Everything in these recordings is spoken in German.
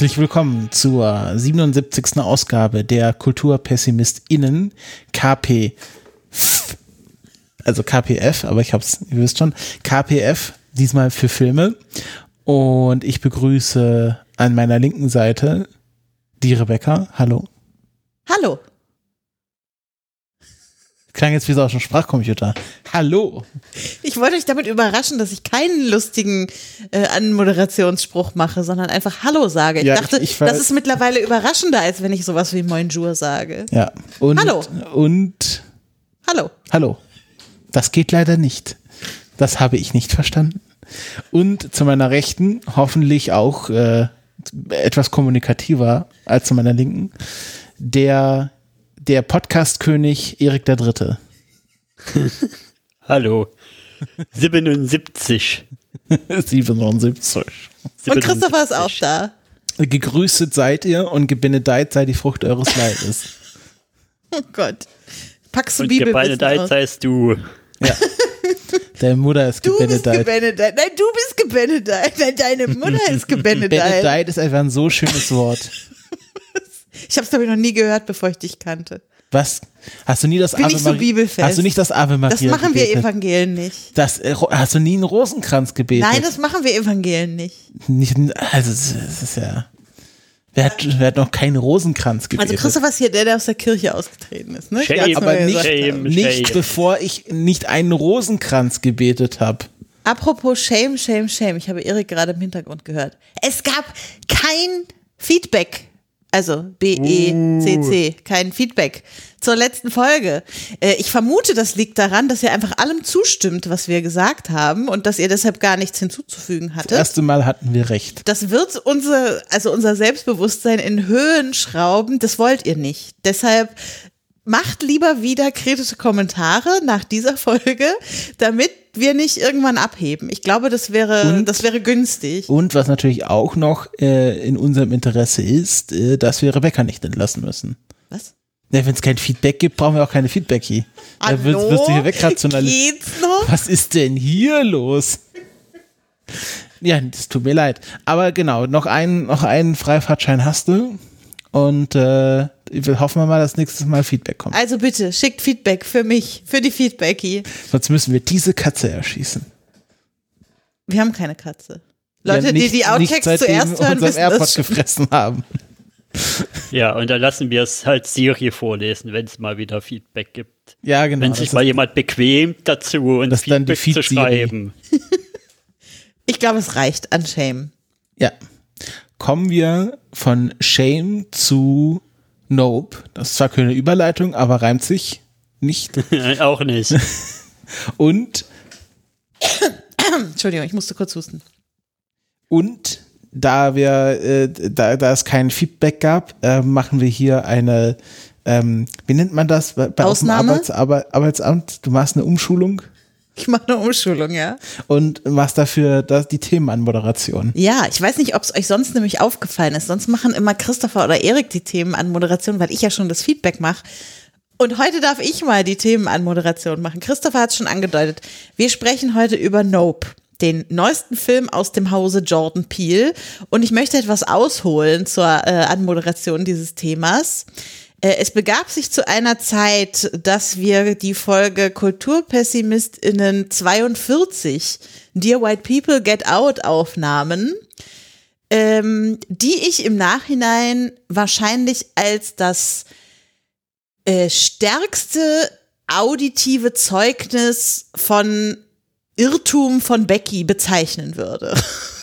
Herzlich willkommen zur 77. Ausgabe der KulturpessimistInnen KP. Also KPF, aber ich hab's, ihr wisst schon, KPF, diesmal für Filme. Und ich begrüße an meiner linken Seite die Rebecca. Hallo. Hallo. Klang jetzt wie so aus dem Sprachcomputer. Hallo. Ich wollte euch damit überraschen, dass ich keinen lustigen äh, Anmoderationsspruch mache, sondern einfach Hallo sage. Ich Ja, dachte, ich- ich das ist mittlerweile überraschender, als wenn ich sowas wie Bonjour sage. Ja. Und, Hallo. Und Hallo. Hallo. Das geht leider nicht. Das habe ich nicht verstanden. Und zu meiner Rechten, hoffentlich auch äh, etwas kommunikativer als zu meiner Linken, der, der Podcast-König Erik der Dritte. Hallo. 77. 77. Und Christopher ist auch da. Gegrüßet seid ihr und gebenedeit sei die Frucht eures Leibes. Oh Gott. Packst du Bibel gebenedeit seist du. Ja. Der Mutter ist Du bist gebenedeit. gebenedeit. Nein, du bist gebenedeit. Nein, deine Mutter ist gebenedeit. Benedeit ist einfach ein so schönes Wort. Ich habe es, glaube ich, noch nie gehört, bevor ich dich kannte. Was? Hast du nie das Bin Ave ich so Maria? bibelfest. Hast du nicht das Ave Maria Das machen wir gebetet? Evangelen nicht. Das, äh, hast du nie einen Rosenkranz gebetet? Nein, das machen wir Evangelen nicht. nicht. Also, es es ist ja. Wer hat, wer hat noch keinen Rosenkranz gebetet? Also Christopher ist hier der, der aus der Kirche ausgetreten ist. Ne? Shame, aber nicht. Shame. nicht Shame. bevor ich nicht einen Rosenkranz gebetet habe. Apropos Shame, Shame, Shame. Ich habe Erik gerade im Hintergrund gehört. Es gab kein Feedback. Also B-E-C-C, kein Feedback zur letzten Folge. Äh, ich vermute, das liegt daran, dass ihr einfach allem zustimmt, was wir gesagt haben und dass ihr deshalb gar nichts hinzuzufügen Das hattet. erste Mal hatten wir recht. Das wird unser, also unser Selbstbewusstsein in Höhen schrauben. Das wollt ihr nicht. Deshalb macht lieber wieder kritische Kommentare nach dieser Folge, damit wir nicht irgendwann abheben. Ich glaube, das wäre, Und- das wäre günstig. Und was natürlich auch noch äh, in unserem Interesse ist, äh, dass wir Rebecca nicht entlassen müssen. Was? Ja, Wenn es kein Feedback gibt, brauchen wir auch keine Feedback-Key. Da wirst, wirst du hier wegrationalisiert. Geht's noch? Was ist denn hier los? Ja, das tut mir leid. Aber genau, noch einen, noch einen Freifahrtschein hast du. Und äh, wir hoffen wir mal, dass nächstes Mal Feedback kommt. Also bitte, schickt Feedback für mich, für die Feedbackie. Sonst müssen wir diese Katze erschießen. Wir haben keine Katze. Leute, Ja, die nicht- die nicht Outtakes zuerst hören, wissen AirPod das gefressen haben. Ja, und dann lassen wir es halt Siri vorlesen, wenn es mal wieder Feedback gibt. Ja, genau. wenn sich mal jemand bequemt dazu, die Feedback zu Feed-Siri. schreiben. Ich glaube, es reicht an Shame. ja. Kommen wir von Shame zu Nope. Das ist zwar keine Überleitung, aber reimt sich nicht. Auch nicht. Und Entschuldigung, ich musste kurz husten. Und da wir, äh, da, da es kein Feedback gab, äh, machen wir hier eine, ähm, wie nennt man das? Bei, bei auf dem Ausnahme? Arbeits, Arbe Arbeitsamt, du machst eine Umschulung Ich mache eine Umschulung, ja. und machst dafür das, die Themenanmoderation. Ja, ich weiß nicht, ob es euch sonst nämlich aufgefallen ist. Sonst machen immer Christopher oder Erik die Themen an Moderation, weil ich ja schon das Feedback mache. Und heute darf ich mal die Themen an Moderation machen. Christopher hat es schon angedeutet. Wir sprechen heute über Nope, den neuesten Film aus dem Hause Jordan Peele. Und ich möchte etwas ausholen zur äh, Anmoderation dieses Themas. Äh, Es begab sich zu einer Zeit, dass wir die Folge KulturpessimistInnen 42, Dear White People Get Out aufnahmen, ähm, die ich im Nachhinein wahrscheinlich als das äh, stärkste auditive Zeugnis von Irrtum von Becky bezeichnen würde.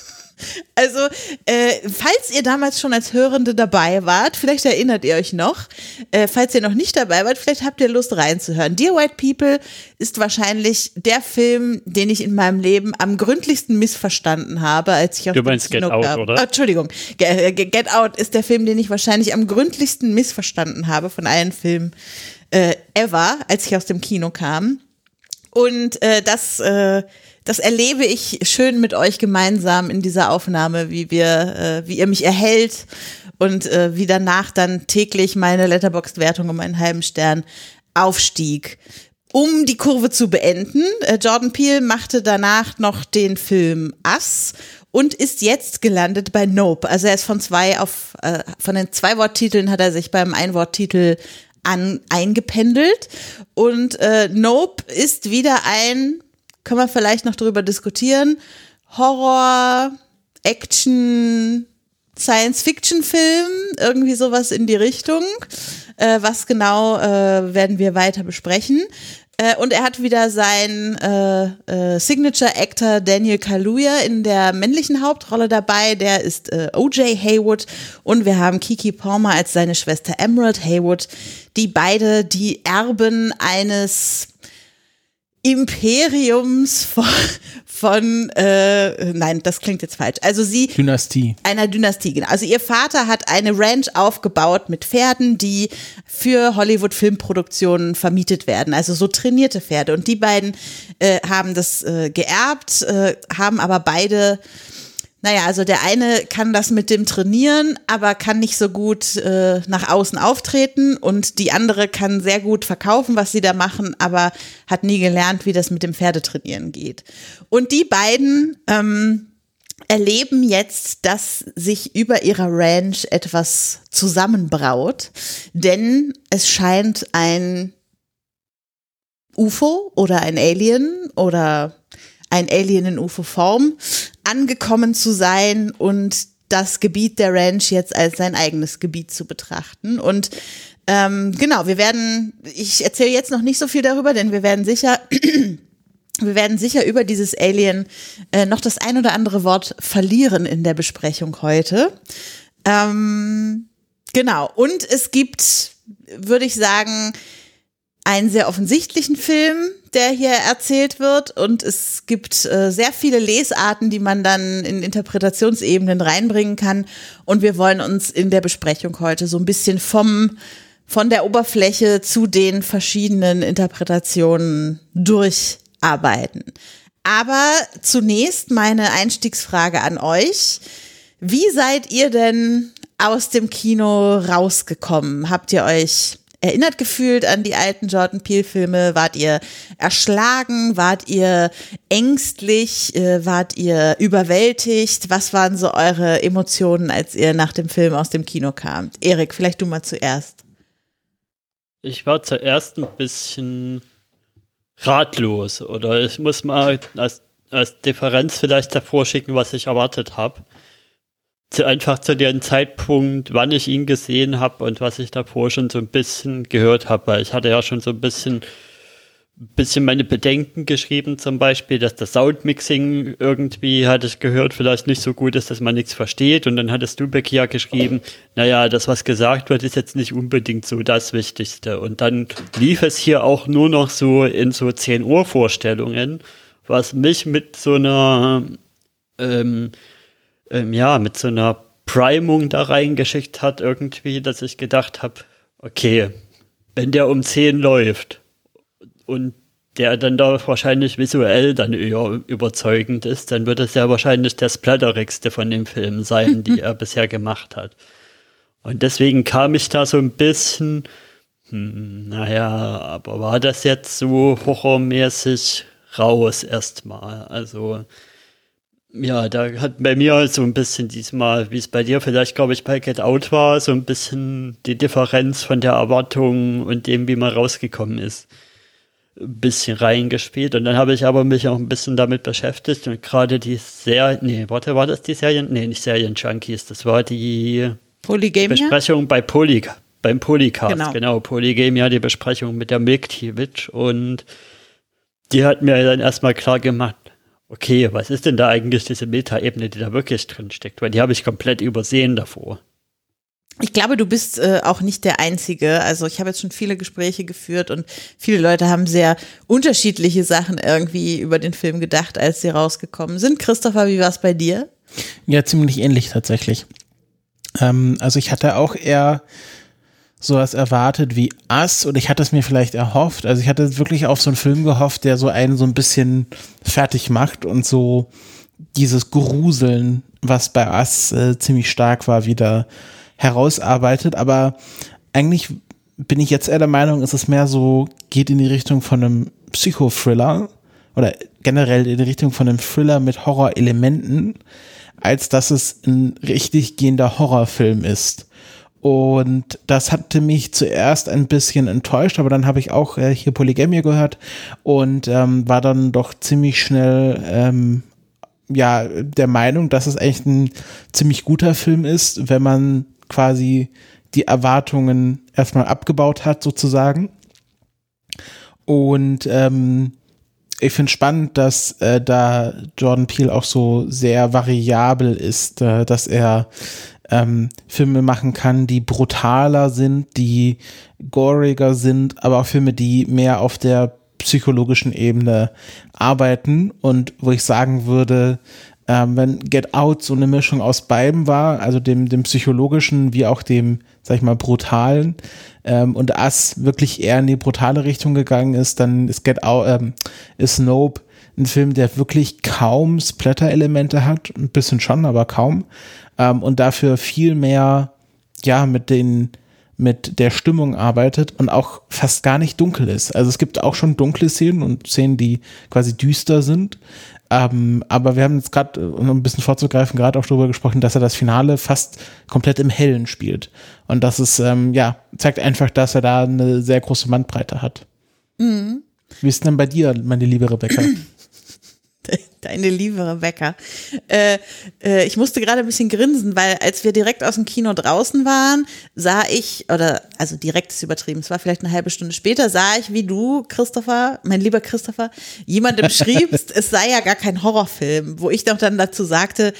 Also, äh, falls ihr damals schon als Hörende dabei wart, vielleicht erinnert ihr euch noch, äh, falls ihr noch nicht dabei wart, vielleicht habt ihr Lust reinzuhören. Dear White People ist wahrscheinlich der Film, den ich in meinem Leben am gründlichsten missverstanden habe, als ich auf Du dem meinst Get Kino Out, kam. oder? Ah, Entschuldigung, äh, Ge- Get Out ist der Film, den ich wahrscheinlich am gründlichsten missverstanden habe von allen Filmen äh, ever, als ich aus dem Kino kam. Und äh, das, äh, das erlebe ich schön mit euch gemeinsam in dieser Aufnahme, wie wir, äh, wie ihr mich erhält und äh, wie danach dann täglich meine Letterboxd-Wertung um einen halben Stern aufstieg. um die Kurve zu beenden, äh, Jordan Peele machte danach noch den Film Us und ist jetzt gelandet bei Nope. Also er ist von zwei auf, äh, von den zwei Worttiteln hat er sich beim Einworttitel an, eingependelt. Und äh, Nope ist wieder ein, können wir vielleicht noch darüber diskutieren, Horror, Action, Science-Fiction-Film, irgendwie sowas in die Richtung. Äh, was genau äh, werden wir weiter besprechen. Äh, und er hat wieder seinen äh, äh, Signature-Actor Daniel Kaluuya in der männlichen Hauptrolle dabei. Der ist äh, O.J. Haywood. Und wir haben Kiki Palmer als seine Schwester Emerald Haywood, die beide die Erben eines Imperiums von, von äh, nein, das klingt jetzt falsch. Also sie Dynastie. Einer Dynastie, genau. Also ihr Vater hat eine Ranch aufgebaut mit Pferden, die für Hollywood Filmproduktionen vermietet werden. Also so trainierte Pferde. Und die beiden äh, haben das äh, geerbt, äh, haben aber beide naja, also der eine kann das mit dem trainieren, aber kann nicht so gut äh, nach außen auftreten und die andere kann sehr gut verkaufen, was sie da machen, aber hat nie gelernt, wie das mit dem Pferdetrainieren geht. Und die beiden ähm, erleben jetzt, dass sich über ihrer Ranch etwas zusammenbraut, denn es scheint ein UFO oder ein Alien oder ein Alien in UFO-Form angekommen zu sein und das Gebiet der Ranch jetzt als sein eigenes Gebiet zu betrachten. Und ähm, genau, wir werden, ich erzähle jetzt noch nicht so viel darüber, denn wir werden sicher, wir werden sicher über dieses Alien äh, noch das ein oder andere Wort verlieren in der Besprechung heute. Ähm, genau, und es gibt, würde ich sagen, einen sehr offensichtlichen Film, der hier erzählt wird. Und es gibt äh, sehr viele Lesarten, die man dann in Interpretationsebenen reinbringen kann. Und wir wollen uns in der Besprechung heute so ein bisschen vom, von der Oberfläche zu den verschiedenen Interpretationen durcharbeiten. Aber zunächst meine Einstiegsfrage an euch. Wie seid ihr denn aus dem Kino rausgekommen? Habt ihr euch erinnert gefühlt an die alten Jordan Peele-Filme? Wart ihr erschlagen? Wart ihr ängstlich? Äh, wart ihr überwältigt? Was waren so eure Emotionen, als ihr nach dem Film aus dem Kino kamt? Erik, vielleicht du mal zuerst. Ich war zuerst ein bisschen ratlos oder ich muss mal als, als Differenz vielleicht davor schicken, was ich erwartet habe zu, einfach zu dem Zeitpunkt, wann ich ihn gesehen habe und was ich davor schon so ein bisschen gehört habe, weil ich hatte ja schon so ein bisschen, bisschen meine Bedenken geschrieben, zum Beispiel, dass das Soundmixing irgendwie, hatte ich gehört, vielleicht nicht so gut ist, dass man nichts versteht. Und dann hattest du, Becky, ja geschrieben, naja, das, was gesagt wird, ist jetzt nicht unbedingt so das Wichtigste. Und dann lief es hier auch nur noch so in so 10 Uhr Vorstellungen, was mich mit so einer, ähm, ähm, ja, mit so einer Primung da reingeschickt hat irgendwie, dass ich gedacht habe, okay, wenn der um 10 läuft und der dann da wahrscheinlich visuell dann eher überzeugend ist, dann wird es ja wahrscheinlich der splatterigste von den Filmen sein, die er bisher gemacht hat. Und deswegen kam ich da so ein bisschen, hm, naja, aber war das jetzt so horrormäßig raus erstmal? Also, ja, da hat bei mir so ein bisschen diesmal, wie es bei dir vielleicht, glaube ich, bei Get Out war, so ein bisschen die Differenz von der Erwartung und dem, wie man rausgekommen ist, ein bisschen reingespielt. Und dann habe ich aber mich auch ein bisschen damit beschäftigt und gerade die Serie, nee, warte, war das die Serien? Nee, nicht Serien-Junkies, das war die Polygamia? Besprechung bei Poly, beim Polycast, genau. genau, Polygamia, die Besprechung mit der Milk Witch und die hat mir dann erstmal klar gemacht, okay, was ist denn da eigentlich diese Metaebene, die da wirklich drin steckt? Weil die habe ich komplett übersehen davor. Ich glaube, du bist äh, auch nicht der Einzige. Also ich habe jetzt schon viele Gespräche geführt und viele Leute haben sehr unterschiedliche Sachen irgendwie über den Film gedacht, als sie rausgekommen sind. Christopher, wie war es bei dir? Ja, ziemlich ähnlich tatsächlich. Ähm, also ich hatte auch eher sowas erwartet wie Us und ich hatte es mir vielleicht erhofft. Also ich hatte wirklich auf so einen Film gehofft, der so einen so ein bisschen fertig macht und so dieses Gruseln, was bei Us äh, ziemlich stark war, wieder herausarbeitet. Aber eigentlich bin ich jetzt eher der Meinung, ist es mehr so, geht in die Richtung von einem Psychothriller oder generell in die Richtung von einem Thriller mit Horrorelementen, als dass es ein richtig gehender Horrorfilm ist. Und das hatte mich zuerst ein bisschen enttäuscht, aber dann habe ich auch äh, hier Polygamia gehört und ähm, war dann doch ziemlich schnell ähm, ja der Meinung, dass es eigentlich ein ziemlich guter Film ist, wenn man quasi die Erwartungen erstmal abgebaut hat, sozusagen. Und ähm, ich finde spannend, dass äh, da Jordan Peele auch so sehr variabel ist, äh, dass er ähm, Filme machen kann, die brutaler sind, die goriger sind, aber auch Filme, die mehr auf der psychologischen Ebene arbeiten. Und wo ich sagen würde, ähm, wenn Get Out so eine Mischung aus beiden war, also dem, dem psychologischen wie auch dem, sag ich mal, brutalen, ähm, und Us wirklich eher in die brutale Richtung gegangen ist, dann ist Get Out, ähm, ist Nope ein Film, der wirklich kaum Splatter-Elemente hat, ein bisschen schon, aber kaum, ähm, und dafür viel mehr, ja, mit den, mit der Stimmung arbeitet und auch fast gar nicht dunkel ist. Also es gibt auch schon dunkle Szenen und Szenen, die quasi düster sind, ähm, aber wir haben jetzt gerade, um ein bisschen vorzugreifen, gerade auch darüber gesprochen, dass er das Finale fast komplett im Hellen spielt. Und das ist, ähm, ja, zeigt einfach, dass er da eine sehr große Bandbreite hat. Mhm. Wie ist denn bei dir, meine liebe Rebecca? Deine liebe Rebecca. Äh, äh, ich musste gerade ein bisschen grinsen, weil als wir direkt aus dem Kino draußen waren, sah ich, oder also direkt ist übertrieben, es war vielleicht eine halbe Stunde später, sah ich, wie du, Christopher, mein lieber Christopher, jemandem schriebst, es sei ja gar kein Horrorfilm, wo ich doch dann dazu sagte,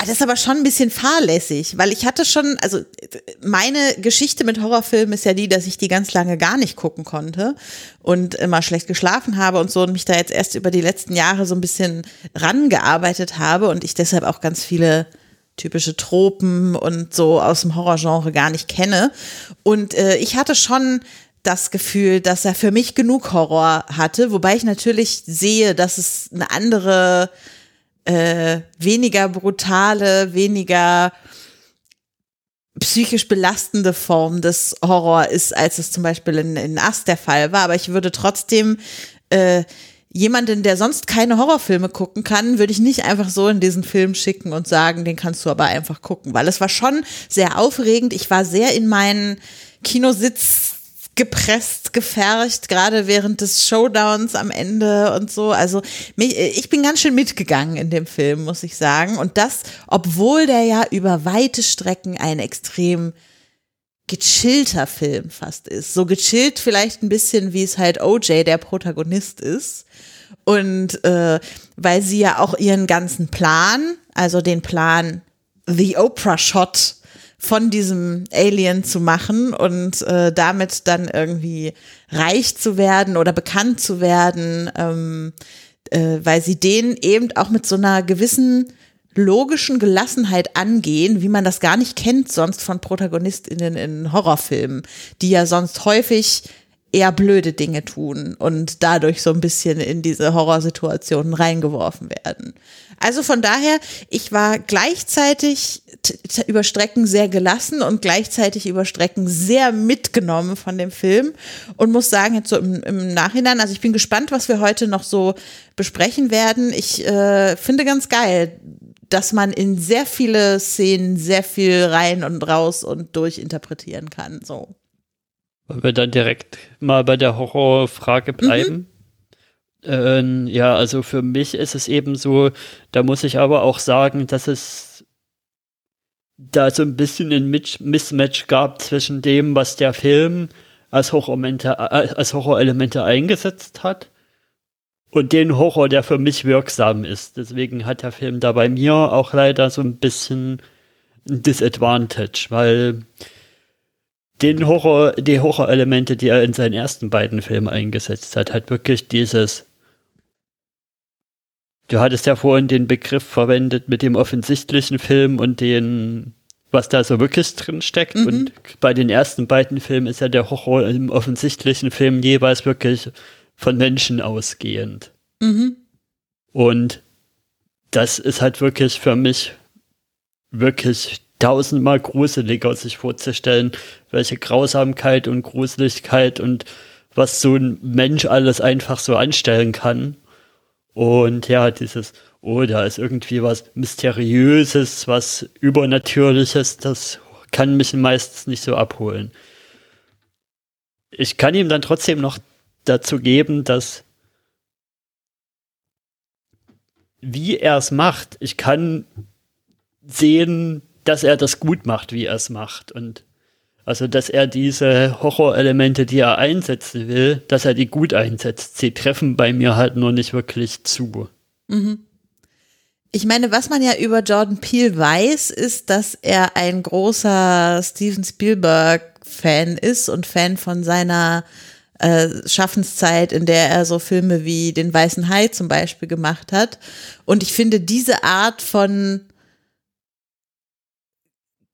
das ist aber schon ein bisschen fahrlässig, weil ich hatte schon, also meine Geschichte mit Horrorfilmen ist ja die, dass ich die ganz lange gar nicht gucken konnte und immer schlecht geschlafen habe und so und mich da jetzt erst über die letzten Jahre so ein bisschen rangearbeitet habe und ich deshalb auch ganz viele typische Tropen und so aus dem Horrorgenre gar nicht kenne. Und äh, ich hatte schon das Gefühl, dass er für mich genug Horror hatte, wobei ich natürlich sehe, dass es eine andere äh, weniger brutale, weniger psychisch belastende Form des Horror ist, als es zum Beispiel in, in Ast der Fall war. Aber ich würde trotzdem äh, jemanden, der sonst keine Horrorfilme gucken kann, würde ich nicht einfach so in diesen Film schicken und sagen, den kannst du aber einfach gucken, weil es war schon sehr aufregend. Ich war sehr in meinen Kinositz gepresst, gefercht, gerade während des Showdowns am Ende und so. Also mich, ich bin ganz schön mitgegangen in dem Film, muss ich sagen. Und das, obwohl der ja über weite Strecken ein extrem gechillter Film fast ist. So gechillt vielleicht ein bisschen, wie es halt OJ, der Protagonist ist. Und äh, weil sie ja auch ihren ganzen Plan, also den Plan The Oprah Shot von diesem Alien zu machen und äh, damit dann irgendwie reich zu werden oder bekannt zu werden, ähm, äh, weil sie den eben auch mit so einer gewissen logischen Gelassenheit angehen, wie man das gar nicht kennt sonst von ProtagonistInnen in Horrorfilmen, die ja sonst häufig eher blöde Dinge tun und dadurch so ein bisschen in diese Horrorsituationen reingeworfen werden. Also von daher, ich war gleichzeitig über Strecken sehr gelassen und gleichzeitig über Strecken sehr mitgenommen von dem Film und muss sagen, jetzt so im, im Nachhinein, also ich bin gespannt, was wir heute noch so besprechen werden. Ich äh, finde ganz geil, dass man in sehr viele Szenen sehr viel rein und raus und durchinterpretieren kann. So. Wollen wir dann direkt mal bei der Horrorfrage bleiben? Mhm. Ähm, ja, also für mich ist es eben so, da muss ich aber auch sagen, dass es da so ein bisschen ein Mismatch gab zwischen dem, was der Film als Horrorelemente, äh, als Horrorelemente eingesetzt hat und den Horror, der für mich wirksam ist. Deswegen hat der Film da bei mir auch leider so ein bisschen ein Disadvantage, weil den Horror, die Horrorelemente, die er in seinen ersten beiden Filmen eingesetzt hat, hat wirklich dieses Du hattest ja vorhin den Begriff verwendet mit dem offensichtlichen Film und den, was da so wirklich drin steckt. Mhm. Und bei den ersten beiden Filmen ist ja der Horror im offensichtlichen Film jeweils wirklich von Menschen ausgehend. Mhm. Und das ist halt wirklich für mich wirklich tausendmal gruseliger, sich vorzustellen, welche Grausamkeit und Gruseligkeit und was so ein Mensch alles einfach so anstellen kann. Und ja, dieses, oh, da ist irgendwie was Mysteriöses, was Übernatürliches, das kann mich meistens nicht so abholen. Ich kann ihm dann trotzdem noch dazu geben, dass wie er es macht, ich kann sehen, dass er das gut macht, wie er es macht. Und also, dass er diese Horrorelemente, die er einsetzen will, dass er die gut einsetzt. Sie treffen bei mir halt nur nicht wirklich zu. Mhm. Ich meine, was man ja über Jordan Peele weiß, ist, dass er ein großer Steven Spielberg-Fan ist und Fan von seiner äh, Schaffenszeit, in der er so Filme wie Den Weißen Hai zum Beispiel gemacht hat. Und ich finde, diese Art von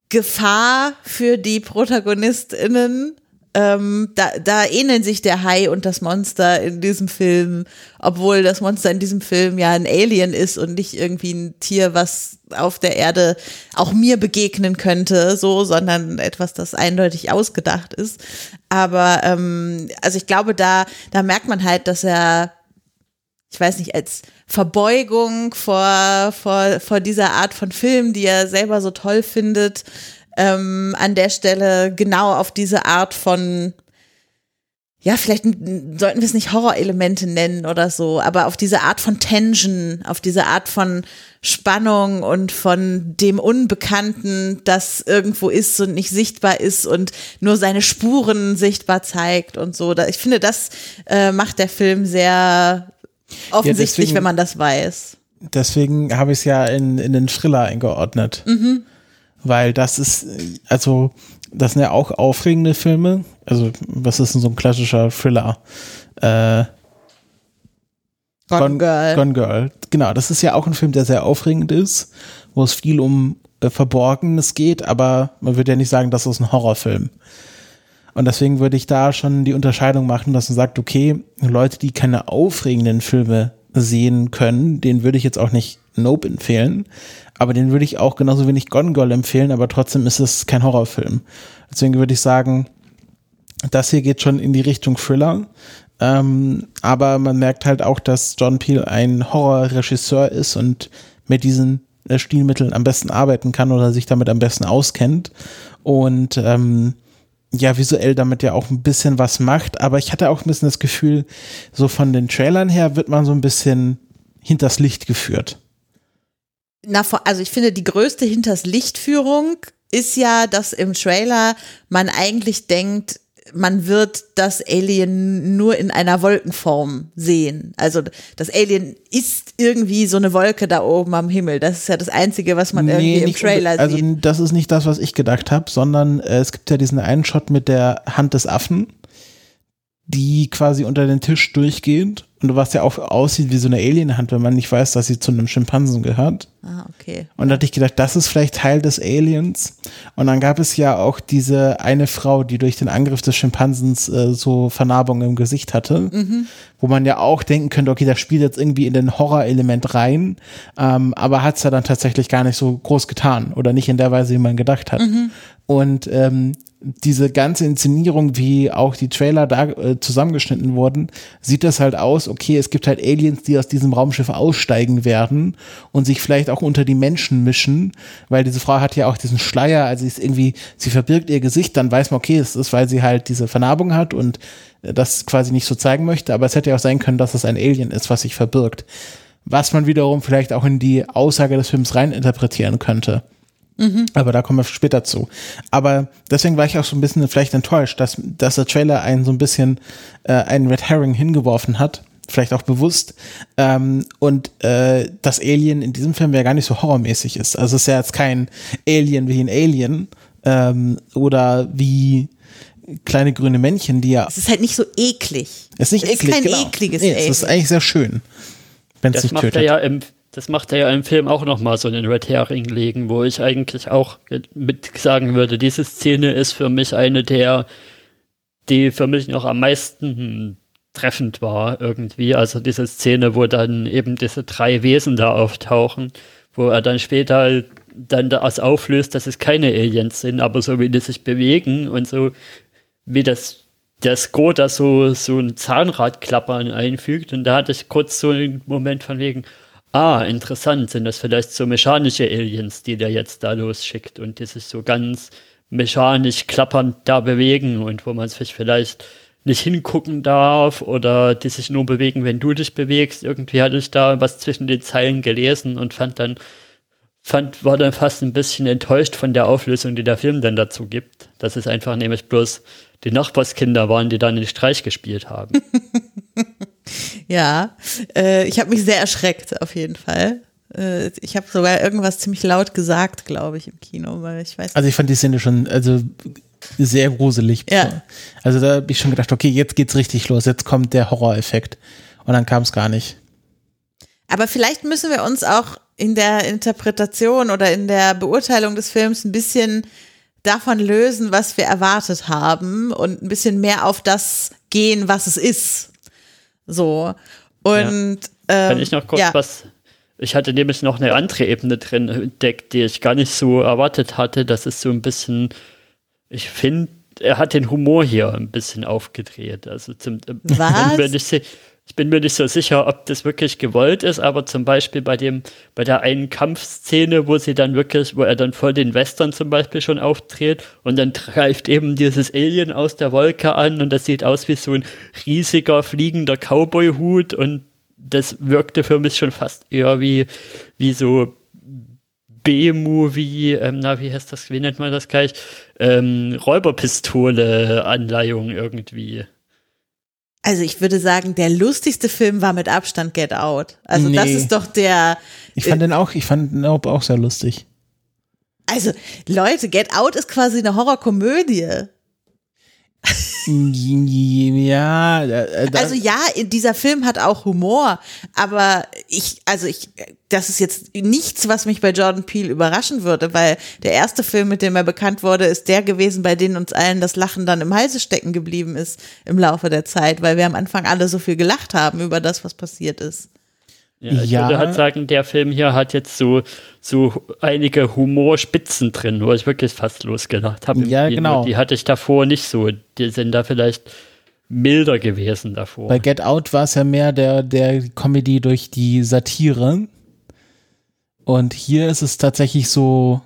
Gefahr für die ProtagonistInnen. Ähm, da, da ähneln sich der Hai und das Monster in diesem Film, obwohl das Monster in diesem Film ja ein Alien ist und nicht irgendwie ein Tier, was auf der Erde auch mir begegnen könnte, so, sondern etwas, das eindeutig ausgedacht ist. Aber ähm, also ich glaube, da, da merkt man halt, dass er, ich weiß nicht, als Verbeugung vor, vor, vor dieser Art von Film, die er selber so toll findet, ähm, an der Stelle genau auf diese Art von ja, vielleicht sollten wir es nicht Horrorelemente nennen oder so, aber auf diese Art von Tension, auf diese Art von Spannung und von dem Unbekannten, das irgendwo ist und nicht sichtbar ist und nur seine Spuren sichtbar zeigt und so. Ich finde, das äh, macht der Film sehr Offensichtlich, ja, deswegen, wenn man das weiß. Deswegen habe ich es ja in, in den Thriller eingeordnet. Mhm. Weil das ist, also, das sind ja auch aufregende Filme. Also, was ist denn so ein klassischer Thriller? Äh, Gone, Gone Girl. Gone Girl. Genau, das ist ja auch ein Film, der sehr aufregend ist, wo es viel um äh, Verborgenes geht, aber man würde ja nicht sagen, das ist ein Horrorfilm. Und deswegen würde ich da schon die Unterscheidung machen, dass man sagt, okay, Leute, die keine aufregenden Filme sehen können, denen würde ich jetzt auch nicht Nope empfehlen, aber den würde ich auch genauso wenig Gone Girl empfehlen, aber trotzdem ist es kein Horrorfilm. Deswegen würde ich sagen, das hier geht schon in die Richtung Thriller. Ähm, aber man merkt halt auch, dass John Peel ein Horrorregisseur ist und mit diesen äh, Stilmitteln am besten arbeiten kann oder sich damit am besten auskennt. Und ähm, ja visuell damit ja auch ein bisschen was macht, aber ich hatte auch ein bisschen das Gefühl, so von den Trailern her wird man so ein bisschen hinters Licht geführt. Na, also ich finde, die größte hinters Lichtführung ist ja, dass im Trailer man eigentlich denkt, man wird das Alien nur in einer Wolkenform sehen. Also das Alien ist irgendwie so eine Wolke da oben am Himmel. Das ist ja das Einzige, was man nee, irgendwie im Trailer also sieht. Also das ist nicht das, was ich gedacht habe, sondern äh, es gibt ja diesen einen Shot mit der Hand des Affen, die quasi unter den Tisch durchgeht und was ja auch aussieht wie so eine Alienhand, wenn man nicht weiß, dass sie zu einem Schimpansen gehört. Ah, okay. Und da hatte ich gedacht, das ist vielleicht Teil des Aliens. Und dann gab es ja auch diese eine Frau, die durch den Angriff des Schimpansens äh, so Vernarbungen im Gesicht hatte, mhm. wo man ja auch denken könnte, okay, das spielt jetzt irgendwie in den Horrorelement rein, ähm, aber hat es ja dann tatsächlich gar nicht so groß getan oder nicht in der Weise, wie man gedacht hat. Mhm. Und ähm, diese ganze Inszenierung, wie auch die Trailer da äh, zusammengeschnitten wurden, sieht das halt aus, okay, es gibt halt Aliens, die aus diesem Raumschiff aussteigen werden und sich vielleicht auch unter die Menschen mischen, weil diese Frau hat ja auch diesen Schleier, also sie ist irgendwie, sie verbirgt ihr Gesicht, dann weiß man, okay, es ist, weil sie halt diese Vernarbung hat und äh, das quasi nicht so zeigen möchte, aber es hätte ja auch sein können, dass es ein Alien ist, was sich verbirgt. Was man wiederum vielleicht auch in die Aussage des Films reininterpretieren könnte. Mhm. Aber da kommen wir später zu. Aber deswegen war ich auch so ein bisschen vielleicht enttäuscht, dass, dass der Trailer einen so ein bisschen äh, einen Red Herring hingeworfen hat. Vielleicht auch bewusst. Ähm, und äh, das Alien in diesem Film ja gar nicht so horrormäßig ist. Also es ist ja jetzt kein Alien wie ein Alien ähm, oder wie kleine grüne Männchen, die ja. Es ist halt nicht so eklig. Es ist nicht es eklig. Es ist kein genau. ekliges nee, Alien. Es ist eigentlich sehr schön. Wenn es nicht macht tötet. Er ja im das macht er ja im Film auch nochmal so einen Red Herring legen, wo ich eigentlich auch mit sagen würde, diese Szene ist für mich eine der, die für mich noch am meisten treffend war irgendwie. Also diese Szene, wo dann eben diese drei Wesen da auftauchen, wo er dann später dann das auflöst, dass es keine Aliens sind, aber so wie die sich bewegen und so wie das der Score da so, so ein Zahnradklappern einfügt und da hatte ich kurz so einen Moment von wegen, ah, interessant, sind das vielleicht so mechanische Aliens, die der jetzt da losschickt und die sich so ganz mechanisch klappernd da bewegen und wo man sich vielleicht nicht hingucken darf oder die sich nur bewegen, wenn du dich bewegst. Irgendwie hatte ich da was zwischen den Zeilen gelesen und fand dann, fand, war dann fast ein bisschen enttäuscht von der Auflösung, die der Film dann dazu gibt. Dass es einfach nämlich bloß die Nachbarskinder waren, die dann den Streich gespielt haben. ja, äh, ich habe mich sehr erschreckt, auf jeden Fall. Äh, ich habe sogar irgendwas ziemlich laut gesagt, glaube ich, im Kino, weil ich weiß. Also ich fand die Szene schon, also sehr gruselig. Ja. Also da habe ich schon gedacht, okay, jetzt geht's richtig los, jetzt kommt der Horroreffekt. Und dann kam es gar nicht. Aber vielleicht müssen wir uns auch in der Interpretation oder in der Beurteilung des Films ein bisschen davon lösen, was wir erwartet haben und ein bisschen mehr auf das gehen, was es ist. So. Und ja. Kann ich noch kurz ja. was ich hatte nämlich noch eine andere Ebene drin entdeckt, die ich gar nicht so erwartet hatte. Das ist so ein bisschen, ich finde, er hat den Humor hier ein bisschen aufgedreht. Also zum, Was? Bin ich, ich bin mir nicht so sicher, ob das wirklich gewollt ist, aber zum Beispiel bei dem, bei der einen Kampfszene, wo sie dann wirklich, wo er dann voll den Western zum Beispiel schon auftritt und dann greift eben dieses Alien aus der Wolke an und das sieht aus wie so ein riesiger fliegender Cowboy-Hut und das wirkte für mich schon fast eher wie, wie so B-Movie, ähm, na, wie heißt das, wie nennt man das gleich? Ähm, Räuberpistole-Anleihung irgendwie. Also ich würde sagen, der lustigste Film war mit Abstand Get Out. Also Nee. das ist doch der. Ich fand den auch, ich fand den auch sehr lustig. Also Leute, Get Out ist quasi eine Horrorkomödie. Ja, äh, Also ja, dieser Film hat auch Humor, aber ich, also ich, das ist jetzt nichts, was mich bei Jordan Peele überraschen würde, weil der erste Film, mit dem er bekannt wurde, ist der gewesen, bei dem uns allen das Lachen dann im Halse stecken geblieben ist im Laufe der Zeit, weil wir am Anfang alle so viel gelacht haben über das, was passiert ist. Ja, ich Ja. würde halt sagen, der Film hier hat jetzt so, so einige Humorspitzen drin, wo ich wirklich fast losgelacht habe. Ja, Kino. genau. Die hatte ich davor nicht so. Die sind da vielleicht milder gewesen davor. bei Get Out war es ja mehr der, der Comedy durch die Satire. Und hier ist es tatsächlich so,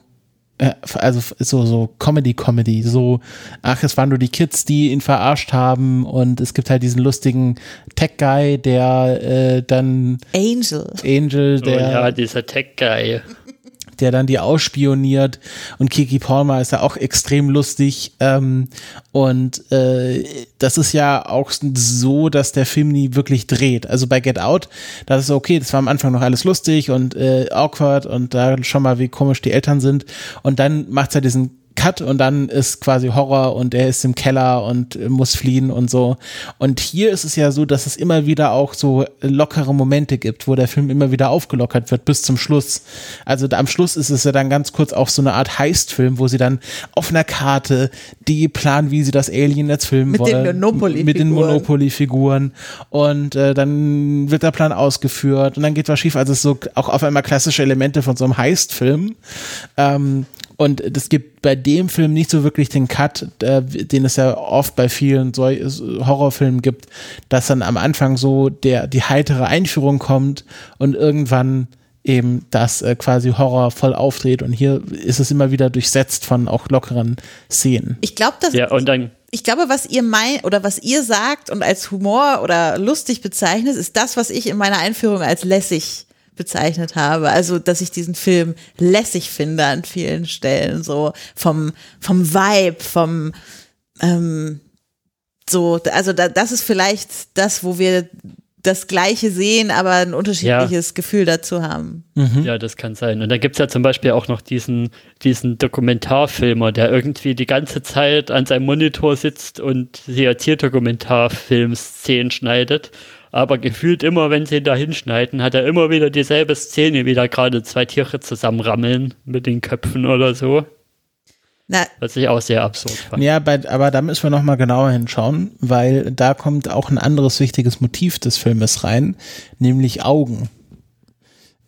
also so, so Comedy-Comedy, so, ach, es waren nur die Kids, die ihn verarscht haben und es gibt halt diesen lustigen Tech-Guy, der äh, dann Angel. Angel, oh, der ja, dieser Tech-Guy. Der dann die ausspioniert. Und Kiki Palmer ist ja auch extrem lustig. Ähm, und äh, das ist ja auch so, dass der Film nie wirklich dreht. Also bei Get Out, das ist okay, das war am Anfang noch alles lustig und äh, awkward und da schon mal wie komisch die Eltern sind. Und dann macht's ja diesen Cut und dann ist quasi Horror und er ist im Keller und äh, muss fliehen und so. Und hier ist es ja so, dass es immer wieder auch so lockere Momente gibt, wo der Film immer wieder aufgelockert wird bis zum Schluss. Also am Schluss ist es ja dann ganz kurz auch so eine Art Heist-Film, wo sie dann auf einer Karte die planen, wie sie das Alien jetzt filmen Mit den wollen. Monopoly-Figuren. Mit den Monopoly-Figuren. Und äh, dann wird der Plan ausgeführt und dann geht was schief. Also es ist so auch auf einmal klassische Elemente von so einem Heist-Film. Ähm, und es gibt bei dem Film nicht so wirklich den Cut, äh, den es ja oft bei vielen so Horrorfilmen gibt, dass dann am Anfang so der die heitere Einführung kommt und irgendwann eben das äh, quasi Horror voll aufdreht und hier ist es immer wieder durchsetzt von auch lockeren Szenen. Ich glaube, dass Ja, und dann, ich glaube, was ihr meint oder was ihr sagt und als Humor oder lustig bezeichnet, ist das, was ich in meiner Einführung als lässig bezeichnet habe. Also, dass ich diesen Film lässig finde an vielen Stellen, so vom, vom Vibe, vom, ähm, so, also da, das ist vielleicht das, wo wir das Gleiche sehen, aber ein unterschiedliches Gefühl dazu haben. ja, das kann sein. Und da gibt es ja zum Beispiel auch noch diesen, diesen Dokumentarfilmer, der irgendwie die ganze Zeit an seinem Monitor sitzt und sehr Tierdokumentarfilm-Szenen schneidet. Aber gefühlt immer, wenn sie ihn da hinschneiden, hat er immer wieder dieselbe Szene, wie da gerade zwei Tiere zusammenrammeln mit den Köpfen oder so. Na, Was ich auch sehr absurd fand. Ja, bei, aber da müssen wir noch mal genauer hinschauen, weil da kommt auch ein anderes wichtiges Motiv des Filmes rein, nämlich Augen.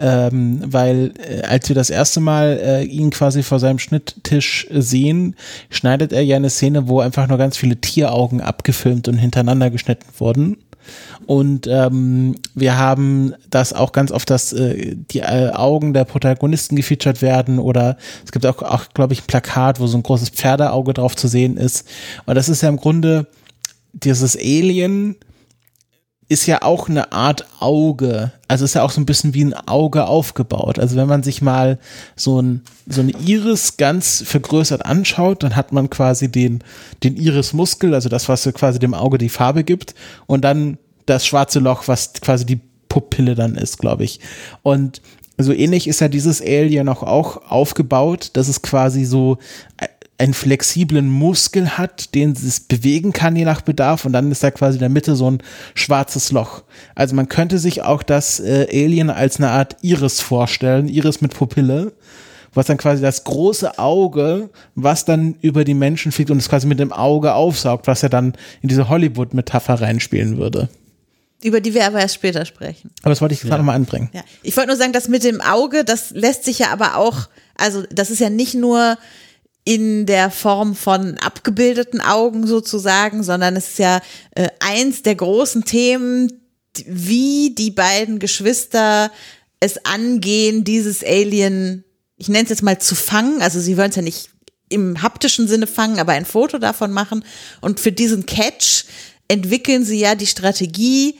ähm, weil äh, als wir das erste Mal äh, ihn quasi vor seinem Schnitttisch sehen, schneidet er ja eine Szene, wo einfach nur ganz viele Tieraugen abgefilmt und hintereinander geschnitten wurden. Und ähm, wir haben das auch ganz oft, dass äh, die äh, Augen der Protagonisten gefeatured werden oder es gibt auch, auch glaube ich, ein Plakat, wo so ein großes Pferdeauge drauf zu sehen ist. Und das ist ja im Grunde dieses Alien ist ja auch eine Art Auge. Also ist ja auch so ein bisschen wie ein Auge aufgebaut. Also wenn man sich mal so ein, so eine Iris ganz vergrößert anschaut, dann hat man quasi den, den Irismuskel, also das, was quasi dem Auge die Farbe gibt und dann das schwarze Loch, was quasi die Pupille dann ist, glaube ich. Und so ähnlich ist ja dieses Alien auch, auch aufgebaut, dass es quasi so einen flexiblen Muskel hat, den es bewegen kann, je nach Bedarf, und dann ist da quasi in der Mitte so ein schwarzes Loch. Also man könnte sich auch das äh, Alien als eine Art Iris vorstellen, Iris mit Pupille, was dann quasi das große Auge, was dann über die Menschen fliegt und es quasi mit dem Auge aufsaugt, was ja dann in diese Hollywood-Metapher reinspielen würde. Über die wir aber erst später sprechen. Aber das wollte ich gerade ja. mal anbringen. Ja. Ich wollte nur sagen, das mit dem Auge, das lässt sich ja aber auch, also das ist ja nicht nur in der Form von abgebildeten Augen sozusagen, sondern es ist ja äh, eins der großen Themen, wie die beiden Geschwister es angehen, dieses Alien, ich nenne es jetzt mal zu fangen. Also sie wollen es ja nicht im haptischen Sinne fangen, aber ein Foto davon machen. Und für diesen Catch entwickeln sie ja die Strategie,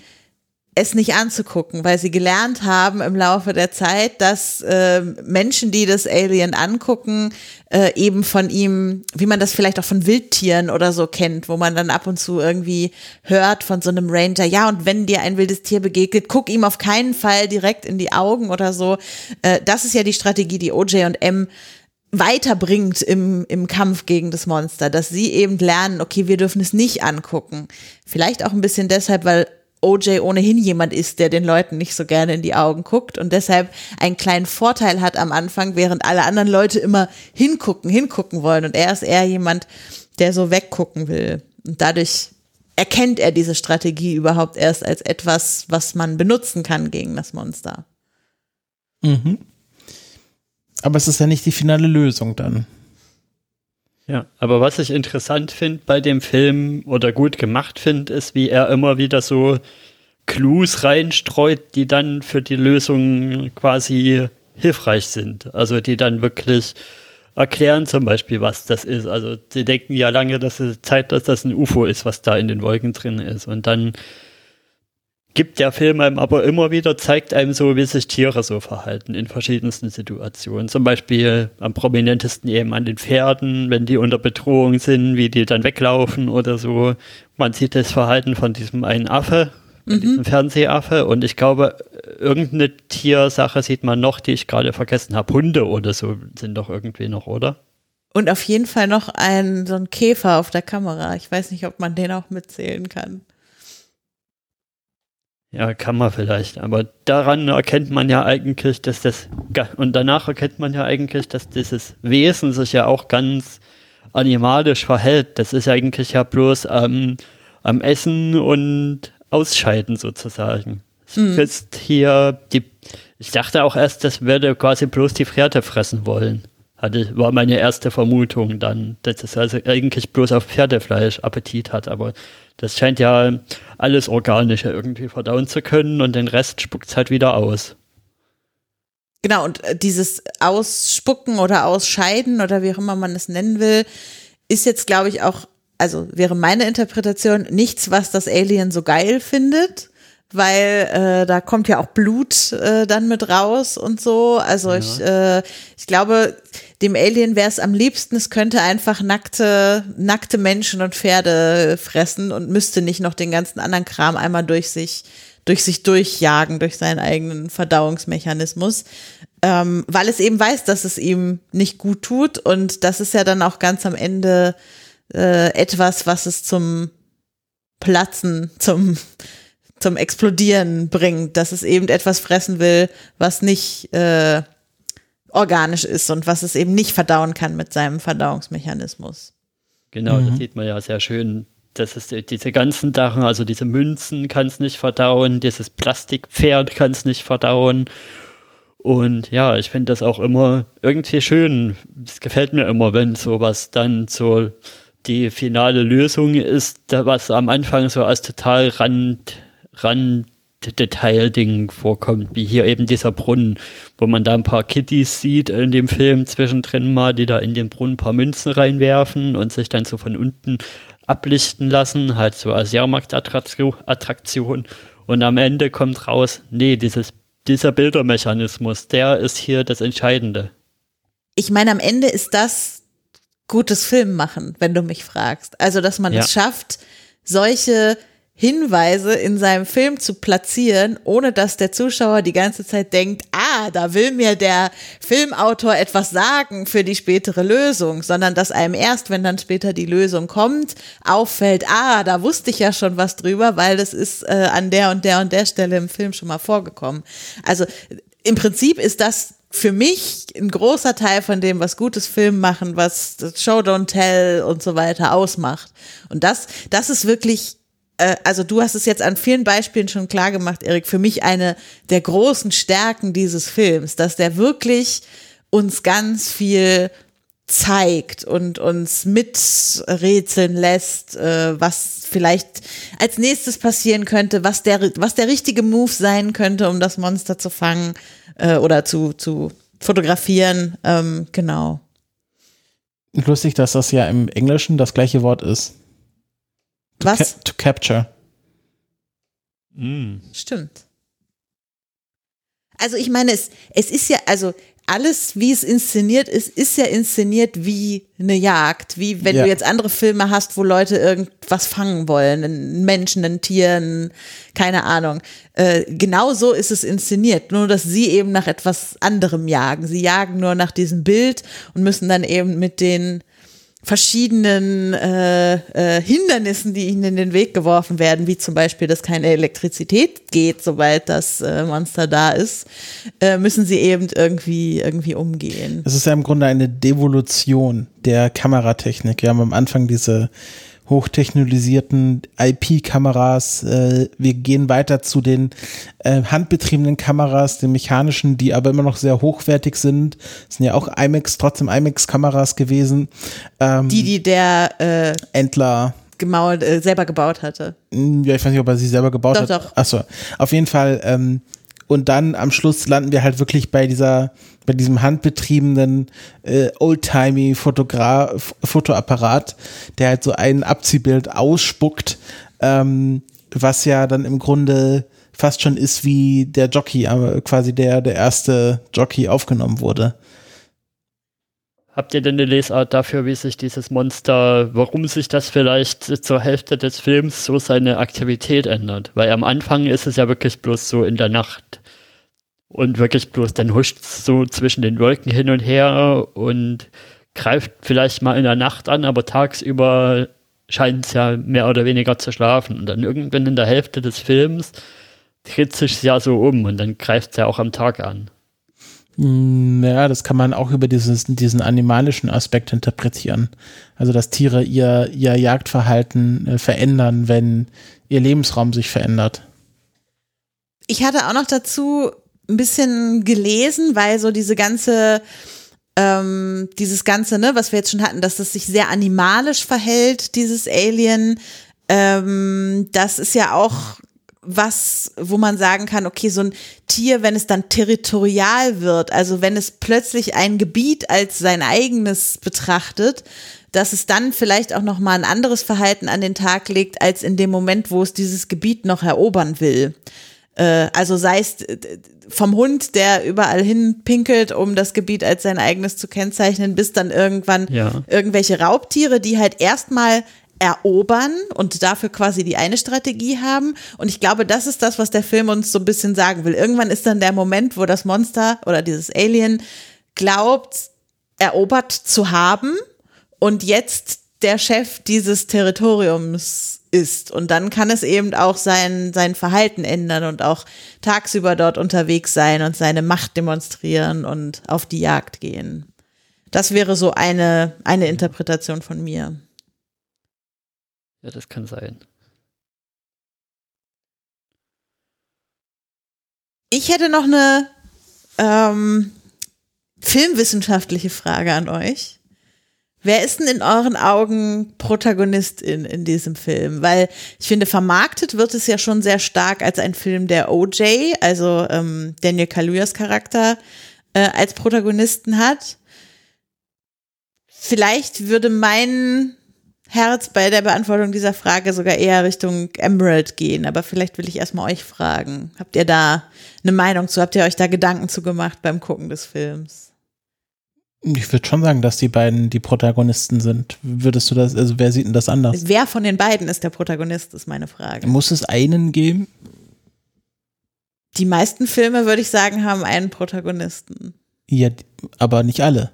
es nicht anzugucken, weil sie gelernt haben im Laufe der Zeit, dass äh, Menschen, die das Alien angucken, äh, eben von ihm, wie man das vielleicht auch von Wildtieren oder so kennt, wo man dann ab und zu irgendwie hört von so einem Ranger, ja, und wenn dir ein wildes Tier begegnet, guck ihm auf keinen Fall direkt in die Augen oder so. Äh, das ist ja die Strategie, die OJ und M weiterbringt im, im Kampf gegen das Monster, dass sie eben lernen, okay, wir dürfen es nicht angucken. Vielleicht auch ein bisschen deshalb, weil OJ ohnehin jemand ist, der den Leuten nicht so gerne in die Augen guckt und deshalb einen kleinen Vorteil hat am Anfang, während alle anderen Leute immer hingucken, hingucken wollen. Und er ist eher jemand, der so weggucken will. Und dadurch erkennt er diese Strategie überhaupt erst als etwas, was man benutzen kann gegen das Monster. Mhm. Aber es ist ja nicht die finale Lösung dann. Ja, aber was ich interessant finde bei dem Film oder gut gemacht finde, ist, wie er immer wieder so Clues reinstreut, die dann für die Lösung quasi hilfreich sind. Also die dann wirklich erklären zum Beispiel, was das ist. Also sie denken ja lange, dass es Zeit, dass das ein UFO ist, was da in den Wolken drin ist. Und dann gibt der Film einem aber immer wieder, zeigt einem so, wie sich Tiere so verhalten in verschiedensten Situationen. Zum Beispiel am prominentesten eben an den Pferden, wenn die unter Bedrohung sind, wie die dann weglaufen oder so. Man sieht das Verhalten von diesem einen Affe, mhm. diesem Fernsehaffe und ich glaube, irgendeine Tiersache sieht man noch, die ich gerade vergessen habe. Hunde oder so sind doch irgendwie noch, oder? Und auf jeden Fall noch ein, so ein Käfer auf der Kamera. Ich weiß nicht, ob man den auch mitzählen kann. Ja, kann man vielleicht, aber daran erkennt man ja eigentlich, dass das, und danach erkennt man ja eigentlich, dass dieses Wesen sich ja auch ganz animalisch verhält. Das ist eigentlich ja bloß ähm, am Essen und Ausscheiden sozusagen. Mhm. Ist hier die, ich dachte auch erst, das würde quasi bloß die Pferde fressen wollen. Hatte, war meine erste Vermutung dann, dass es also eigentlich bloß auf Pferdefleisch Appetit hat, aber das scheint ja alles Organische irgendwie verdauen zu können und den Rest spuckt es halt wieder aus. Genau, und äh, dieses Ausspucken oder Ausscheiden oder wie auch immer man es nennen will, ist jetzt, glaube ich, auch, also wäre meine Interpretation nichts, was das Alien so geil findet, weil äh, da kommt ja auch Blut äh, dann mit raus und so. Also ja. ich, äh, ich glaube, dem Alien wäre es am liebsten, es könnte einfach nackte, nackte Menschen und Pferde fressen und müsste nicht noch den ganzen anderen Kram einmal durch sich, durch sich durchjagen, durch seinen eigenen Verdauungsmechanismus. Ähm, weil es eben weiß, dass es ihm nicht gut tut und das ist ja dann auch ganz am Ende äh, etwas, was es zum Platzen, zum zum Explodieren bringt, dass es eben etwas fressen will, was nicht äh, organisch ist und was es eben nicht verdauen kann mit seinem Verdauungsmechanismus. Genau, mhm. das sieht man ja sehr schön. Das ist diese ganzen Sachen, also diese Münzen kann es nicht verdauen, dieses Plastikpferd kann es nicht verdauen. Und ja, ich finde das auch immer irgendwie schön. Es gefällt mir immer, wenn sowas dann so die finale Lösung ist, was am Anfang so als total Rand, Rand Detailding vorkommt, wie hier eben dieser Brunnen, wo man da ein paar Kitties sieht in dem Film zwischendrin mal, die da in den Brunnen ein paar Münzen reinwerfen und sich dann so von unten ablichten lassen, halt so als Jahrmarktattraktion. Und am Ende kommt raus, nee, dieses, dieser Bildermechanismus, der ist hier das Entscheidende. Ich meine, am Ende ist das gutes Film machen, wenn du mich fragst. Also, dass man ja. es schafft, solche Hinweise in seinem Film zu platzieren, ohne dass der Zuschauer die ganze Zeit denkt, ah, da will mir der Filmautor etwas sagen für die spätere Lösung, sondern dass einem erst, wenn dann später die Lösung kommt, auffällt, ah, da wusste ich ja schon was drüber, weil das ist äh, an der und der und der Stelle im Film schon mal vorgekommen. Also im Prinzip ist das für mich ein großer Teil von dem, was gutes Film machen, was Show Don't Tell und so weiter ausmacht. Und das, das ist wirklich äh, also du hast es jetzt an vielen Beispielen schon klar gemacht, Erik, für mich eine der großen Stärken dieses Films, dass der wirklich uns ganz viel zeigt und uns miträtseln lässt, äh, was vielleicht als nächstes passieren könnte, was der, was der richtige Move sein könnte, um das Monster zu fangen äh, oder zu, zu fotografieren. Ähm, genau. Lustig, dass das ja im Englischen das gleiche Wort ist. Was? Ca to capture. Mm. Stimmt. Also ich meine, es, es ist ja, also alles, wie es inszeniert ist, ist ja inszeniert wie eine Jagd. Wie wenn ja. du jetzt andere Filme hast, wo Leute irgendwas fangen wollen, einen Menschen, einen Tier, keine Ahnung. Äh, genau so ist es inszeniert. Nur, dass sie eben nach etwas anderem jagen. Sie jagen nur nach diesem Bild und müssen dann eben mit den verschiedenen äh, äh, Hindernissen, die ihnen in den Weg geworfen werden, wie zum Beispiel, dass keine Elektrizität geht, sobald das äh, Monster da ist, äh, müssen sie eben irgendwie irgendwie umgehen. Es ist ja im Grunde eine Devolution der Kameratechnik. Wir haben am Anfang diese hochtechnologisierten IP-Kameras. Äh, wir gehen weiter zu den äh, handbetriebenen Kameras, den mechanischen, die aber immer noch sehr hochwertig sind. Das sind ja auch IMAX, trotzdem IMAX-Kameras gewesen. Ähm, die, die der äh, Endler gemauert, äh, selber gebaut hatte. Hm, ja, ich weiß nicht, ob er sie selber gebaut doch, hat. Doch. Achso, auf jeden Fall. Ähm, und dann am Schluss landen wir halt wirklich bei dieser bei diesem handbetriebenen äh, oldtimey Fotoapparat, der halt so ein Abziehbild ausspuckt, ähm, was ja dann im Grunde fast schon ist wie der Jockey, aber quasi der der erste Jockey aufgenommen wurde. Habt ihr denn eine Lesart dafür, wie sich dieses Monster, warum sich das vielleicht zur Hälfte des Films so seine Aktivität ändert? Weil am Anfang ist es ja wirklich bloß so in der Nacht und wirklich bloß dann huscht so zwischen den Wolken hin und her und greift vielleicht mal in der Nacht an, aber tagsüber scheint es ja mehr oder weniger zu schlafen. Und dann irgendwann in der Hälfte des Films dreht sich ja so um und dann greift es ja auch am Tag an. Mm, ja, das kann man auch über dieses, diesen animalischen Aspekt interpretieren. Also, dass Tiere ihr, ihr Jagdverhalten äh, verändern, wenn ihr Lebensraum sich verändert. Ich hatte auch noch dazu ein bisschen gelesen, weil so diese ganze ähm, dieses ganze, ne, was wir jetzt schon hatten, dass das sich sehr animalisch verhält, dieses Alien, ähm, das ist ja auch was, wo man sagen kann, okay, so ein Tier, wenn es dann territorial wird, also wenn es plötzlich ein Gebiet als sein eigenes betrachtet, dass es dann vielleicht auch noch mal ein anderes Verhalten an den Tag legt als in dem Moment, wo es dieses Gebiet noch erobern will. Äh, also sei es vom Hund, der überall hin pinkelt, um das Gebiet als sein eigenes zu kennzeichnen, bis dann irgendwann ja. irgendwelche Raubtiere, die halt erstmal erobern und dafür quasi die eine Strategie haben. Und ich glaube, das ist das, was der Film uns so ein bisschen sagen will. Irgendwann ist dann der Moment, wo das Monster oder dieses Alien glaubt, erobert zu haben und jetzt der Chef dieses Territoriums ist. Und dann kann es eben auch sein, sein Verhalten ändern und auch tagsüber dort unterwegs sein und seine Macht demonstrieren und auf die Jagd gehen. Das wäre so eine, eine Interpretation von mir. Ja, das kann sein. Ich hätte noch eine ähm, filmwissenschaftliche Frage an euch. Wer ist denn in euren Augen Protagonistin in diesem Film? Weil ich finde, vermarktet wird es ja schon sehr stark als ein Film der OJ, also ähm, Daniel Kaluyas Charakter, äh, als Protagonisten hat. Vielleicht würde mein Herz bei der Beantwortung dieser Frage sogar eher Richtung Emerald gehen, aber vielleicht will ich erstmal euch fragen. Habt ihr da eine Meinung zu? Habt ihr euch da Gedanken zu gemacht beim Gucken des Films? Ich würde schon sagen, dass die beiden die Protagonisten sind. Würdest du das, also wer sieht denn das anders? Wer von den beiden ist der Protagonist, ist meine Frage. Muss es einen geben? Die meisten Filme, würde ich sagen, haben einen Protagonisten. Ja, aber nicht alle.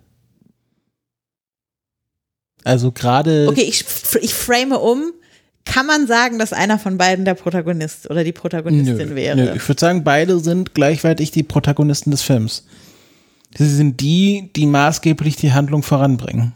Also gerade. Okay, ich, ich frame um. Kann man sagen, dass einer von beiden der Protagonist oder die Protagonistin nö, wäre? Nö. Ich würde sagen, beide sind gleichwertig die Protagonisten des Films. Sie sind die, die maßgeblich die Handlung voranbringen.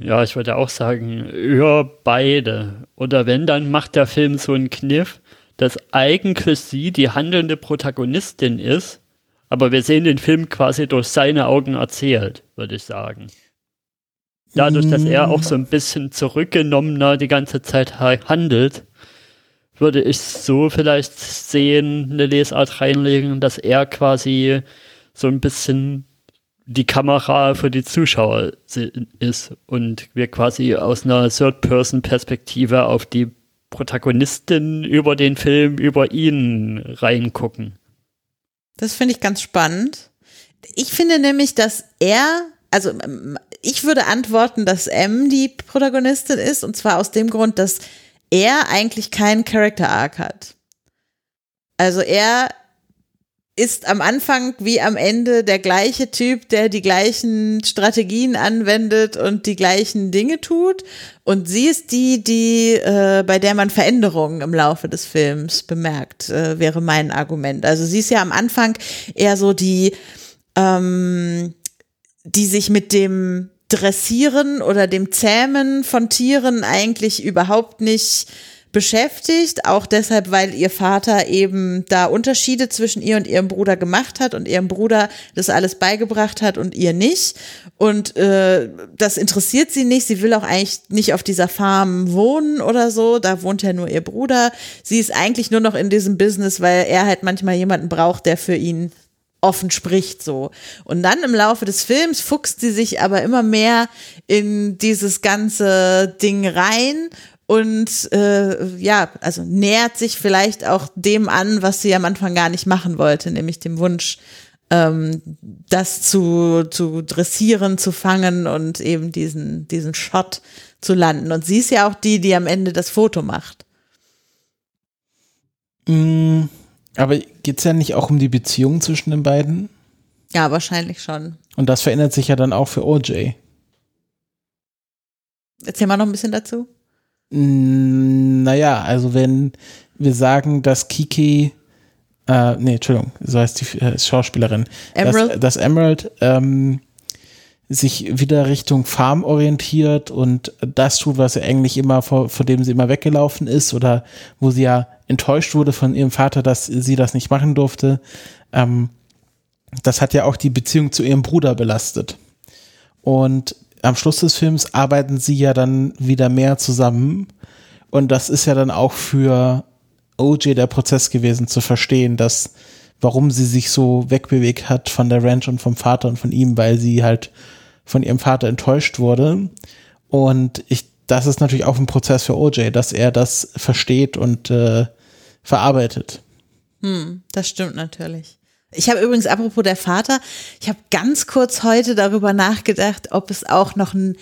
Ja, ich würde auch sagen, ja, beide. Oder wenn, dann macht der Film so einen Kniff, dass eigentlich sie die handelnde Protagonistin ist, aber wir sehen den Film quasi durch seine Augen erzählt, würde ich sagen. Dadurch, dass er auch so ein bisschen zurückgenommener die ganze Zeit handelt, würde ich so vielleicht sehen, eine Lesart reinlegen, dass er quasi so ein bisschen die Kamera für die Zuschauer ist und wir quasi aus einer Third-Person-Perspektive auf die Protagonistin über den Film, über ihn reingucken. Das finde ich ganz spannend. Ich finde nämlich, dass er, also ich würde antworten, dass M die Protagonistin ist und zwar aus dem Grund, dass er eigentlich keinen Character Arc hat. Also er ist am Anfang wie am Ende der gleiche Typ, der die gleichen Strategien anwendet und die gleichen Dinge tut. Und sie ist die, die äh, bei der man Veränderungen im Laufe des Films bemerkt, äh, wäre mein Argument. Also sie ist ja am Anfang eher so die, ähm, die sich mit dem Dressieren oder dem Zähmen von Tieren eigentlich überhaupt nicht beschäftigt, auch deshalb, weil ihr Vater eben da Unterschiede zwischen ihr und ihrem Bruder gemacht hat und ihrem Bruder das alles beigebracht hat und ihr nicht. Und äh, das interessiert sie nicht. Sie will auch eigentlich nicht auf dieser Farm wohnen oder so. Da wohnt ja nur ihr Bruder. Sie ist eigentlich nur noch in diesem Business, weil er halt manchmal jemanden braucht, der für ihn offen spricht so. Und dann im Laufe des Films fuchst sie sich aber immer mehr in dieses ganze Ding rein und äh, ja, also nähert sich vielleicht auch dem an, was sie am Anfang gar nicht machen wollte, nämlich dem Wunsch, ähm, das zu, zu dressieren, zu fangen und eben diesen, diesen Shot zu landen. Und sie ist ja auch die, die am Ende das Foto macht. Mm, aber geht es ja nicht auch um die Beziehung zwischen den beiden? Ja, wahrscheinlich schon. Und das verändert sich ja dann auch für OJ. Erzähl mal noch ein bisschen dazu. Naja, also wenn wir sagen, dass Kiki, äh, nee, Entschuldigung, so heißt die äh, Schauspielerin, Emerald, dass, dass Emerald ähm, sich wieder Richtung Farm orientiert und das tut, was er eigentlich immer vor, vor dem sie immer weggelaufen ist oder wo sie ja enttäuscht wurde von ihrem Vater, dass sie das nicht machen durfte. Ähm, das hat ja auch die Beziehung zu ihrem Bruder belastet. Und am Schluss des Films arbeiten sie ja dann wieder mehr zusammen. Und das ist ja dann auch für OJ der Prozess gewesen, zu verstehen, dass warum sie sich so wegbewegt hat von der Ranch und vom Vater und von ihm, weil sie halt von ihrem Vater enttäuscht wurde. Und ich, das ist natürlich auch ein Prozess für OJ, dass er das versteht und äh, verarbeitet. Hm, das stimmt natürlich. Ich habe übrigens, apropos der Vater, ich habe ganz kurz heute darüber nachgedacht, ob es auch noch ein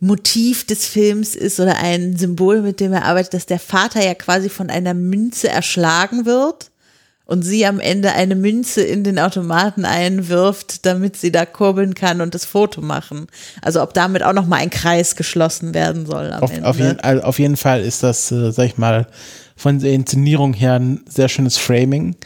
Motiv des Films ist oder ein Symbol, mit dem er arbeitet, dass der Vater ja quasi von einer Münze erschlagen wird und sie am Ende eine Münze in den Automaten einwirft, damit sie da kurbeln kann und das Foto machen. Also ob damit auch noch mal ein Kreis geschlossen werden soll am auf, Ende. Auf jeden, auf jeden Fall ist das, äh, sag ich mal, von der Inszenierung her ein sehr schönes Framing.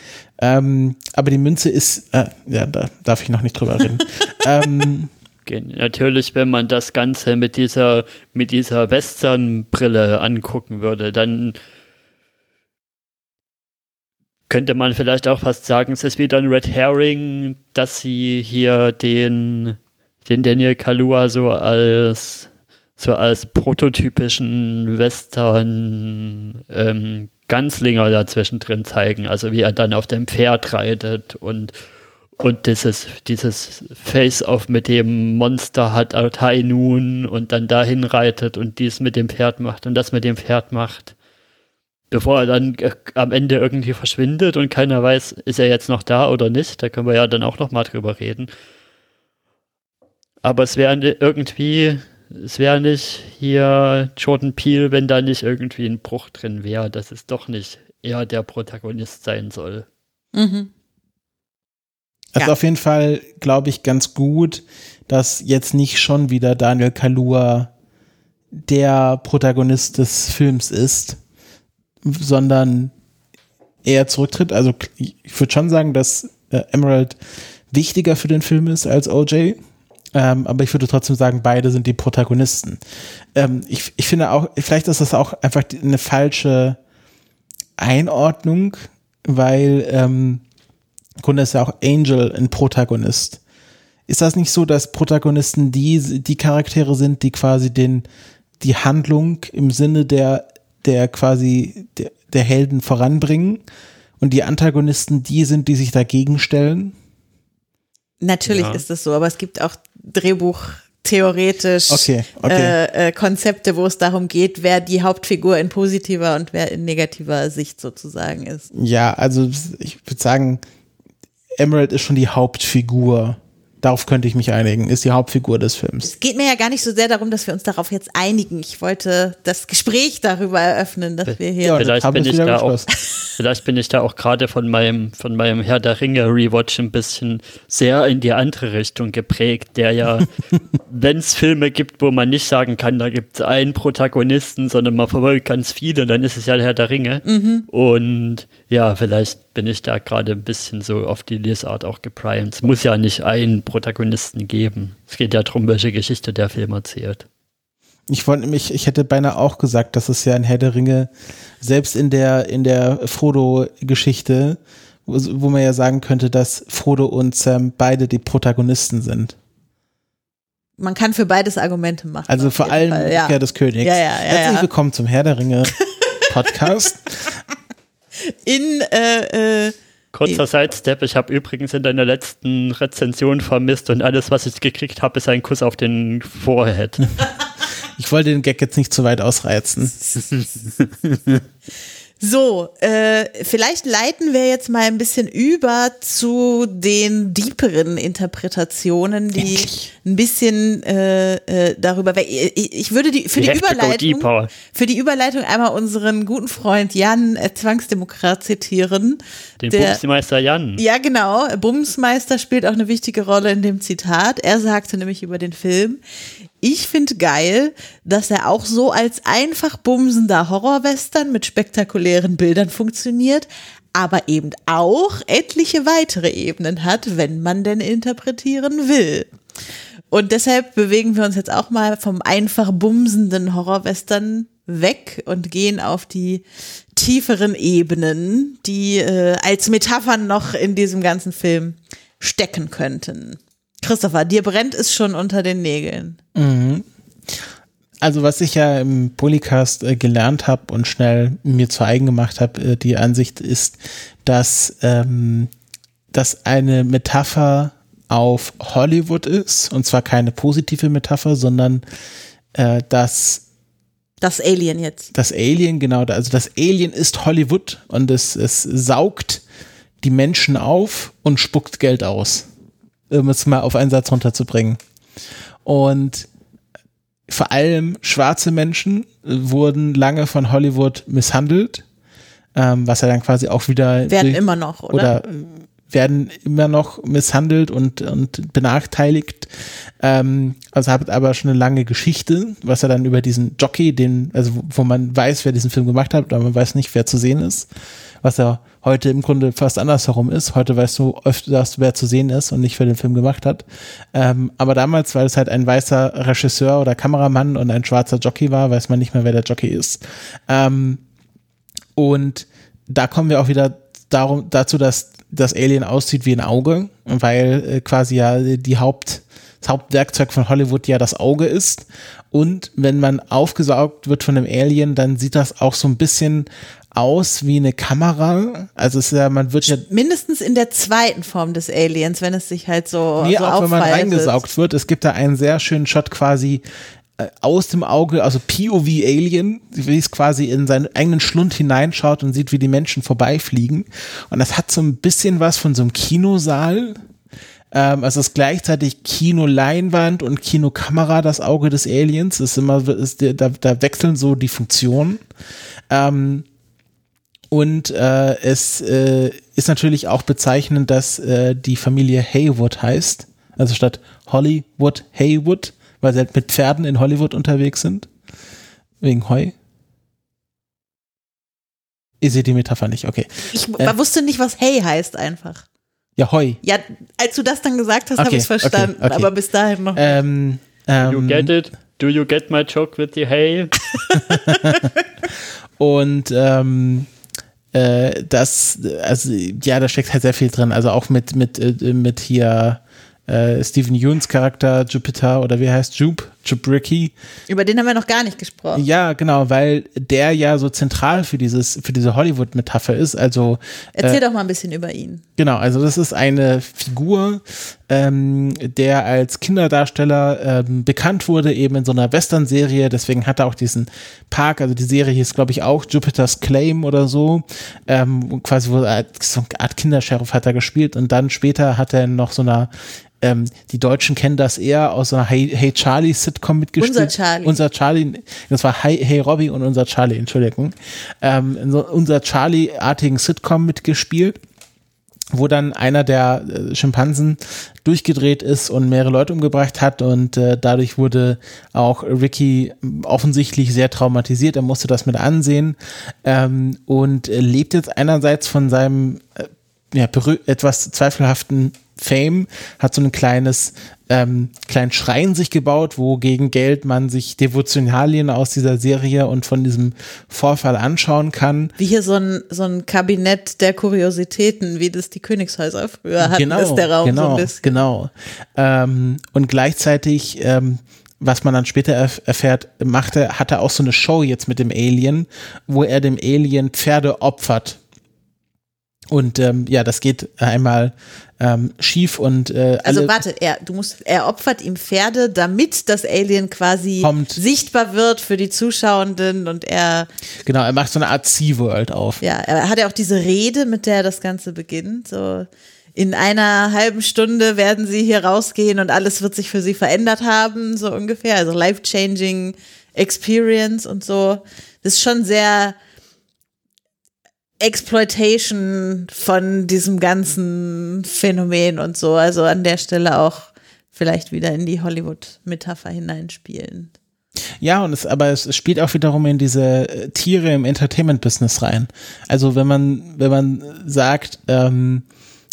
Ähm, aber die Münze ist, äh, ja, da darf ich noch nicht drüber reden. ähm, Natürlich, wenn man das Ganze mit dieser, mit dieser Western-Brille angucken würde, dann könnte man vielleicht auch fast sagen, es ist wieder ein Red Herring, dass sie hier den, den Daniel Kalua so als so als prototypischen Western ähm, Ganzlinger dazwischen drin zeigen, also wie er dann auf dem Pferd reitet und und dieses, dieses Face-Off mit dem Monster hat Altai nun und dann dahin reitet und dies mit dem Pferd macht und das mit dem Pferd macht. Bevor er dann äh, am Ende irgendwie verschwindet und keiner weiß, ist er jetzt noch da oder nicht. Da können wir ja dann auch noch mal drüber reden. Aber es wäre irgendwie, es wäre nicht hier Jordan Peele, wenn da nicht irgendwie ein Bruch drin wäre, dass es doch nicht er der Protagonist sein soll. Mhm. Also Ja. auf jeden Fall glaube ich ganz gut, dass jetzt nicht schon wieder Daniel Kalua der Protagonist des Films ist, sondern er zurücktritt. Also ich würde schon sagen, dass äh, Emerald wichtiger für den Film ist als OJ. Ähm, aber ich würde trotzdem sagen, beide sind die Protagonisten. Ähm, ich, ich finde auch, vielleicht ist das auch einfach eine falsche Einordnung, weil ähm, im Grunde ist ja auch Angel ein Protagonist. Ist das nicht so, dass Protagonisten die, die Charaktere sind, die quasi den, die Handlung im Sinne der, der quasi der, der Helden voranbringen und die Antagonisten die sind, die sich dagegen stellen? Natürlich Ja. ist es so, aber es gibt auch Drehbuch theoretisch Okay, okay. Äh, äh, Konzepte, wo es darum geht, wer die Hauptfigur in positiver und wer in negativer Sicht sozusagen ist. Ja, also ich würde sagen, Emerald ist schon die Hauptfigur. Darauf könnte ich mich einigen, ist die Hauptfigur des Films. Es geht mir ja gar nicht so sehr darum, dass wir uns darauf jetzt einigen. Ich wollte das Gespräch darüber eröffnen, dass wir hier. Ja, Vielleicht bin ich da auch, vielleicht bin ich da auch gerade von meinem, von meinem Herr der Ringe Rewatch ein bisschen sehr in die andere Richtung geprägt, der ja, wenn es Filme gibt, wo man nicht sagen kann, da gibt es einen Protagonisten, sondern man verfolgt ganz viele, dann ist es ja der Herr der Ringe. Und ja, vielleicht bin ich da gerade ein bisschen so auf die Lesart auch geprimed. Es muss ja nicht einen Protagonisten geben. Es geht ja darum, welche Geschichte der Film erzählt. Ich wollte nämlich, ich hätte beinahe auch gesagt, dass es ja in Herr der Ringe, selbst in der, in der Frodo-Geschichte, wo, wo man ja sagen könnte, dass Frodo und Sam beide die Protagonisten sind. Man kann für beides Argumente machen. Also vor allem Fall, Rückkehr ja. des Königs. Ja, ja, ja, Herzlich ja. willkommen zum Herr der Ringe Podcast. In äh, äh, Kurzer Sidestep, ich habe übrigens in deiner letzten Rezension vermisst und alles, was ich gekriegt habe, ist ein Kuss auf den Forehead. Ich wollte den Gag jetzt nicht zu weit ausreizen. So, äh, vielleicht leiten wir jetzt mal ein bisschen über zu den deeperen Interpretationen, die Endlich. ein bisschen äh, äh, darüber. Ich, ich würde die für die go Überleitung für die Überleitung einmal unseren guten Freund Jan äh, Zwangsdemokrat zitieren. Den der- Bumsmeister Jan. Ja, genau. Bumsmeister spielt auch eine wichtige Rolle in dem Zitat. Er sagte nämlich über den Film, ich finde geil, dass er auch so als einfach bumsender Horrorwestern mit spektakulären Bildern funktioniert, aber eben auch etliche weitere Ebenen hat, wenn man denn interpretieren will. Und deshalb bewegen wir uns jetzt auch mal vom einfach bumsenden Horrorwestern weg und gehen auf die tieferen Ebenen, die äh, als Metaphern noch in diesem ganzen Film stecken könnten. Christopher, dir brennt es schon unter den Nägeln. Also was ich ja im Polycast äh, gelernt habe und schnell mir zu eigen gemacht habe, äh, die Ansicht ist, dass, ähm, dass eine Metapher auf Hollywood ist, und zwar keine positive Metapher, sondern äh, dass Das Alien jetzt. das Alien, genau, also das Alien ist Hollywood und es, es saugt die Menschen auf und spuckt Geld aus. Um es mal auf einen Satz runterzubringen. Und vor allem schwarze Menschen wurden lange von Hollywood misshandelt, ähm, was ja dann quasi auch wieder Werden durch- immer noch, oder? oder äh, werden immer noch misshandelt und, und benachteiligt. Ähm, also hat aber schon eine lange Geschichte, was er dann über diesen Jockey, den, also wo- man weiß, wer diesen Film gemacht hat, aber man weiß nicht, wer zu sehen ist. Was ja heute im Grunde fast andersherum ist. Heute weißt du öfters, wer zu sehen ist und nicht, wer den Film gemacht hat. Ähm, aber damals, weil es halt ein weißer Regisseur oder Kameramann und ein schwarzer Jockey war, weiß man nicht mehr, wer der Jockey ist. Ähm, und da kommen wir auch wieder darum, dazu, dass das Alien aussieht wie ein Auge, weil äh, quasi ja die Haupt, das Hauptwerkzeug von Hollywood ja das Auge ist. Und wenn man aufgesaugt wird von einem Alien, dann sieht das auch so ein bisschen aus wie eine Kamera. Also es ist ja, man wird ja. Mindestens in der zweiten Form des Aliens, wenn es sich halt so. Nee, so auch wenn man reingesaugt wird. Es gibt da einen sehr schönen Shot quasi aus dem Auge, also POV Alien, wie es quasi in seinen eigenen Schlund hineinschaut und sieht, wie die Menschen vorbeifliegen. Und das hat so ein bisschen was von so einem Kinosaal. Ähm, also es ist gleichzeitig Kinoleinwand und Kinokamera, das Auge des Aliens. Das ist immer, ist, da, da wechseln so die Funktionen. Ähm, und äh, es äh, ist natürlich auch bezeichnend, dass äh, die Familie Haywood heißt. Also statt Hollywood Haywood, weil sie halt mit Pferden in Hollywood unterwegs sind. Wegen Heu. Ihr seht die Metapher nicht, okay. Ich Äh. wusste nicht, was Hey heißt einfach. Ja, Heu. Ja, als du das dann gesagt hast, habe Okay, ich es verstanden, okay, okay. aber bis dahin noch. Ähm, You ähm, get it? Do you get my joke with the hay? Und ähm, äh, das, also ja, da steckt halt sehr viel drin. Also auch mit, mit, äh, mit hier äh, Stephen Yuns Charakter Jupiter oder wie heißt Jupe, Jubricky. Über den haben wir noch gar nicht gesprochen. Ja, genau, weil der ja so zentral für dieses, für diese Hollywood-Metapher ist. Also Erzähl doch mal ein bisschen über ihn. Genau, also das ist eine Figur, ähm, der als Kinderdarsteller ähm, bekannt wurde, eben in so einer Western-Serie. Deswegen hat er auch diesen Park, also die Serie hieß, glaube ich, auch Jupiter's Claim oder so. Ähm, quasi wo so eine Art Kindersheriff hat er gespielt und dann später hat er noch so einer ähm, die Deutschen kennen das eher aus so einer Hey, hey Charlie Sitcom mitgespielt. Unser Charlie. Unser Charlie, das war Hey, hey Robbie und unser Charlie, Entschuldigung. Ähm, so unser Charlie-artigen Sitcom mitgespielt wo dann einer der äh, Schimpansen durchgedreht ist und mehrere Leute umgebracht hat und äh, dadurch wurde auch Ricky offensichtlich sehr traumatisiert. Er musste das mit ansehen ähm, und äh, lebt jetzt einerseits von seinem äh, ja, etwas zweifelhaften Fame, hat so ein kleines ähm, kleinen Schrein sich gebaut, wo gegen Geld man sich Devotionalien aus dieser Serie und von diesem Vorfall anschauen kann. Wie hier so ein, so ein Kabinett der Kuriositäten, wie das die Königshäuser früher hatten, genau, ist der Raum genau, so ein bisschen. Genau. Ähm, und gleichzeitig, ähm, was man dann später erf erfährt, machte, hat er auch so eine Show jetzt mit dem Alien, wo er dem Alien Pferde opfert. Und ähm, ja, das geht einmal ähm, schief und äh, Also warte, er, du musst, er opfert ihm Pferde, damit das Alien quasi Kommt. sichtbar wird für die Zuschauenden und er, genau, er macht so eine Art SeaWorld auf. ja, er hat ja auch diese Rede, mit der das Ganze beginnt, so in einer halben Stunde werden sie hier rausgehen und alles wird sich für sie verändert haben, so ungefähr, also life-changing experience und so. Das ist schon sehr Exploitation von diesem ganzen Phänomen und so. Also an der Stelle auch vielleicht wieder in die Hollywood-Metapher hineinspielen. Ja, und es, aber es spielt auch wiederum in diese äh, Tiere im Entertainment-Business rein. Also wenn man, wenn man sagt, ähm,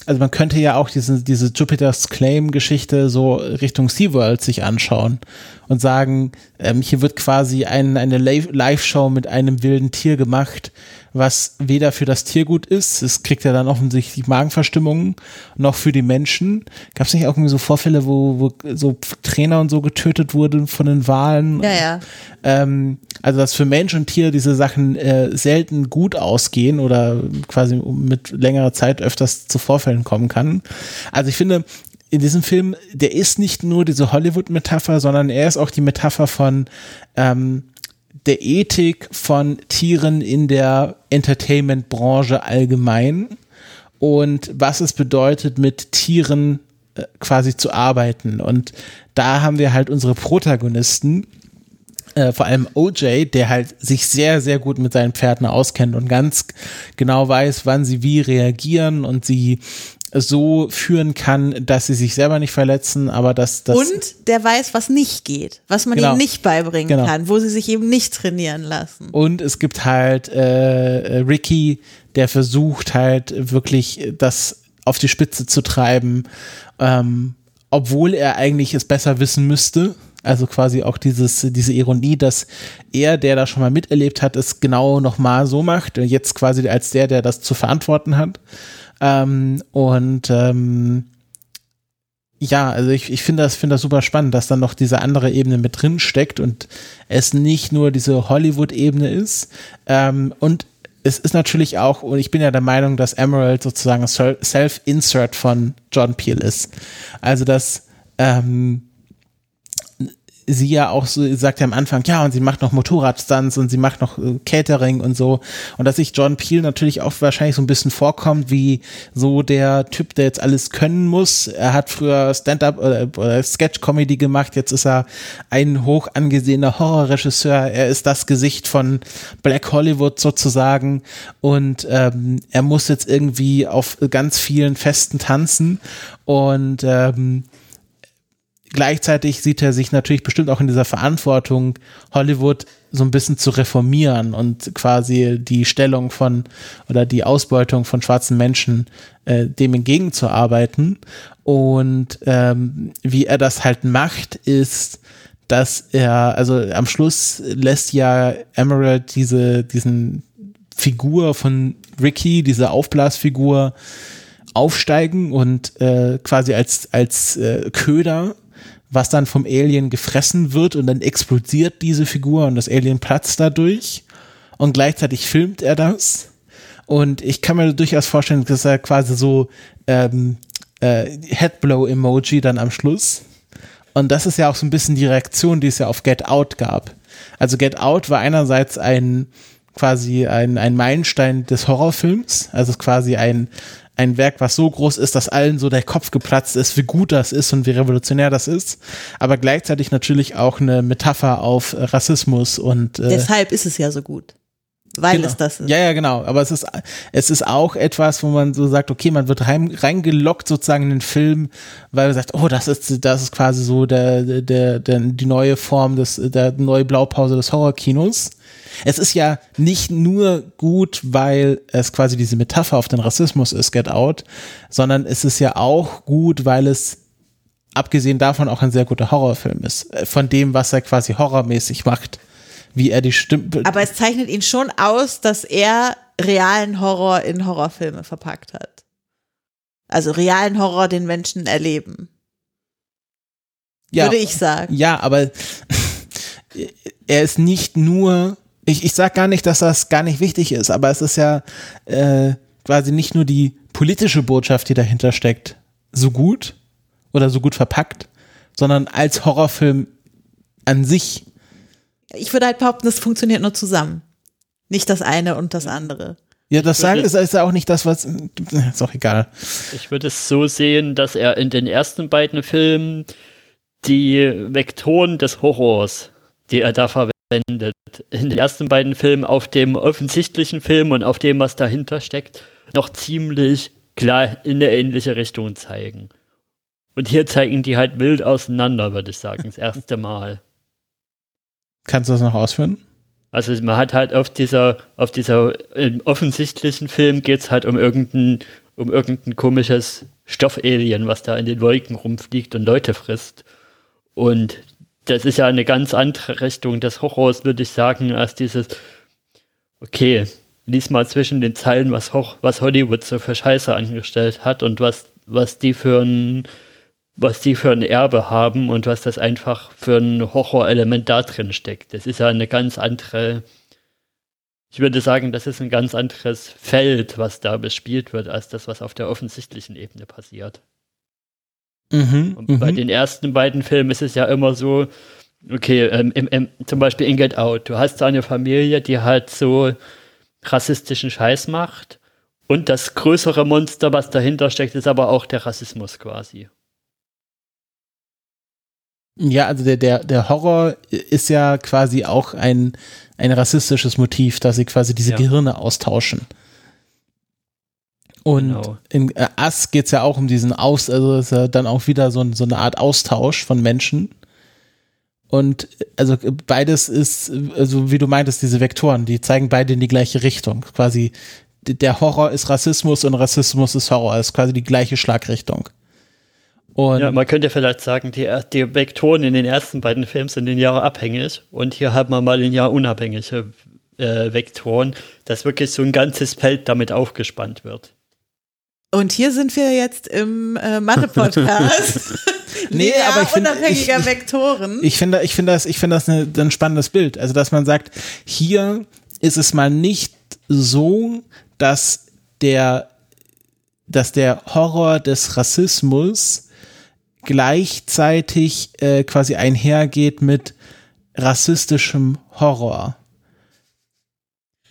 also man könnte ja auch diese, diese Jupiter's Claim-Geschichte so Richtung SeaWorld sich anschauen und sagen, ähm, hier wird quasi ein, eine Live- Live-Show mit einem wilden Tier gemacht, was weder für das Tier gut ist, es kriegt ja dann offensichtlich Magenverstimmungen, noch für die Menschen. Gab es nicht auch irgendwie so Vorfälle, wo, wo so Trainer und so getötet wurden von den Wahlen? Ja, ja. Ähm, also dass für Mensch und Tier diese Sachen äh, selten gut ausgehen oder quasi mit längerer Zeit öfters zu Vorfällen kommen kann. Also ich finde, in diesem Film, der ist nicht nur diese Hollywood-Metapher, sondern er ist auch die Metapher von ähm, der Ethik von Tieren in der Entertainment-Branche allgemein und was es bedeutet, mit Tieren äh, quasi zu arbeiten. Und da haben wir halt unsere Protagonisten, äh, vor allem OJ, der halt sich sehr, sehr gut mit seinen Pferden auskennt und ganz genau weiß, wann sie wie reagieren und sie so führen kann, dass sie sich selber nicht verletzen, aber dass das Und der weiß, was nicht geht, was man Genau. ihnen nicht beibringen Genau. kann, wo sie sich eben nicht trainieren lassen. Und es gibt halt äh, Ricky, der versucht halt wirklich das auf die Spitze zu treiben, ähm, obwohl er eigentlich es besser wissen müsste. Also quasi auch dieses, diese Ironie, dass er, der da schon mal miterlebt hat, es genau nochmal so macht. Jetzt quasi als der, der das zu verantworten hat. Ähm, und ähm, ja, also ich, ich finde das, finde das super spannend, dass dann noch diese andere Ebene mit drin steckt und es nicht nur diese Hollywood-Ebene ist. Ähm, und es ist natürlich auch, und ich bin ja der Meinung, dass Emerald sozusagen Self-Insert von John Peel ist. Also, dass ähm, sie ja auch so, sagt ja am Anfang, ja, und sie macht noch Motorradstunts und sie macht noch äh, Catering und so. Und dass sich John Peel natürlich auch wahrscheinlich so ein bisschen vorkommt, wie so der Typ, der jetzt alles können muss. Er hat früher Stand-up oder, oder Sketch-Comedy gemacht, jetzt ist er ein hoch angesehener Horrorregisseur. Er ist das Gesicht von Black Hollywood sozusagen. Und ähm, er muss jetzt irgendwie auf ganz vielen Festen tanzen. Und ähm, gleichzeitig sieht er sich natürlich bestimmt auch in dieser Verantwortung, Hollywood so ein bisschen zu reformieren und quasi die Stellung von oder die Ausbeutung von schwarzen Menschen äh, dem entgegenzuarbeiten. Und ähm, wie er das halt macht, ist, dass er, also am Schluss lässt ja Emerald diese, diesen Figur von Ricky, diese Aufblasfigur, aufsteigen und äh, quasi als, als äh, Köder was dann vom Alien gefressen wird und dann explodiert diese Figur und das Alien platzt dadurch und gleichzeitig filmt er das. Und ich kann mir durchaus vorstellen, dass er quasi so ähm, äh, Headblow-Emoji dann am Schluss. Und das ist ja auch so ein bisschen die Reaktion, die es ja auf Get Out gab. Also Get Out war einerseits ein quasi ein, ein Meilenstein des Horrorfilms, also quasi ein, ein Werk, was so groß ist, dass allen so der Kopf geplatzt ist, wie gut das ist und wie revolutionär das ist, aber gleichzeitig natürlich auch eine Metapher auf Rassismus und äh, deshalb ist es ja so gut. Weil genau. es das ist. Ja, ja, genau. Aber es ist, es ist auch etwas, wo man so sagt, okay, man wird rein, reingelockt sozusagen in den Film, weil man sagt, oh, das ist, das ist quasi so der, der, der, die neue Form des, der neue Blaupause des Horrorkinos. Es ist ja nicht nur gut, weil es quasi diese Metapher auf den Rassismus ist, Get Out, sondern es ist ja auch gut, weil es abgesehen davon auch ein sehr guter Horrorfilm ist. Äh, von dem, was er quasi horrormäßig macht. Wie er die Stimme. Aber es zeichnet ihn schon aus, dass er realen Horror in Horrorfilme verpackt hat. Also realen Horror, den Menschen erleben. Ja, würde ich sagen. Ja, aber er ist nicht nur ich, ich sag gar nicht, dass das gar nicht wichtig ist, aber es ist ja äh, quasi nicht nur die politische Botschaft, die dahinter steckt, so gut oder so gut verpackt, sondern als Horrorfilm an sich. Ich würde halt behaupten, es funktioniert nur zusammen. Nicht das eine und das andere. Ja, das sagen ist, ist ja auch nicht das, was. Ist auch egal. Ich würde es so sehen, dass er in den ersten beiden Filmen die Vektoren des Horrors, die er da verwendet, verwendet. In den ersten beiden Filmen auf dem offensichtlichen Film und auf dem, was dahinter steckt, noch ziemlich klar in eine ähnliche Richtung zeigen. Und hier zeigen die halt wild auseinander, würde ich sagen, das erste Mal. Kannst du das noch ausführen? Also man hat halt auf dieser, auf dieser im offensichtlichen Film geht es halt um irgendein, um irgendein komisches Stoffalien, was da in den Wolken rumfliegt und Leute frisst. Und das ist ja eine ganz andere Richtung des Horrors, würde ich sagen, als dieses, okay, lies mal zwischen den Zeilen, was, Ho was Hollywood so für Scheiße angestellt hat und was, was die für ein, was die für ein Erbe haben und was das einfach für ein Horrorelement da drin steckt. Das ist ja eine ganz andere, ich würde sagen, das ist ein ganz anderes Feld, was da bespielt wird, als das, was auf der offensichtlichen Ebene passiert. Mhm, und bei mhm. den ersten beiden Filmen ist es ja immer so, okay, ähm, im, im, zum Beispiel in Get Out, du hast eine Familie, die halt so rassistischen Scheiß macht und das größere Monster, was dahinter steckt, ist aber auch der Rassismus quasi. Ja, also der, der, der Horror ist ja quasi auch ein, ein rassistisches Motiv, dass sie quasi diese ja. Gehirne austauschen. Und genau. in äh, Ass geht es ja auch um diesen Aus, also ist ja dann auch wieder so, so eine Art Austausch von Menschen. Und also beides ist, also wie du meintest, diese Vektoren, die zeigen beide in die gleiche Richtung. Quasi der Horror ist Rassismus und Rassismus ist Horror, ist quasi die gleiche Schlagrichtung. Und Ja, man könnte vielleicht sagen, die, die Vektoren in den ersten beiden Filmen sind linear abhängig und hier haben wir mal linear unabhängige äh, Vektoren, dass wirklich so ein ganzes Feld damit aufgespannt wird. Und hier sind wir jetzt im äh, Mathe-Podcast. Nee, Linear aber ich find- unabhängiger ich- Vektoren. Ich finde, ich finde das, ich finde das eine, ein spannendes Bild. Also, dass man sagt, hier ist es mal nicht so, dass der, dass der Horror des Rassismus gleichzeitig äh, quasi einhergeht mit rassistischem Horror.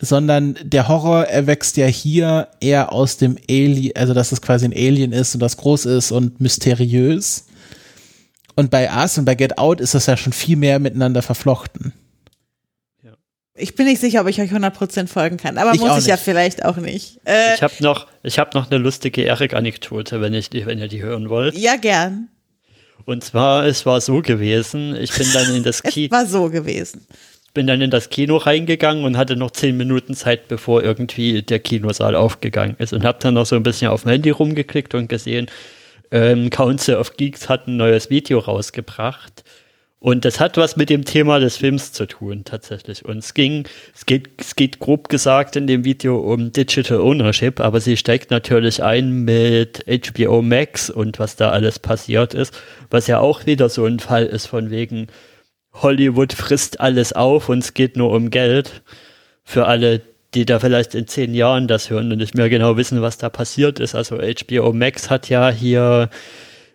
Sondern der Horror erwächst ja hier eher aus dem Alien, also dass es quasi ein Alien ist und das groß ist und mysteriös. Und bei Us und bei Get Out ist das ja schon viel mehr miteinander verflochten. ich bin nicht sicher, ob ich euch 100% folgen kann, aber Ich muss ich ja nicht. vielleicht auch nicht. Äh, Ich habe noch, ich hab noch eine lustige Erik-Anekdote, wenn, ich die- wenn ihr die hören wollt. ja, gern. Und zwar, es war so gewesen, ich bin dann in das, Es Ki war so gewesen. Bin dann in das Kino reingegangen und hatte noch zehn Minuten Zeit, bevor irgendwie der Kinosaal aufgegangen ist. Und habe dann noch so ein bisschen auf dem Handy rumgeklickt und gesehen, ähm, Council of Geeks hat ein neues Video rausgebracht. Und das hat was mit dem Thema des Films zu tun, tatsächlich. Und es ging, es geht, es geht grob gesagt in dem Video um Digital Ownership, aber sie steigt natürlich ein mit HBO Max und was da alles passiert ist, was ja auch wieder so ein Fall ist von wegen Hollywood frisst alles auf und es geht nur um Geld. Für alle, die da vielleicht in zehn Jahren das hören und nicht mehr genau wissen, was da passiert ist. Also HBO Max hat ja hier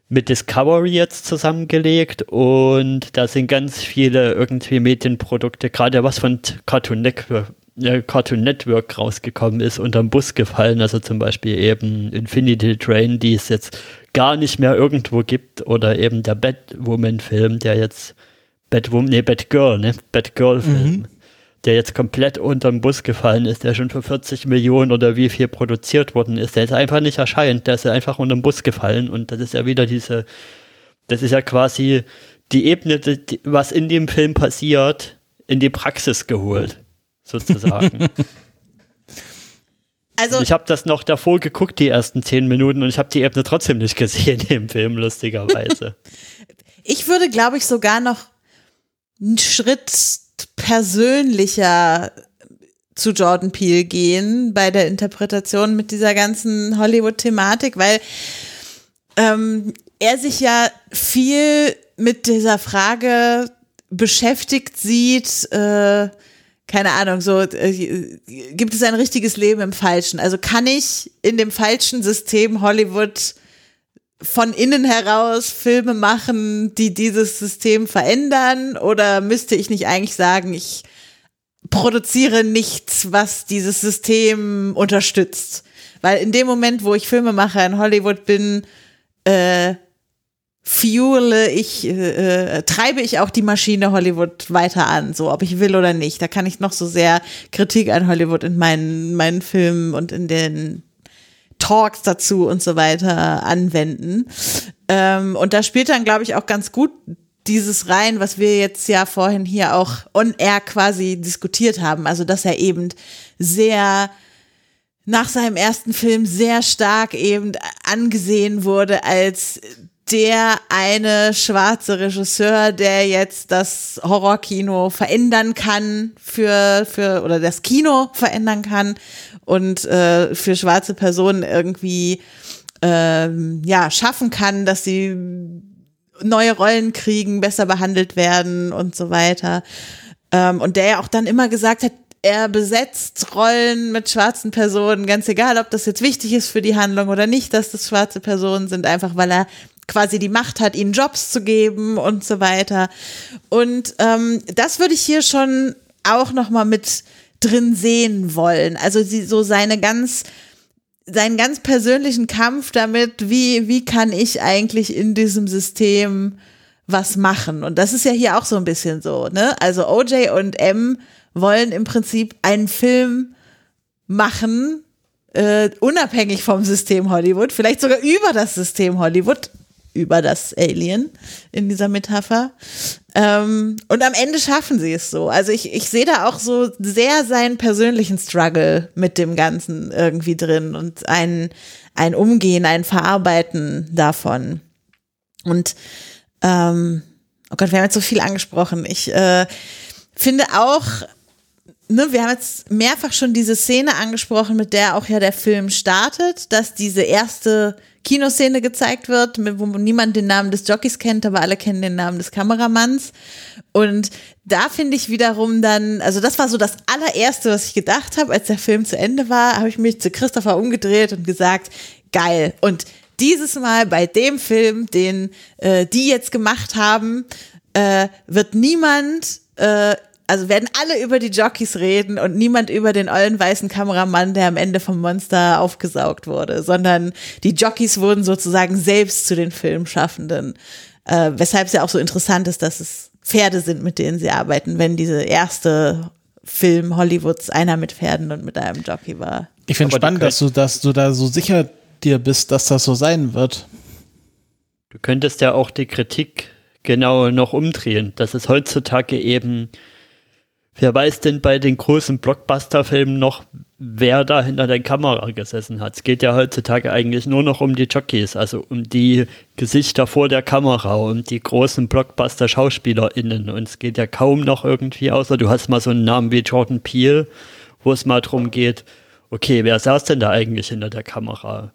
mit Discovery jetzt zusammengelegt und da sind ganz viele irgendwie Medienprodukte, gerade was von Cartoon Network, äh, Cartoon Network rausgekommen ist, unterm Bus gefallen. Also zum Beispiel eben Infinity Train, die es jetzt gar nicht mehr irgendwo gibt oder eben der Batwoman-Film, der jetzt Batwoman, nee, Batgirl, ne? Batgirl-Film. Der jetzt komplett unterm Bus gefallen ist, der schon für 40 Millionen oder wie viel produziert worden ist, der jetzt einfach nicht erscheint, der ist ja einfach unterm Bus gefallen und das ist ja wieder diese, das ist ja quasi die Ebene, die- was in dem Film passiert, in die Praxis geholt, sozusagen. Also, ich habe das noch davor geguckt, die ersten zehn Minuten, und ich habe die Ebene trotzdem nicht gesehen im Film, lustigerweise. ich würde, glaube ich, sogar noch einen Schritt persönlicher zu Jordan Peele gehen bei der Interpretation mit dieser ganzen Hollywood-Thematik, weil ähm, er sich ja viel mit dieser Frage beschäftigt sieht, äh, keine Ahnung, so äh, gibt es ein richtiges Leben im Falschen? Also kann ich in dem falschen System Hollywood von innen heraus Filme machen, die dieses System verändern? Oder müsste ich nicht eigentlich sagen, ich produziere nichts, was dieses System unterstützt? Weil in dem Moment, wo ich Filmemacher in Hollywood bin, äh, fuele ich, äh, äh, treibe ich auch die Maschine Hollywood weiter an, so ob ich will oder nicht. Da kann ich noch so sehr Kritik an Hollywood in meinen, meinen Filmen und in den Talks dazu und so weiter anwenden. Ähm, und da spielt dann, glaube ich, auch ganz gut dieses rein, was wir jetzt ja vorhin hier auch on air quasi diskutiert haben. Also, dass er eben sehr nach seinem ersten Film sehr stark eben angesehen wurde als der eine schwarze Regisseur, der jetzt das Horrorkino verändern kann für, für, oder das Kino verändern kann und äh, für schwarze Personen irgendwie ähm, ja, schaffen kann, dass sie neue Rollen kriegen, besser behandelt werden und so weiter. Ähm, und der ja auch dann immer gesagt hat, er besetzt Rollen mit schwarzen Personen, ganz egal, ob das jetzt wichtig ist für die Handlung oder nicht, dass das schwarze Personen sind, einfach weil er quasi die Macht hat, ihnen Jobs zu geben und so weiter. Und ähm, das würde ich hier schon auch noch mal mit drin sehen wollen. Also sie, so seine ganz seinen ganz persönlichen Kampf damit, wie, wie kann ich eigentlich in diesem System was machen? Und das ist ja hier auch so ein bisschen so, ne? Also OJ und M wollen im Prinzip einen Film machen, äh, unabhängig vom System Hollywood, vielleicht sogar über das System Hollywood, über das Alien in dieser Metapher. Ähm, und am Ende schaffen sie es so. Also ich, ich sehe da auch so sehr seinen persönlichen Struggle mit dem Ganzen irgendwie drin und ein, ein Umgehen, ein Verarbeiten davon. Und ähm, oh Gott, wir haben jetzt so viel angesprochen. Ich äh, finde auch, ne, wir haben jetzt mehrfach schon diese Szene angesprochen, mit der auch ja der Film startet, dass diese erste Kinoszene gezeigt wird, wo niemand den Namen des Jockeys kennt, aber alle kennen den Namen des Kameramanns. Und da finde ich wiederum dann, also das war so das allererste, was ich gedacht habe, als der Film zu Ende war, habe ich mich zu Christopher umgedreht und gesagt, geil. Und dieses Mal bei dem Film, den äh, die jetzt gemacht haben, äh, wird niemand äh, also werden alle über die Jockeys reden und niemand über den ollen weißen Kameramann, der am Ende vom Monster aufgesaugt wurde, sondern die Jockeys wurden sozusagen selbst zu den Filmschaffenden. Äh, weshalb es ja auch so interessant ist, dass es Pferde sind, mit denen sie arbeiten, wenn diese erste Film Hollywoods einer mit Pferden und mit einem Jockey war. Ich finde spannend, dass du, dass du da so sicher dir bist, dass das so sein wird. Du könntest ja auch die Kritik genau noch umdrehen, dass es heutzutage eben Wer weiß denn bei den großen Blockbuster-Filmen noch, wer da hinter der Kamera gesessen hat? Es geht ja heutzutage eigentlich nur noch um die Jockeys, also um die Gesichter vor der Kamera, um die großen Blockbuster-SchauspielerInnen. Und es geht ja kaum noch irgendwie, außer du hast mal so einen Namen wie Jordan Peele, wo es mal darum geht, okay, wer saß denn da eigentlich hinter der Kamera?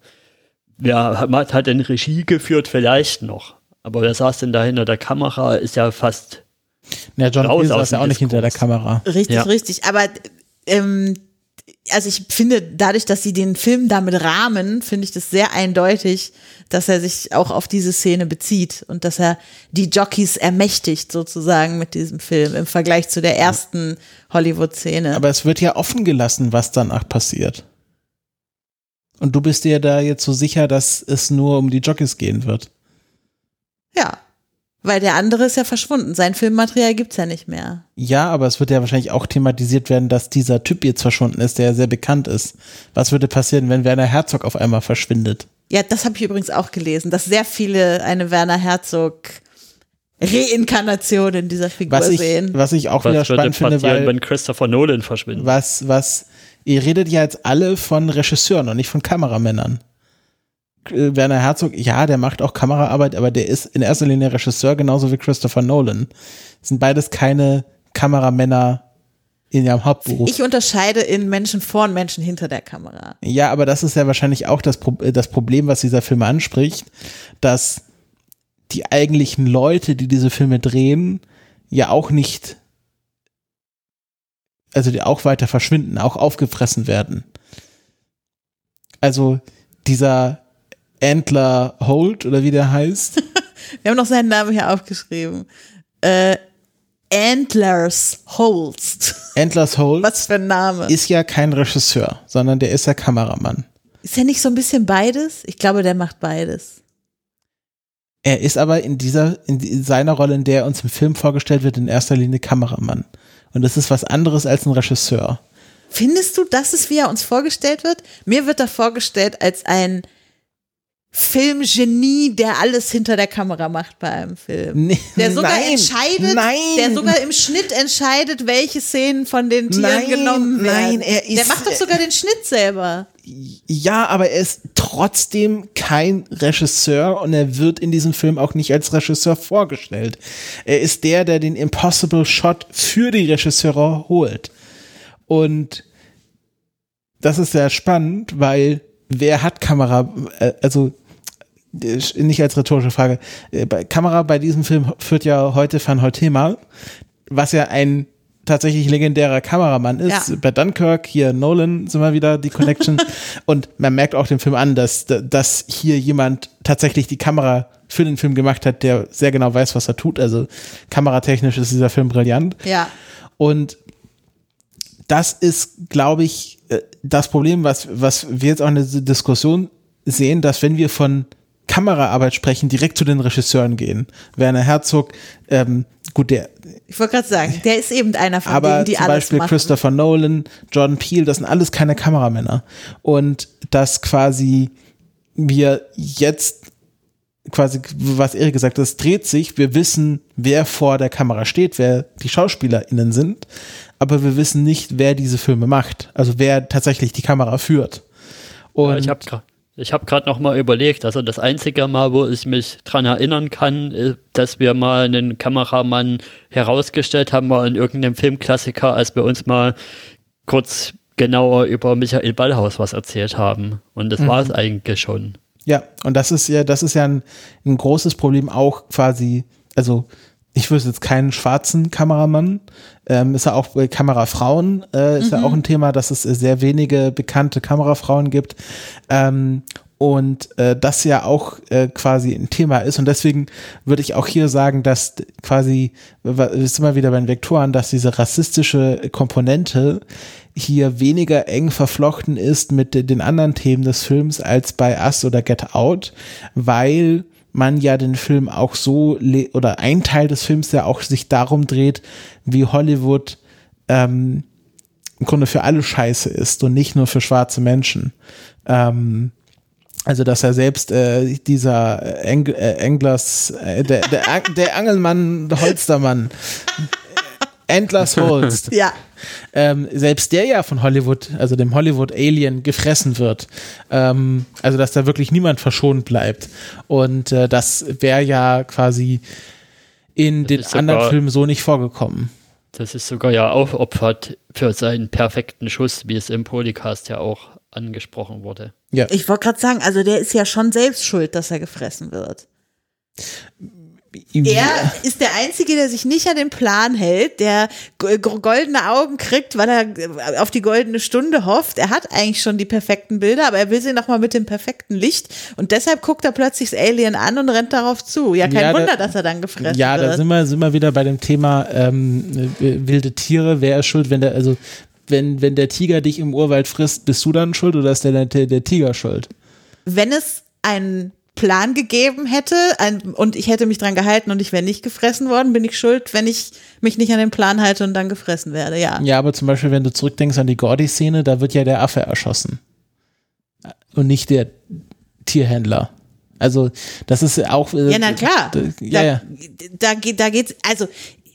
Wer hat, hat denn Regie geführt? Vielleicht noch. Aber wer saß denn da hinter der Kamera? Ist ja fast ja, John Peel saß ja auch nicht hinter der Kamera. Richtig, Ja. richtig. Aber ähm, also ich finde, dadurch, dass sie den Film damit rahmen, finde ich das sehr eindeutig, dass er sich auch auf diese Szene bezieht und dass er die Jockeys ermächtigt sozusagen mit diesem Film im Vergleich zu der ersten Hollywood-Szene. Aber es wird ja offen gelassen, was danach passiert. Und du bist dir da jetzt so sicher, dass es nur um die Jockeys gehen wird. Ja, weil der andere ist ja verschwunden. Sein Filmmaterial gibt's ja nicht mehr. Ja, aber es wird ja wahrscheinlich auch thematisiert werden, dass dieser Typ jetzt verschwunden ist, der ja sehr bekannt ist. Was würde passieren, wenn Werner Herzog auf einmal verschwindet? Ja, das habe ich übrigens auch gelesen, dass sehr viele eine Werner Herzog Reinkarnation in dieser Figur Was ich, sehen. was ich auch wieder Was würde spannend finde, weil wenn Christopher Nolan verschwindet? was, was, ihr redet ja jetzt alle von Regisseuren und nicht von Kameramännern. Werner Herzog, ja, der macht auch Kameraarbeit, aber der ist in erster Linie Regisseur, genauso wie Christopher Nolan. Das sind beides keine Kameramänner in ihrem Hauptberuf. Ich unterscheide in Menschen vor und Menschen hinter der Kamera. Ja, aber das ist ja wahrscheinlich auch das, Pro äh, das Problem, was dieser Film anspricht, dass die eigentlichen Leute, die diese Filme drehen, ja auch nicht, also die auch weiter verschwinden, auch aufgefressen werden. Also dieser Antler Holt oder wie der heißt, Wir haben noch seinen Namen hier aufgeschrieben. Äh, Antlers Holst. Antlers Holt Was für ein Name. ist ja kein Regisseur, sondern der ist ja Kameramann. Ist er nicht so ein bisschen beides? Ich glaube, der macht beides. Er ist aber in dieser, in die- in seiner Rolle, in der er uns im Film vorgestellt wird, in erster Linie Kameramann. Und das ist was anderes als ein Regisseur. Findest du, das ist, wie er uns vorgestellt wird? Mir wird er vorgestellt als ein Filmgenie, der alles hinter der Kamera macht bei einem Film. Nee, Der sogar nein, entscheidet, nein. der sogar im Schnitt entscheidet, welche Szenen von den Tieren Nein, genommen werden. nein, er der ist- macht doch sogar den Schnitt selber. Ja, aber er ist trotzdem kein Regisseur und er wird in diesem Film auch nicht als Regisseur vorgestellt. Er ist der, der den Impossible Shot für die Regisseure holt. Und das ist sehr spannend, weil wer hat Kamera, äh, also nicht als rhetorische Frage, äh, bei Kamera bei diesem Film führt ja heute Van Hoytema, was ja ein tatsächlich legendärer Kameramann ist. Ja. Bei Dunkirk, hier Nolan sind wir wieder die Connection. und man merkt auch dem Film an, dass, dass hier jemand tatsächlich die Kamera für den Film gemacht hat, der sehr genau weiß, was er tut. Also kameratechnisch ist dieser Film brillant. Ja. Und das ist, glaube ich, äh, das Problem, was, was wir jetzt auch in der Diskussion sehen, dass wenn wir von Kameraarbeit sprechen, direkt zu den Regisseuren gehen. Werner Herzog, ähm, gut, der, Ich wollte gerade sagen, der ist eben einer von aber denen, die zum Beispiel machen. Christopher Nolan, Jordan Peele, das sind alles keine Kameramänner. Und dass quasi wir jetzt quasi, was Erik gesagt hat, es dreht sich, wir wissen, wer vor der Kamera steht, wer die SchauspielerInnen sind, aber wir wissen nicht, wer diese Filme macht. Also wer tatsächlich die Kamera führt. Und Ja, ich habe Ich habe gerade noch mal überlegt, also das einzige Mal, wo ich mich dran erinnern kann, ist, dass wir mal einen Kameramann herausgestellt haben, war in irgendeinem Filmklassiker, als wir uns mal kurz genauer über Michael Ballhaus was erzählt haben. Und das mhm. war es eigentlich schon. Ja, und das ist ja, das ist ja ein, ein großes Problem auch quasi, also ich wüsste jetzt keinen schwarzen Kameramann. Ähm, ist ja auch bei Kamerafrauen, äh, ist mhm. ja auch ein Thema, dass es sehr wenige bekannte Kamerafrauen gibt. Ähm, und äh, das ja auch äh, quasi ein Thema ist. Und deswegen würde ich auch hier sagen, dass quasi, sind mal wieder bei den Vektoren, dass diese rassistische Komponente hier weniger eng verflochten ist mit den anderen Themen des Films als bei Us oder Get Out, weil man ja den Film auch so, oder ein Teil des Films ja auch sich darum dreht, wie Hollywood ähm, im Grunde für alle scheiße ist und nicht nur für schwarze Menschen. Ähm, also dass er selbst äh, dieser Eng äh, Englers, äh, der, der, der Angelmann, Holstermann, Endless Holst. Ja. Ähm, selbst der ja von Hollywood, also dem Hollywood Alien, gefressen wird. Ähm, also dass da wirklich niemand verschont bleibt. Und äh, das wäre ja quasi in das den anderen Filmen so nicht vorgekommen. Das ist sogar ja aufopfert für seinen perfekten Schuss, wie es im Polycast ja auch angesprochen wurde. Ja. Ich wollte gerade sagen, also der ist ja schon selbst schuld, dass er gefressen wird. Er ist der Einzige, der sich nicht an den Plan hält, der goldene Augen kriegt, weil er auf die goldene Stunde hofft. Er hat eigentlich schon die perfekten Bilder, aber er will sie nochmal mit dem perfekten Licht. Und deshalb guckt er plötzlich das Alien an und rennt darauf zu. Ja, kein ja, Wunder, da, dass er dann gefressen ja, wird. Ja, da sind wir, sind wir wieder bei dem Thema ähm, wilde Tiere. Wer ist schuld, wenn der, also wenn, wenn der Tiger dich im Urwald frisst, bist du dann schuld oder ist der, der, der Tiger schuld? Wenn es einen Plan gegeben hätte ein, und ich hätte mich dran gehalten und ich wäre nicht gefressen worden, bin ich schuld, wenn ich mich nicht an den Plan halte und dann gefressen werde, ja. Ja, aber zum Beispiel, wenn du zurückdenkst an die Gordy-Szene, da wird ja der Affe erschossen. Und nicht der Tierhändler. Also, das ist auch. Äh, ja, na klar. Da, ja, da, ja. da, da, da geht's, also,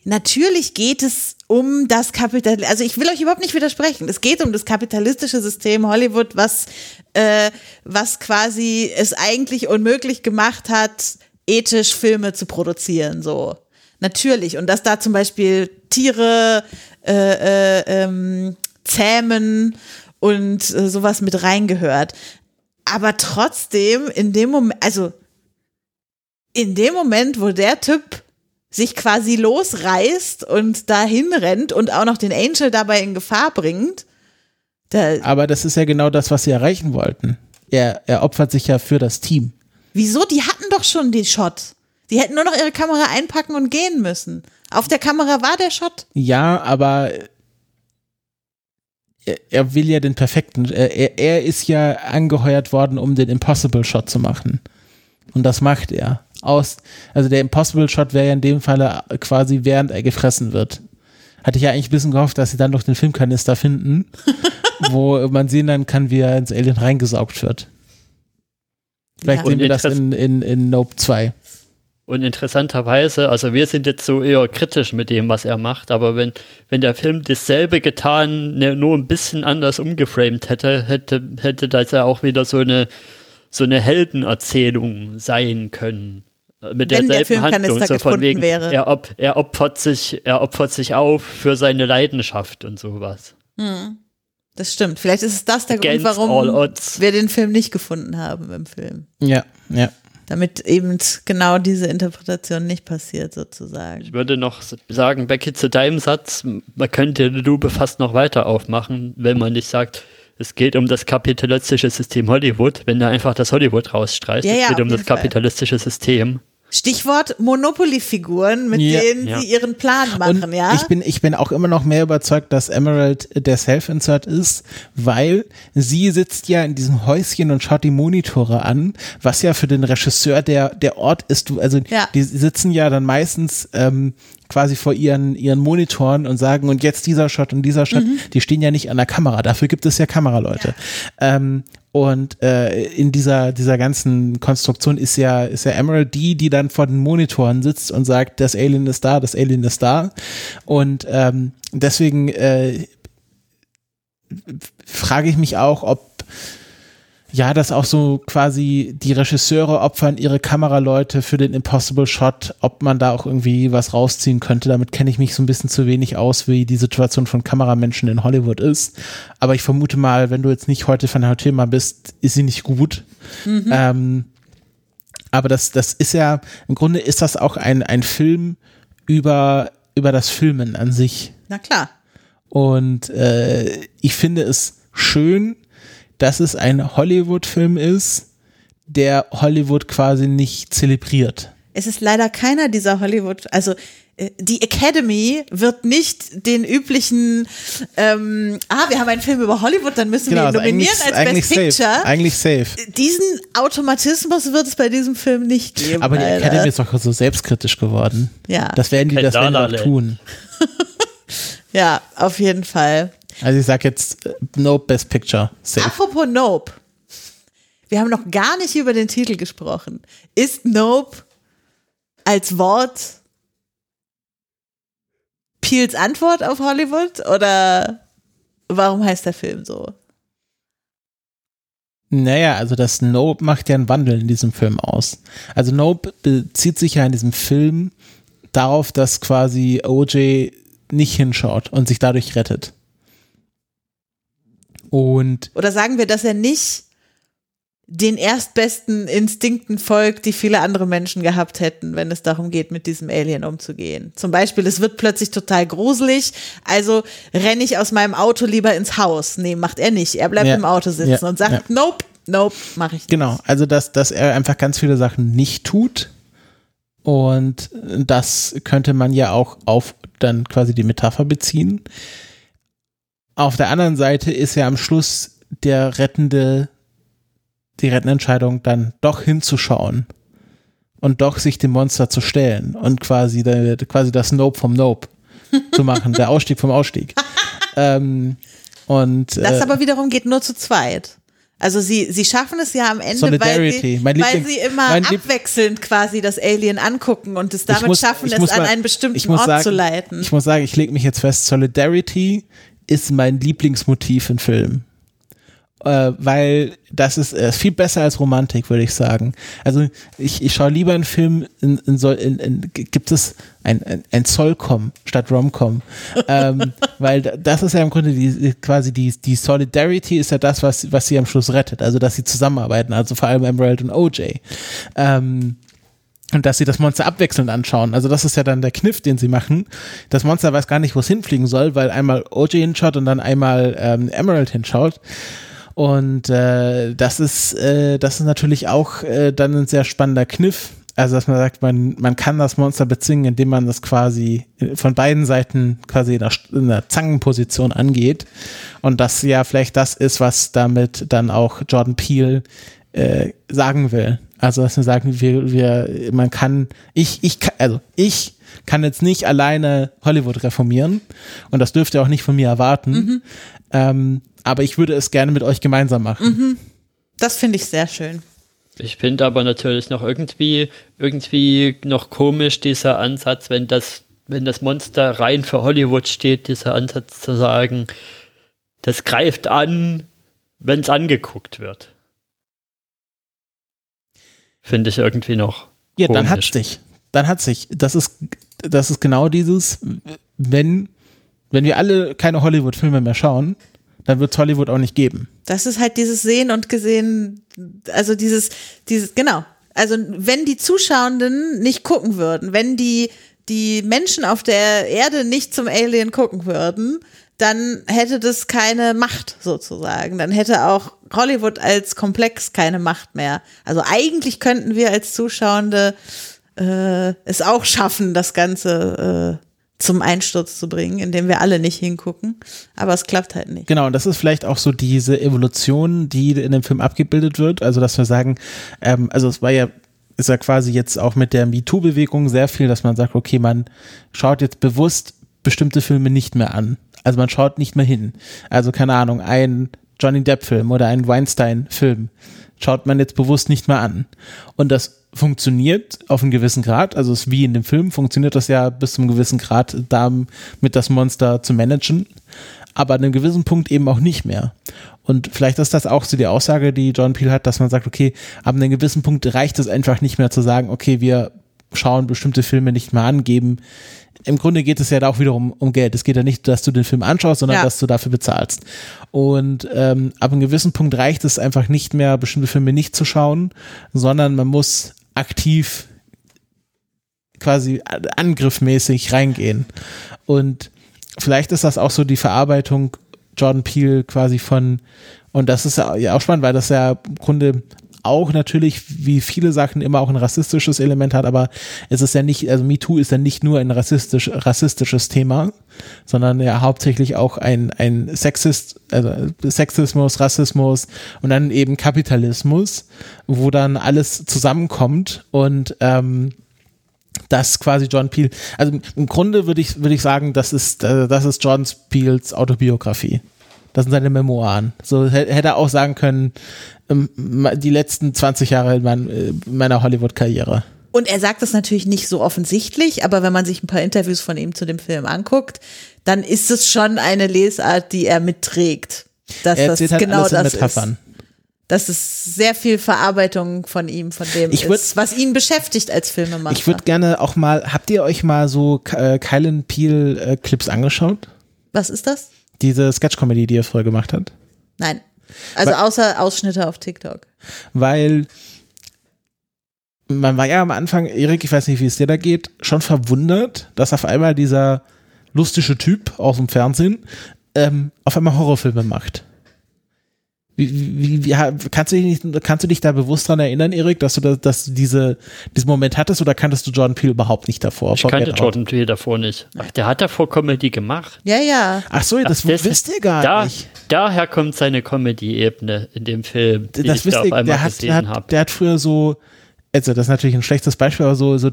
natürlich geht es um das Kapital, also ich will euch überhaupt nicht widersprechen. Es geht um das kapitalistische System Hollywood, was, äh, was quasi es eigentlich unmöglich gemacht hat, ethisch Filme zu produzieren, so. Natürlich. Und dass da zum Beispiel Tiere äh, äh, ähm, zähmen und äh, sowas mit reingehört. Aber trotzdem, in dem Moment, also in dem Moment, wo der Typ sich quasi losreißt und dahin rennt und auch noch den Angel dabei in Gefahr bringt. Da Aber das ist ja genau das, was sie erreichen wollten. Er, er opfert sich ja für das Team. Wieso? Die hatten doch schon den Shot. Die hätten nur noch ihre Kamera einpacken und gehen müssen. Auf der Kamera war der Shot. Ja, aber er, er will ja den perfekten. Er, er ist ja angeheuert worden, um den Impossible Shot zu machen. Und das macht er aus, also der Impossible Shot wäre ja in dem Falle quasi während er gefressen wird. Hatte ich ja eigentlich ein bisschen gehofft, dass sie dann noch den Filmkanister finden, wo man sehen dann kann, wie er ins Alien reingesaugt wird. Vielleicht ja. sehen wir das in, in, in Nope 2. Und interessanterweise, also wir sind jetzt so eher kritisch mit dem, was er macht, aber wenn, wenn der Film dasselbe getan, ne, nur ein bisschen anders umgeframed hätte, hätte, hätte das ja auch wieder so eine, so eine Heldenerzählung sein können mit Wenn derselben der Handlung, so von wegen, wäre. Er, op, er, opfert sich, er opfert sich auf für seine Leidenschaft und sowas. Hm. Das stimmt. Vielleicht ist es das der Against Grund, warum wir den Film nicht gefunden haben im Film. Ja, ja. Damit eben genau diese Interpretation nicht passiert, sozusagen. Ich würde noch sagen, Becky, zu deinem Satz, man könnte die Lupe fast noch weiter aufmachen, wenn man nicht sagt, es geht um das kapitalistische System Hollywood, wenn er einfach das Hollywood rausstreicht. Ja, es geht um das kapitalistische Fall. System. Stichwort Monopoly-Figuren, mit ja, denen ja. sie ihren Plan machen, Und ja. Ich bin, ich bin auch immer noch mehr überzeugt, dass Emerald der Self-Insert ist, weil sie sitzt ja in diesem Häuschen und schaut die Monitore an, was ja für den Regisseur der, der Ort ist. Also ja. die sitzen ja dann meistens ähm, quasi vor ihren, ihren Monitoren und sagen, und jetzt dieser Shot und dieser Shot, mhm. die stehen ja nicht an der Kamera, dafür gibt es ja Kameraleute. Ja. Ähm, und äh, in dieser, dieser ganzen Konstruktion ist ja, ist ja Emerald die, die dann vor den Monitoren sitzt und sagt, das Alien ist da, das Alien ist da. Und ähm, deswegen äh, frage ich mich auch, ob ja, dass auch so quasi die Regisseure opfern ihre Kameraleute für den Impossible Shot, ob man da auch irgendwie was rausziehen könnte. Damit kenne ich mich so ein bisschen zu wenig aus, wie die Situation von Kameramenschen in Hollywood ist. Aber ich vermute mal, wenn du jetzt nicht heute von der Thema bist, ist sie nicht gut. Mhm. Ähm, aber das, das ist ja, im Grunde ist das auch ein, ein Film über, über das Filmen an sich. Na klar. Und äh, ich finde es schön, dass es ein Hollywood-Film ist, der Hollywood quasi nicht zelebriert. Es ist leider keiner dieser Hollywood, also äh, die Academy wird nicht den üblichen, ähm, ah, wir haben einen Film über Hollywood, dann müssen genau, wir ihn also nominieren als eigentlich Best Picture. Safe, eigentlich safe. Diesen Automatismus wird es bei diesem Film nicht geben. Aber die Alter. Academy ist doch so selbstkritisch geworden. Ja. Das werden die, das werden die auch tun. ja, auf jeden Fall. Also ich sag jetzt äh, Nope Best Picture. Safe. Apropos Nope. Wir haben noch gar nicht über den Titel gesprochen. Ist Nope als Wort Peels Antwort auf Hollywood oder warum heißt der Film so? Naja, also das Nope macht ja einen Wandel in diesem Film aus. Also Nope bezieht sich ja in diesem Film darauf, dass quasi OJ nicht hinschaut und sich dadurch rettet. Und Oder sagen wir, dass er nicht den erstbesten Instinkten folgt, die viele andere Menschen gehabt hätten, wenn es darum geht, mit diesem Alien umzugehen. Zum Beispiel, es wird plötzlich total gruselig, also renne ich aus meinem Auto lieber ins Haus. Nee, macht er nicht. Er bleibt ja, im Auto sitzen ja, und sagt, ja. nope, nope, mache ich nicht. Genau, also dass, dass er einfach ganz viele Sachen nicht tut. Und das könnte man ja auch auf dann quasi die Metapher beziehen. Auf der anderen Seite ist ja am Schluss der rettende, die rettende Entscheidung dann doch hinzuschauen und doch sich dem Monster zu stellen und quasi, der, quasi das Nope vom Nope zu machen, der Ausstieg vom Ausstieg. ähm, und, das äh, aber wiederum geht nur zu zweit. Also sie, sie schaffen es ja am Ende, weil sie, weil sie immer abwechselnd quasi das Alien angucken und es damit muss, schaffen, es an einen bestimmten Ort sagen, zu leiten. Ich muss sagen, ich lege mich jetzt fest, Solidarity ist mein Lieblingsmotiv in Filmen. Äh, weil das ist äh, viel besser als Romantik, würde ich sagen. Also ich, ich schaue lieber einen Film, in, in, in, in gibt es ein, ein, ein Zollcom statt Romcom. ähm, weil das ist ja im Grunde die, quasi die, die Solidarity ist ja das, was, was sie am Schluss rettet. Also dass sie zusammenarbeiten, also vor allem Emerald und OJ. Ähm, und dass sie das Monster abwechselnd anschauen. Also das ist ja dann der Kniff, den sie machen. Das Monster weiß gar nicht, wo es hinfliegen soll, weil einmal OJ hinschaut und dann einmal ähm, Emerald hinschaut. Und äh, das ist äh, das ist natürlich auch äh, dann ein sehr spannender Kniff. Also dass man sagt, man man kann das Monster bezwingen, indem man das quasi von beiden Seiten quasi in einer Zangenposition angeht. Und das ja vielleicht das ist, was damit dann auch Jordan Peele äh, sagen will. Also dass wir sagen, wir, wir, man kann, ich, ich, also ich kann jetzt nicht alleine Hollywood reformieren und das dürft ihr auch nicht von mir erwarten. Mhm. Ähm, aber ich würde es gerne mit euch gemeinsam machen. Mhm. Das finde ich sehr schön. Ich finde aber natürlich noch irgendwie, irgendwie noch komisch dieser Ansatz, wenn das, wenn das Monster rein für Hollywood steht, dieser Ansatz zu sagen, das greift an, wenn es angeguckt wird. Finde ich irgendwie noch. Ja, komisch. dann hat sich. Dann hat sich. Das ist, das ist genau dieses, wenn, wenn wir alle keine Hollywood-Filme mehr schauen, dann wird es Hollywood auch nicht geben. Das ist halt dieses Sehen und Gesehen, also dieses, dieses, genau. Also wenn die Zuschauenden nicht gucken würden, wenn die, die Menschen auf der Erde nicht zum Alien gucken würden, dann hätte das keine Macht sozusagen. Dann hätte auch Hollywood als Komplex keine Macht mehr. Also eigentlich könnten wir als Zuschauende äh, es auch schaffen, das Ganze äh, zum Einsturz zu bringen, indem wir alle nicht hingucken. Aber es klappt halt nicht. Genau, und das ist vielleicht auch so diese Evolution, die in dem Film abgebildet wird. Also, dass wir sagen, ähm, also es war ja ist ja quasi jetzt auch mit der MeToo-Bewegung sehr viel, dass man sagt, okay, man schaut jetzt bewusst bestimmte Filme nicht mehr an. Also man schaut nicht mehr hin. Also keine Ahnung, ein Johnny Depp-Film oder ein Weinstein-Film schaut man jetzt bewusst nicht mehr an. Und das funktioniert auf einem gewissen Grad, also es wie in dem Film, funktioniert das ja bis zu einem gewissen Grad, damit das Monster zu managen. aber an einem gewissen Punkt eben auch nicht mehr. Und vielleicht ist das auch so die Aussage, die John Peel hat, dass man sagt, okay, ab einem gewissen Punkt reicht es einfach nicht mehr zu sagen, okay, wir schauen bestimmte Filme nicht mehr an, geben. Im Grunde geht es ja da auch wiederum um Geld. Es geht ja nicht, dass du den Film anschaust, sondern Ja. dass du dafür bezahlst. Und ähm, ab einem gewissen Punkt reicht es einfach nicht mehr, bestimmte Filme nicht zu schauen, sondern man muss aktiv quasi angriffmäßig reingehen. Und vielleicht ist das auch so die Verarbeitung Jordan Peele quasi von, und das ist ja auch spannend, weil das ja im Grunde auch natürlich, wie viele Sachen, immer auch ein rassistisches Element hat, aber es ist ja nicht, also MeToo ist ja nicht nur ein rassistisch, rassistisches Thema, sondern ja hauptsächlich auch ein, ein Sexist, also Sexismus, Rassismus und dann eben Kapitalismus, wo dann alles zusammenkommt und ähm, das quasi John Peel, also im Grunde würde ich, würde ich sagen, das ist, äh, das ist John Peels Autobiografie. Das sind seine Memoiren. So hä- hätte er auch sagen können, ähm, die letzten 20 Jahre äh, meiner Hollywood-Karriere. Und er sagt das natürlich nicht so offensichtlich, aber wenn man sich ein paar Interviews von ihm zu dem Film anguckt, dann ist es schon eine Lesart, die er mitträgt. Dass Er das halt genau das Metaphern. ist. Das ist sehr viel Verarbeitung von ihm, von dem Ich würd- ist, was ihn beschäftigt als Filmemacher. Ich würde gerne auch mal, habt ihr euch mal so äh, Kylan Peel äh, Clips angeschaut? was ist das? Diese Sketch-Comedy, die er früher gemacht hat? Nein. Also Weil- außer Ausschnitte auf TikTok. weil man war ja am Anfang, Erik, ich weiß nicht, wie es dir da geht, schon verwundert, dass auf einmal dieser lustige Typ aus dem Fernsehen ähm, auf einmal Horrorfilme macht. Wie, wie, wie, kannst, du dich nicht, kannst du dich da bewusst dran erinnern, Erik, dass du, da, dass du diese, diesen Moment hattest oder kanntest du Jordan Peele überhaupt nicht davor? Ich kannte? Jordan Peele davor nicht. Ach, der hat davor Comedy gemacht. Ja, ja. Ach so, das Ach, das- wisst ihr gar da, nicht. Daher kommt seine Comedy-Ebene in dem Film, die das ich wisst da ihr, auf einmal der hat, gesehen habe. der hat früher so, also das ist natürlich ein schlechtes Beispiel, aber so, so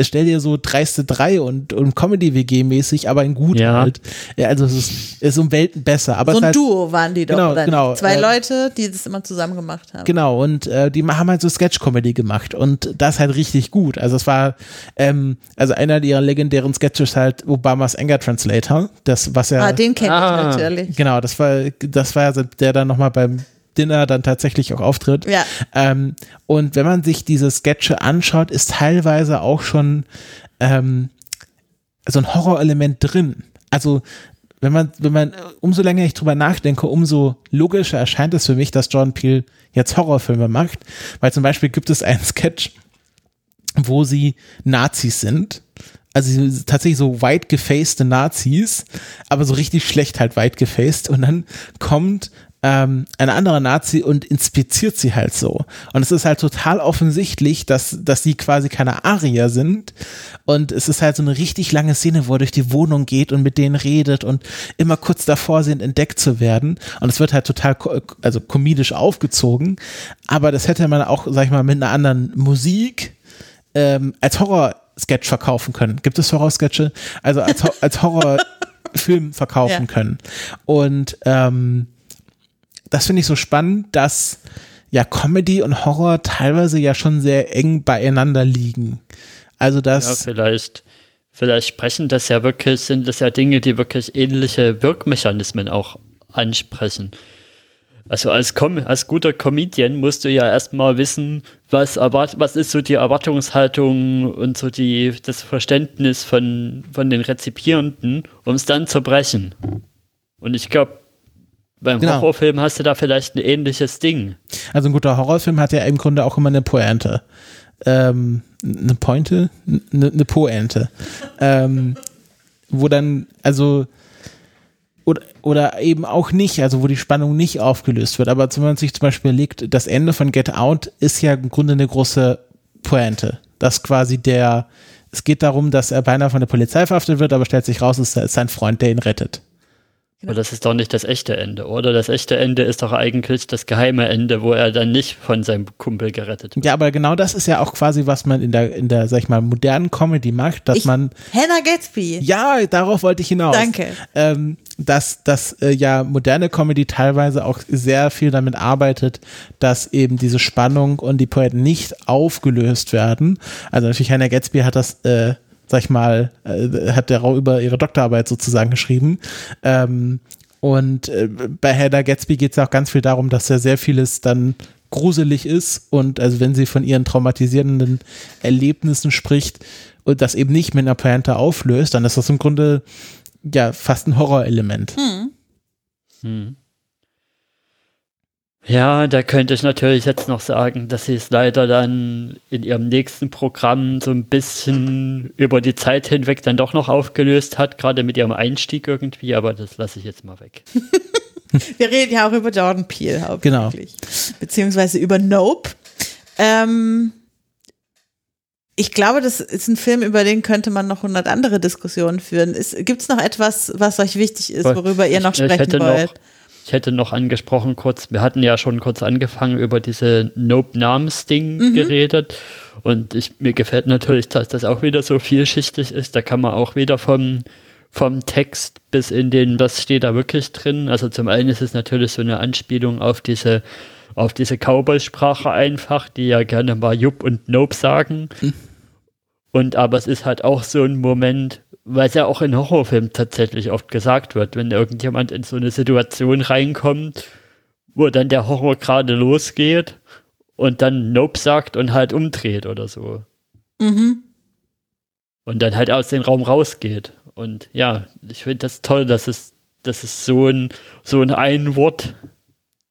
stell dir so dreiste drei und, und Comedy-WG-mäßig, aber in gut Ja. halt. Ja, also es ist, ist um Welten besser. Aber so ein halt, Duo waren die doch. Genau, nicht? genau, Zwei äh, Leute, die das immer zusammen gemacht haben. Genau, und äh, die haben halt so Sketch-Comedy gemacht und das halt richtig gut. Also es war, ähm, also einer ihrer legendären Sketches halt Obamas Anger Translator, das, was ja, Ah, den kenne Ah. ich natürlich. genau, das war, das war ja der dann nochmal beim Dinner dann tatsächlich auch auftritt. Ja. Ähm, und wenn man sich diese Sketche anschaut, ist teilweise auch schon ähm, so ein Horrorelement drin. Also wenn man, wenn man, umso länger ich drüber nachdenke, umso logischer erscheint es für mich, dass Jordan Peele jetzt Horrorfilme macht. Weil zum Beispiel gibt es einen Sketch, wo sie Nazis sind. Also sie sind tatsächlich so weit gefaced Nazis, aber so richtig schlecht halt weit gefaced. Und dann kommt ähm, ein anderer Nazi und inspiziert sie halt so. Und es ist halt total offensichtlich, dass, dass sie quasi keine Arier sind. Und es ist halt so eine richtig lange Szene, wo er durch die Wohnung geht und mit denen redet und immer kurz davor sind, entdeckt zu werden. Und es wird halt total also komedisch aufgezogen. Aber das hätte man auch, sag ich mal, mit einer anderen Musik ähm, als Horror-Sketch verkaufen können. Gibt es Horror-Sketche? Also als, als Horrorfilm verkaufen Ja. können. Und ähm, das finde ich so spannend, dass ja Comedy und Horror teilweise ja schon sehr eng beieinander liegen. Also Ja, das, vielleicht, vielleicht sprechen das ja wirklich, sind das ja Dinge, die wirklich ähnliche Wirkmechanismen auch ansprechen. Also als, Com als guter Comedian musst du ja erstmal wissen, was, erwart was ist so die Erwartungshaltung und so die, das Verständnis von, von den Rezipierenden, um es dann zu brechen. Und ich glaube, beim Genau. Horrorfilm hast du da vielleicht ein ähnliches Ding. also ein guter Horrorfilm hat ja im Grunde auch immer eine Pointe. Ähm, eine Pointe? Eine, eine Pointe. ähm, wo dann, also oder, oder eben auch nicht, also wo die Spannung nicht aufgelöst wird. Aber wenn man sich zum Beispiel überlegt, das Ende von Get Out ist ja im Grunde eine große Pointe. Dass quasi der, es geht darum, dass er beinahe von der Polizei verhaftet wird, aber stellt sich raus, es ist sein Freund, der ihn rettet. Aber das ist doch nicht das echte Ende, oder? Das echte Ende ist doch eigentlich das geheime Ende, wo er dann nicht von seinem Kumpel gerettet wird. Ja, aber genau das ist ja auch quasi, was man in der, in der, sag ich mal, modernen Comedy macht, dass Ich, man, Hannah Gatsby. ja, darauf wollte ich hinaus. Danke. Ähm, dass, dass äh, ja moderne Comedy teilweise auch sehr viel damit arbeitet, dass eben diese Spannung und die Poeten nicht aufgelöst werden. Also natürlich Hannah Gatsby hat das äh, sag ich mal, äh, hat der Rau über ihre Doktorarbeit sozusagen geschrieben. Ähm, und äh, bei Hedda Gatsby geht es auch ganz viel darum, dass ja sehr vieles dann gruselig ist und also wenn sie von ihren traumatisierenden Erlebnissen spricht und das eben nicht mit einer Pointe auflöst, dann ist das im Grunde ja fast ein Horrorelement. Hm. Hm. Ja, da könnte ich natürlich jetzt noch sagen, dass sie es leider dann in ihrem nächsten Programm so ein bisschen über die Zeit hinweg dann doch noch aufgelöst hat, gerade mit ihrem Einstieg irgendwie, aber das lasse ich jetzt mal weg. Wir reden ja auch über Jordan Peele hauptsächlich. Genau. Beziehungsweise über Nope. Ähm, ich glaube, das ist ein Film, über den könnte man noch hundert andere Diskussionen führen. Gibt es noch etwas, was euch wichtig ist, worüber ihr noch sprechen hätte wollt? Noch, ich hätte noch angesprochen kurz, wir hatten ja schon kurz angefangen über diese Nope-Namens-Ding Mhm. geredet. Und ich, mir gefällt natürlich, dass das auch wieder so vielschichtig ist. Da kann man auch wieder vom, vom Text bis in den, was steht da wirklich drin. Also zum einen ist es natürlich so eine Anspielung auf diese, auf diese Cowboy-Sprache einfach, die ja gerne mal Jupp und Nope sagen. Und aber es ist halt auch so ein Moment, weil es ja auch in Horrorfilmen tatsächlich oft gesagt wird, wenn irgendjemand in so eine Situation reinkommt, wo dann der Horror gerade losgeht und dann Nope sagt und halt umdreht oder so. Mhm. Und dann halt aus dem Raum rausgeht. Und ja, ich finde das toll, dass es, dass es so ein, so ein Ein-Wort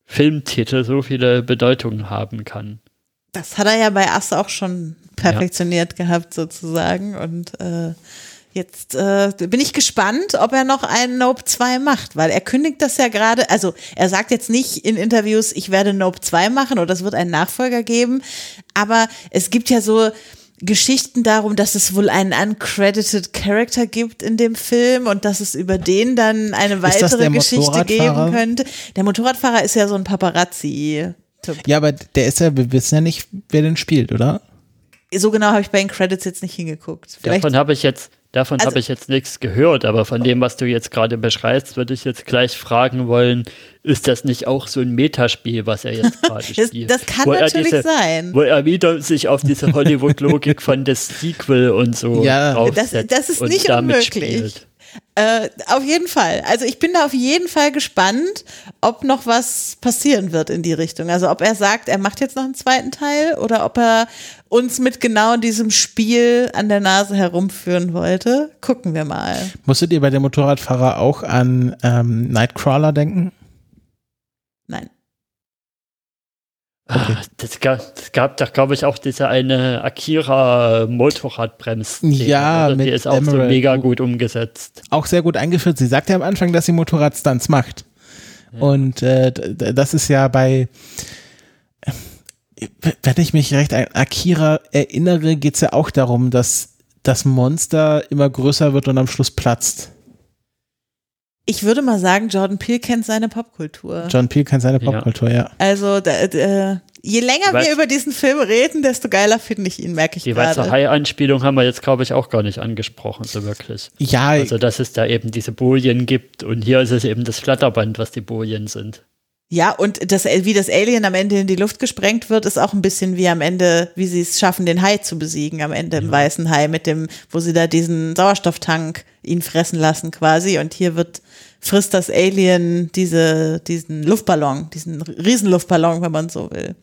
Filmtitel so viele Bedeutungen haben kann. Das hat er ja bei Ass auch schon perfektioniert gehabt, sozusagen. Und äh, jetzt äh, bin ich gespannt, ob er noch einen Nope 2 macht, weil er kündigt das ja gerade. Also, er sagt jetzt nicht in Interviews, ich werde Nope 2 machen oder es wird einen Nachfolger geben. Aber es gibt ja so. Geschichten darum, dass es wohl einen uncredited Character gibt in dem Film und dass es über den dann eine weitere Geschichte geben könnte. Der Motorradfahrer ist ja so ein Paparazzi-Typ. Ja, aber der ist ja, wir wissen ja nicht, wer den spielt, oder? So genau habe ich bei den Credits jetzt nicht hingeguckt. Vielleicht Davon habe ich jetzt, davon Also- habe ich jetzt nichts gehört, aber von dem, was du jetzt gerade beschreibst, würde ich jetzt gleich fragen wollen, ist das nicht auch so ein Metaspiel, was er jetzt gerade Das- spielt? das kann Wo natürlich sein. Wo er wieder sich auf diese Hollywood-Logik von des Sequel und so Ja. Das- das ist und nicht damit unmöglich. spielt. Äh, auf jeden Fall. Also ich bin da auf jeden Fall gespannt, ob noch was passieren wird in die Richtung. Also ob er sagt, er macht jetzt noch einen zweiten Teil oder ob er uns mit genau diesem Spiel an der Nase herumführen wollte. Gucken wir mal. Musstet ihr bei dem Motorradfahrer auch an ähm, Nightcrawler denken? Nein. Ah, Das gab, das gab doch, glaube ich, auch diese eine Akira-Motorradbremsen. Ja, Die mit ist auch so Emerald. mega gut umgesetzt. Auch sehr gut eingeführt. Sie sagt ja am Anfang, dass sie Motorradstunts macht. Und äh, das ist ja bei, wenn ich mich recht an Akira erinnere, geht es ja auch darum, dass das Monster immer größer wird und am Schluss platzt. Ich würde mal sagen, Jordan Peele kennt seine Popkultur. John Peel kennt seine Ja. Popkultur, ja. Also da, da, je länger Weiß- wir über diesen Film reden, desto geiler finde ich ihn, merke ich Die weiße gerade. Hai-Anspielung haben wir jetzt, glaube ich, auch gar nicht angesprochen, so wirklich. Ja, Also, dass es da eben diese Bojen gibt und hier ist es eben das Flatterband, was die Bojen sind. Ja, und das, wie das Alien am Ende in die Luft gesprengt wird, ist auch ein bisschen wie am Ende, wie sie es schaffen, den Hai zu besiegen, am Ende im weißen Hai, mit dem, wo sie da diesen Sauerstofftank ihn fressen lassen quasi. Und hier wird, frisst das Alien diese, diesen Luftballon, diesen Riesenluftballon, wenn man so will.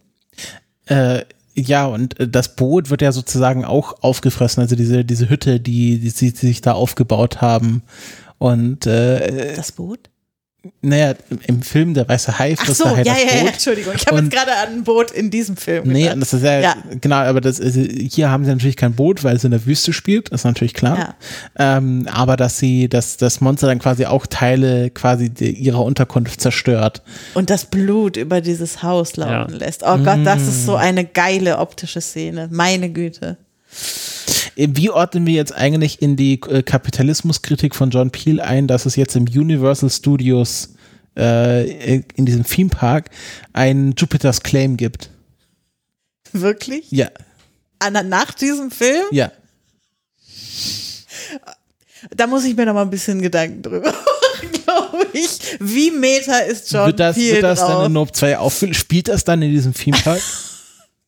Äh, ja, und äh, das Boot wird ja sozusagen auch aufgefressen, also diese, diese Hütte, die, die sie sich da aufgebaut haben. Und äh, Das Boot? Naja, im, Film Der Weiße Hai frisst so, der Hai ja, das ja, ja, Boot. Entschuldigung. Ich habe jetzt gerade an ein Boot in diesem Film Nee, gedacht. das ist ja, Ja. genau, aber das ist, hier haben sie natürlich kein Boot, weil es in der Wüste spielt, ist natürlich klar. Ähm, aber dass sie, dass das Monster dann quasi auch Teile quasi ihrer Unterkunft zerstört. Und das Blut über dieses Haus laufen Ja. lässt. Oh Gott, das ist Mm. so eine geile optische Szene. Meine Güte. Wie ordnen wir jetzt eigentlich in die äh, Kapitalismuskritik von John Peel ein, dass es jetzt im Universal Studios äh, in diesem Theme Park einen Jupiter's Claim gibt? Wirklich? Ja, An- Nach diesem Film? ja. Da muss ich mir noch mal ein bisschen Gedanken drüber machen, glaube ich. Wie meta ist John wird das, Peel wird das drauf? dann in Nope 2 aufgespielt? Spielt das dann in diesem Theme Park?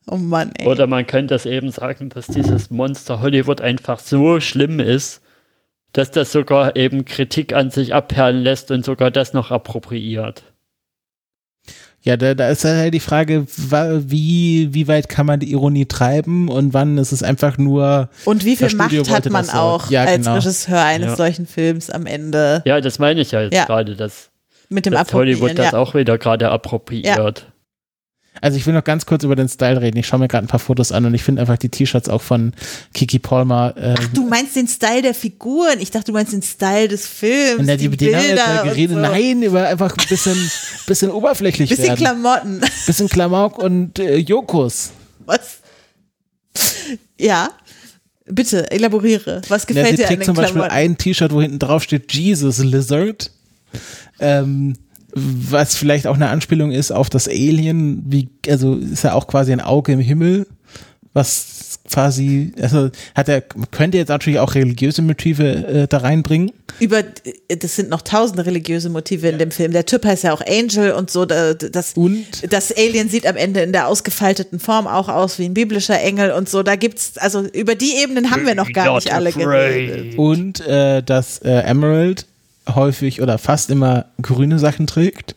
Oh Mann, ey. Oder man könnte es eben sagen, dass dieses Monster Hollywood einfach so schlimm ist, dass das sogar eben Kritik an sich abperlen lässt und sogar das noch appropriiert. Ja, da, da ist halt die Frage, wie, wie weit kann man die Ironie treiben und wann ist es einfach nur. Und wie viel das Macht Studio hat man das auch Ja, als genau. Regisseur eines Ja. solchen Films am Ende Ja, das meine ich ja jetzt Ja. gerade, dass, mit dem dass Hollywood Appropriieren? das Ja. auch wieder gerade appropriiert. Also ich will noch ganz kurz über den Style reden. Ich schaue mir gerade ein paar Fotos an und ich finde einfach die T-Shirts auch von Kiki Palmer. Äh, Du meinst den Style der Figuren? Ich dachte, du meinst den Style des Films. der, die die, jetzt Bilder geredet. so. Nein, über einfach ein bisschen, bisschen oberflächlich Bisschen werden. Klamotten. bisschen Klamauk und äh, Jokos. Was? Ja. Bitte, elaboriere. Was Ja, gefällt sie dir an den zum Beispiel ein T-Shirt, wo hinten drauf steht Jesus Lizard. Ähm, was vielleicht auch eine Anspielung ist auf das Alien, wie, also ist ja auch quasi ein Auge im Himmel, was quasi, also hat er, könnte jetzt natürlich auch religiöse Motive äh, da reinbringen. Über, das sind noch tausende religiöse Motive in dem Film. Der Typ heißt ja auch Angel und so. da- Das, Und das Alien sieht am Ende in der ausgefalteten Form auch aus wie ein biblischer Engel und so. Da gibt's, also über die Ebenen haben wir noch gar nicht alle geredet. Und äh, dass äh, Emerald häufig oder fast immer grüne Sachen trägt.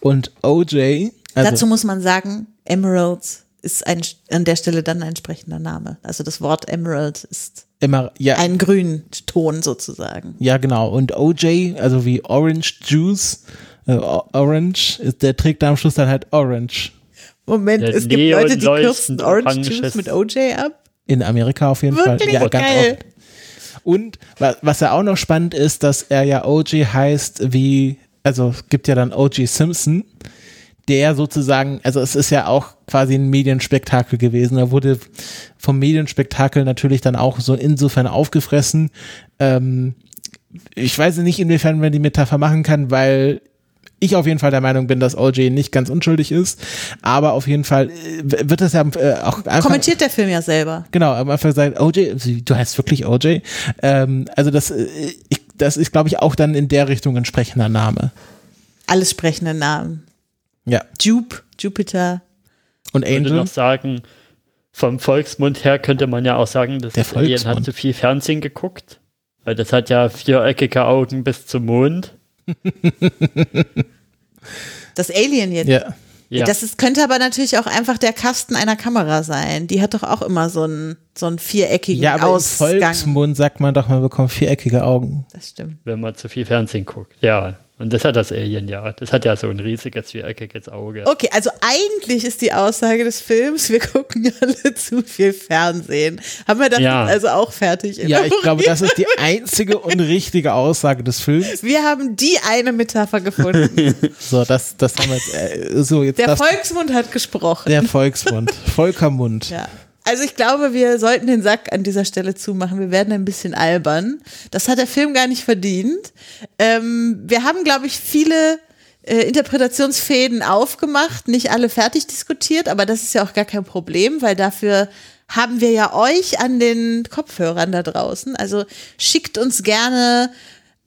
Und OJ, also Dazu muss man sagen, Emeralds ist ein, an der Stelle dann ein entsprechender Name. Also das Wort Emerald ist immer, ja, ein Grünton sozusagen. ja genau. Und OJ, also wie Orange Juice, äh, Orange, ist, der trägt da am Schluss dann halt Orange. Moment, Der es gibt Leute, die kürzen Orange Juice mit OJ ab. In Amerika auf jeden Wirklich Fall. Ja, ganz geil. oft. Und wa- was ja auch noch spannend ist, dass er ja OJ heißt wie, also es gibt ja dann OJ Simpson, der sozusagen, also es ist ja auch quasi ein Medienspektakel gewesen. Er wurde vom Medienspektakel natürlich dann auch so insofern aufgefressen. Ähm, ich weiß nicht, inwiefern man die Metapher machen kann, weil ich auf jeden Fall der Meinung bin, dass OJ nicht ganz unschuldig ist. Aber auf jeden Fall äh, wird das ja äh, auch einfach Kommentiert der Film ja selber. Genau, am Anfang gesagt, OJ, du heißt wirklich OJ. Ähm, also das, äh, ich, das ist, glaube ich, auch dann in der Richtung entsprechender Name. Alles sprechende Namen. Ja. Jupe, Jupiter. Und Ich würde Angel, noch sagen, vom Volksmund her könnte man ja auch sagen, dass Der das Alien hat zu viel Fernsehen geguckt. Weil das hat ja viereckige Augen bis zum Mond. Das Alien jetzt. ja. Ja, Das ist, könnte aber natürlich auch einfach der Kasten einer Kamera sein. Die hat doch auch immer so einen, so einen viereckigen Ja, aber im Ausgang. Volksmund sagt man doch, man bekommt viereckige Augen. Das stimmt. wenn man zu viel Fernsehen guckt. Ja, und das hat das Alien ja. Das hat ja so ein riesiges viereckiges Auge. Okay, also eigentlich ist die Aussage des Films, wir gucken alle zu viel Fernsehen. Haben wir das Ja. also auch fertig? Ja, ich glaube, das ist die einzige und richtige Aussage des Films. Wir haben die eine Metapher gefunden. So, das, das haben wir jetzt, äh, so, jetzt Der das, Volksmund hat gesprochen. der Volksmund, Volkermund. Ja. Also ich glaube, wir sollten den Sack an dieser Stelle zumachen. Wir werden ein bisschen albern. Das hat der Film gar nicht verdient. Ähm, wir haben, glaube ich, viele äh, Interpretationsfäden aufgemacht, nicht alle fertig diskutiert, aber das ist ja auch gar kein Problem, weil dafür haben wir ja euch an den Kopfhörern da draußen. Also schickt uns gerne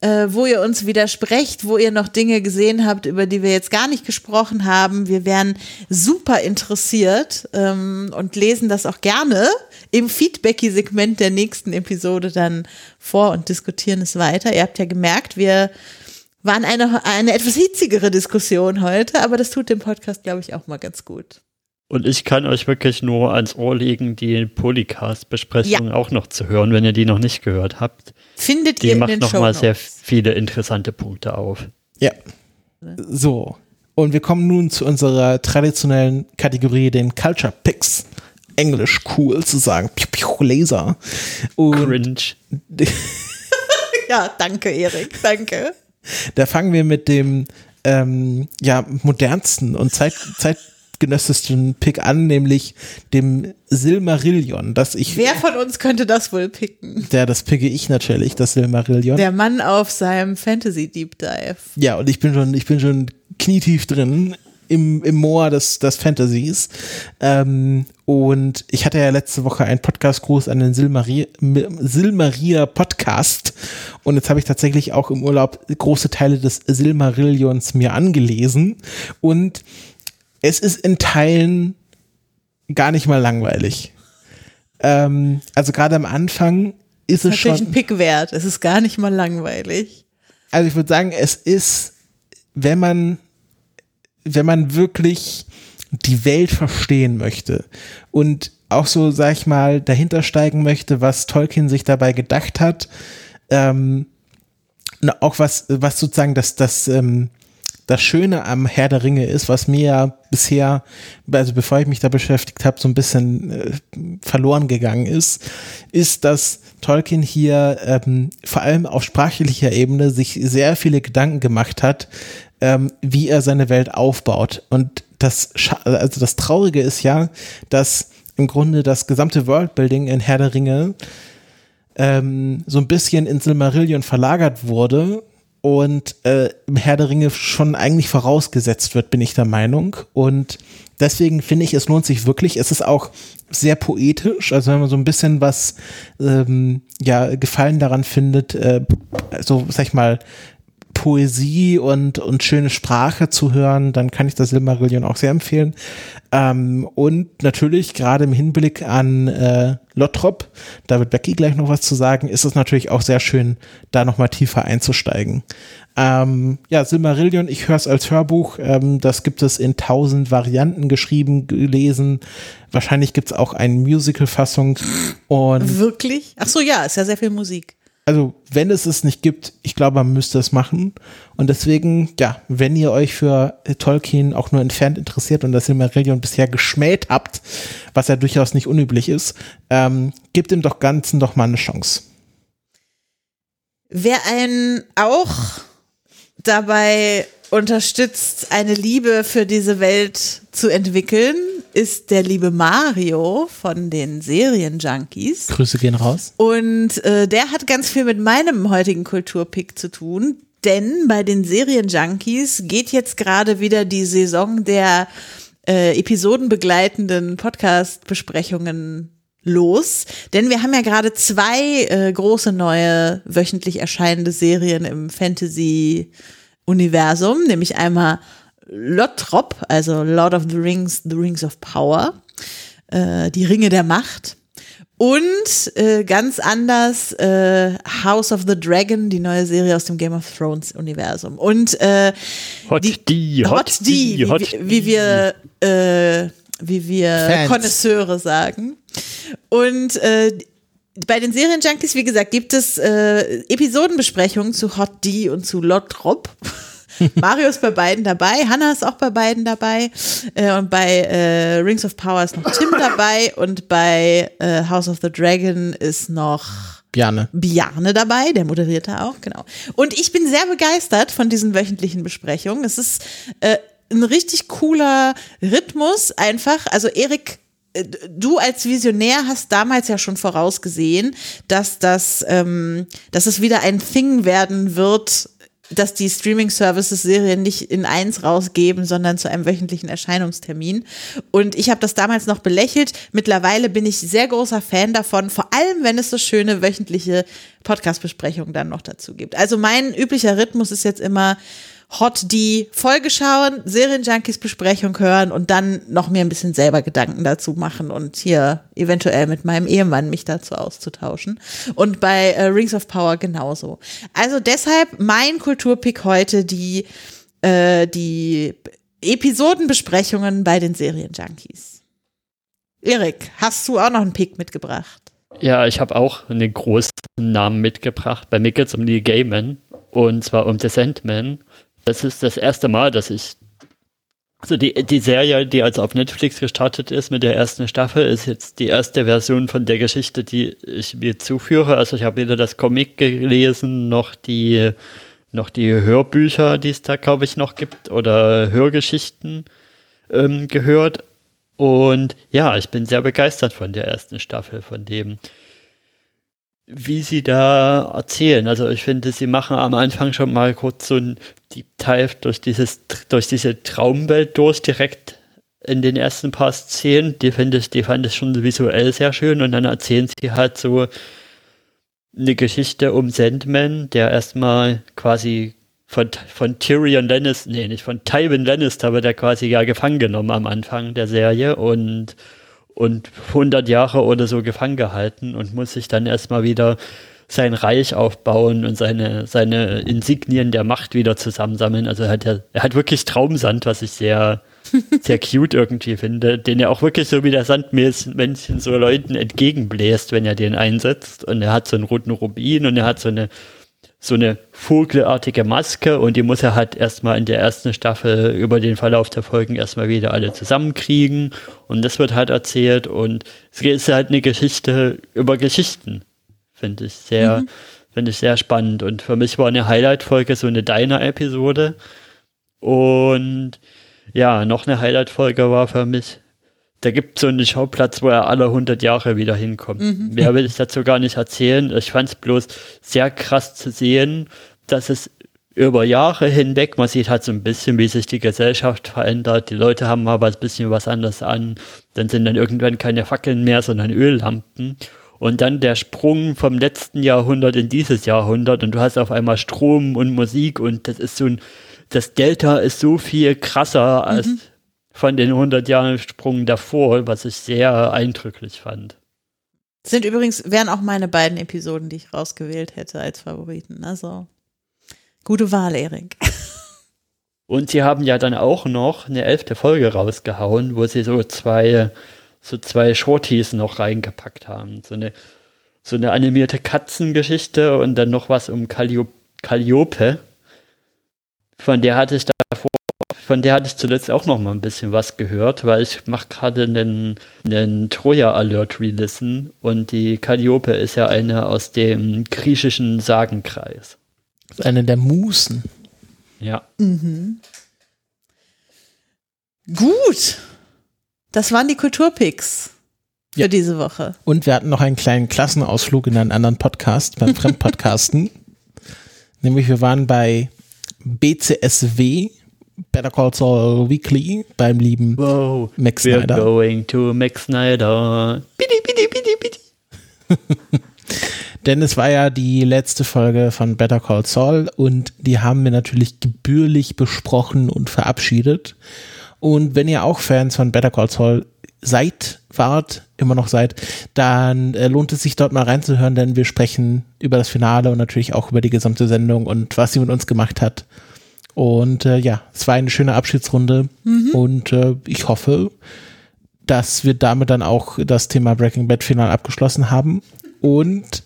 äh, wo ihr uns widersprecht, wo ihr noch Dinge gesehen habt, über die wir jetzt gar nicht gesprochen haben. Wir wären super interessiert ähm, und lesen das auch gerne im Feedbacky-Segment der nächsten Episode dann vor und diskutieren es weiter. Ihr habt ja gemerkt, wir waren eine, eine etwas hitzigere Diskussion heute, aber das tut dem Podcast, glaube ich, auch mal ganz gut. Und ich kann euch wirklich nur ans Ohr legen, die Polycast-Besprechung auch noch zu hören, wenn ihr die noch nicht gehört habt. Findet Die ihr in macht nochmal sehr viele interessante Punkte auf. Ja. So. Und wir kommen nun zu unserer traditionellen Kategorie, den Culture Picks. Englisch cool zu sagen. Piu, piu, Laser. Und Cringe. Ja, danke, Erik, danke. da fangen wir mit dem ähm, ja, modernsten und zeit, zeitgenössischsten Pick an, nämlich dem Silmarillion, das ich, Wer von uns könnte das wohl picken? der, das picke ich natürlich, das Silmarillion. Der Mann auf seinem Fantasy Deep Dive. Ja, und ich bin schon, ich bin schon knietief drin im, im Moor des, des Fantasies. Ähm, und ich hatte ja letzte Woche einen Podcast-Gruß an den Silmaria, Silmaria Podcast. Und jetzt habe ich tatsächlich auch im Urlaub große Teile des Silmarillions mir angelesen. Und es ist in Teilen gar nicht mal langweilig. Ähm, also gerade am Anfang ist Das es schon. ein Pick wert. Es ist gar nicht mal langweilig. Also ich würde sagen, es ist, wenn man, wenn man wirklich die Welt verstehen möchte und auch so, sag ich mal, dahinter steigen möchte, was Tolkien sich dabei gedacht hat, ähm, auch was, was sozusagen das, das, ähm, das Schöne am Herr der Ringe ist, was mir ja bisher, also bevor ich mich da beschäftigt habe, so ein bisschen äh, verloren gegangen ist, ist, dass Tolkien hier ähm, vor allem auf sprachlicher Ebene sich sehr viele Gedanken gemacht hat, ähm, wie er seine Welt aufbaut. Und das, also das Traurige ist ja, dass im Grunde das gesamte Worldbuilding in Herr der Ringe ähm, so ein bisschen in Silmarillion verlagert wurde und äh, im Herr der Ringe schon eigentlich vorausgesetzt wird, bin ich der Meinung. Und deswegen finde ich, es lohnt sich wirklich. Es ist auch sehr poetisch, also wenn man so ein bisschen was ähm, ja Gefallen daran findet, äh, so sag ich mal Poesie und, und schöne Sprache zu hören, dann kann ich das Silmarillion auch sehr empfehlen. Ähm, und natürlich gerade im Hinblick an äh, Lottrop, da wird Becky gleich noch was zu sagen, ist es natürlich auch sehr schön, da nochmal tiefer einzusteigen. Ähm, ja, Silmarillion, ich höre es als Hörbuch, ähm, das gibt es in tausend Varianten geschrieben, gelesen. Wahrscheinlich gibt es auch eine Musical-Fassung Wirklich? Ach so, ja, ist ja sehr viel Musik. Also wenn es es nicht gibt, ich glaube, man müsste es machen. Und deswegen, ja, wenn ihr euch für äh, Tolkien auch nur entfernt interessiert und das Silmarillion bisher geschmäht habt, was ja durchaus nicht unüblich ist, ähm, gebt dem doch Ganzen doch mal eine Chance. Wer einen auch dabei unterstützt, eine Liebe für diese Welt zu entwickeln, ist der liebe Mario von den Serienjunkies. Grüße gehen raus. Und äh, der hat ganz viel mit meinem heutigen Kulturpick zu tun, denn bei den Serienjunkies geht jetzt gerade wieder die Saison der äh, episodenbegleitenden Podcast-Besprechungen los. Denn wir haben ja gerade zwei äh, große neue wöchentlich erscheinende Serien im Fantasy-Universum, nämlich einmal Lottrop, also Lord of the Rings, The Rings of Power, äh, die Ringe der Macht. Und äh, ganz anders äh, House of the Dragon, die neue Serie aus dem Game of Thrones Universum. Und äh, Hot die, D, Hot, D, wie, Hot wie, wie wir äh, wie wir. Konnoisseure sagen. Und äh, bei den Serienjunkies, wie gesagt, gibt es äh, Episodenbesprechungen zu Hot D und zu Lottrop. Mario ist bei beiden dabei, Hannah ist auch bei beiden dabei äh, und bei äh, Rings of Power ist noch Tim dabei und bei äh, House of the Dragon ist noch Bjarne. Bjarne dabei, der moderiert da auch, genau. Und ich bin sehr begeistert von diesen wöchentlichen Besprechungen. Es ist äh, ein richtig cooler Rhythmus einfach. Also Erik, du als Visionär hast damals ja schon vorausgesehen, dass das, ähm, dass es wieder ein Thing werden wird, dass die Streaming-Services Serien nicht in eins rausgeben, sondern zu einem wöchentlichen Erscheinungstermin. Und ich habe das damals noch belächelt. Mittlerweile bin ich sehr großer Fan davon, vor allem wenn es so schöne wöchentliche Podcast-Besprechungen dann noch dazu gibt. Also mein üblicher Rhythmus ist jetzt immer Hot die Folge schauen, Serienjunkies Besprechung hören und dann noch mir ein bisschen selber Gedanken dazu machen und hier eventuell mit meinem Ehemann mich dazu auszutauschen. Und bei äh, Rings of Power genauso. Also deshalb mein Kulturpick heute die, äh, die Episodenbesprechungen bei den Serienjunkies. Erik, hast du auch noch einen Pick mitgebracht? Ja, ich habe auch einen großen Namen mitgebracht. Bei mir geht es um Neil Gaiman und zwar um The Sandman. Das ist das erste Mal, dass ich also die, die Serie, die also auf Netflix gestartet ist mit der ersten Staffel, ist jetzt die erste Version von der Geschichte, die ich mir zuführe. Also ich habe weder das Comic gelesen, noch die, noch die Hörbücher, die es da, glaube ich, noch gibt, oder Hörgeschichten ähm, gehört. Und ja, ich bin sehr begeistert von der ersten Staffel, von dem, wie sie da erzählen. Also ich finde, sie machen am Anfang schon mal kurz so ein Deep Dive durch dieses, durch diese Traumwelt durch, direkt in den ersten paar Szenen. Die finde ich, die fand ich schon visuell sehr schön und dann erzählen sie halt so eine Geschichte um Sandman, der erstmal quasi von, von Tyrion Lannister, nee, nicht von Tywin Lannister wird er quasi ja gefangen genommen am Anfang der Serie und und 100 Jahre oder so gefangen gehalten und muss sich dann erstmal wieder sein Reich aufbauen und seine, seine Insignien der Macht wieder zusammensammeln. Also er hat, ja, er hat wirklich Traumsand, was ich sehr, sehr cute irgendwie finde, den er auch wirklich so wie der Sandmännchen so Leuten entgegenbläst, wenn er den einsetzt. Und er hat so einen roten Rubin und er hat so eine, so eine vogelartige Maske und die muss er halt erstmal in der ersten Staffel über den Verlauf der Folgen erstmal wieder alle zusammenkriegen. Und das wird halt erzählt und es ist halt eine Geschichte über Geschichten. Finde ich sehr, mhm. finde ich sehr spannend. Und für mich war eine Highlight-Folge so eine Diner-Episode. Und ja, noch eine Highlight-Folge war für mich, da gibt es so einen Schauplatz, wo er alle 100 Jahre wieder hinkommt. Mhm. Mehr will ich dazu gar nicht erzählen. Ich fand es bloß sehr krass zu sehen, dass es über Jahre hinweg, man sieht halt so ein bisschen, wie sich die Gesellschaft verändert. Die Leute haben aber ein bisschen was anderes an. Dann sind dann irgendwann keine Fackeln mehr, sondern Öllampen und dann der Sprung vom letzten Jahrhundert in dieses Jahrhundert und du hast auf einmal Strom und Musik und das ist so ein, das Delta ist so viel krasser als mhm. Von den 100 Jahren Sprung davor, was ich sehr eindrücklich fand. Sind übrigens, wären auch meine beiden Episoden, die ich rausgewählt hätte als Favoriten. Also, gute Wahl, Erik. Und sie haben ja dann auch noch eine elfte Folge rausgehauen, wo sie so zwei so zwei Shorties noch reingepackt haben. So eine, so eine animierte Katzengeschichte und dann noch was um Calliope. Von der hatte ich davor, von der hatte ich zuletzt auch noch mal ein bisschen was gehört, weil ich mache gerade einen, einen Troja Alert Relisten und die Calliope ist ja eine aus dem griechischen Sagenkreis. Das ist eine der Musen. Ja. Mhm. Gut. Das waren die Kulturpicks für ja. diese Woche. Und wir hatten noch einen kleinen Klassenausflug in einen anderen Podcast, beim Fremdpodcasten. Nämlich wir waren bei BCSW, Better Call Saul Weekly, beim lieben wow, Max we're Snyder. We're going to Max Snyder. Bitte, bitte, bitte, bitte. Denn es war ja die letzte Folge von Better Call Saul und die haben wir natürlich gebührlich besprochen und verabschiedet. Und wenn ihr auch Fans von Better Call Saul seid, wart, immer noch seid, dann äh, lohnt es sich dort mal reinzuhören, denn wir sprechen über das Finale und natürlich auch über die gesamte Sendung und was sie mit uns gemacht hat. Und äh, ja, es war eine schöne Abschiedsrunde mhm. und äh, ich hoffe, dass wir damit dann auch das Thema Breaking Bad Final abgeschlossen haben und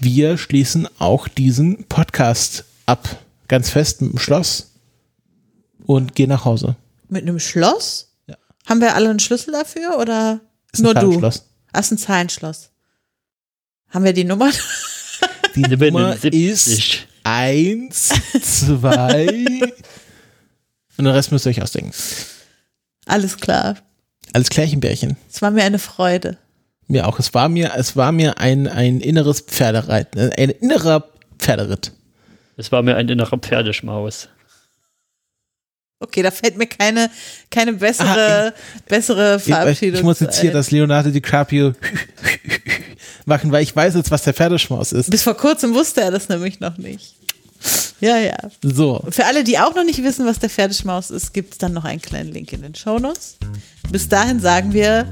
wir schließen auch diesen Podcast ab, ganz fest mit dem Schloss und gehen nach Hause. Mit einem Schloss? Ja. Haben wir alle einen Schlüssel dafür oder ist nur du? Ach, ist ein Zahlenschloss. Haben wir die Nummer? Die Nummer ist eins, zwei und den Rest müsst ihr euch ausdenken. Alles klar. Alles Klärchenbärchen. Es war mir eine Freude. Mir auch. Es war mir, es war mir ein, ein inneres Pferdereit, ein innerer Pferderitt. Es war mir ein innerer Pferdeschmaus. Okay, da fällt mir keine, keine bessere, ah, bessere Verabschiedung. Ich, ich muss jetzt hier das Leonardo DiCaprio machen, weil ich weiß jetzt, was der Pferdeschmaus ist. Bis vor kurzem wusste er das nämlich noch nicht. Ja, ja. So. Für alle, die auch noch nicht wissen, was der Pferdeschmaus ist, gibt es dann noch einen kleinen Link in den Shownotes. Bis dahin sagen wir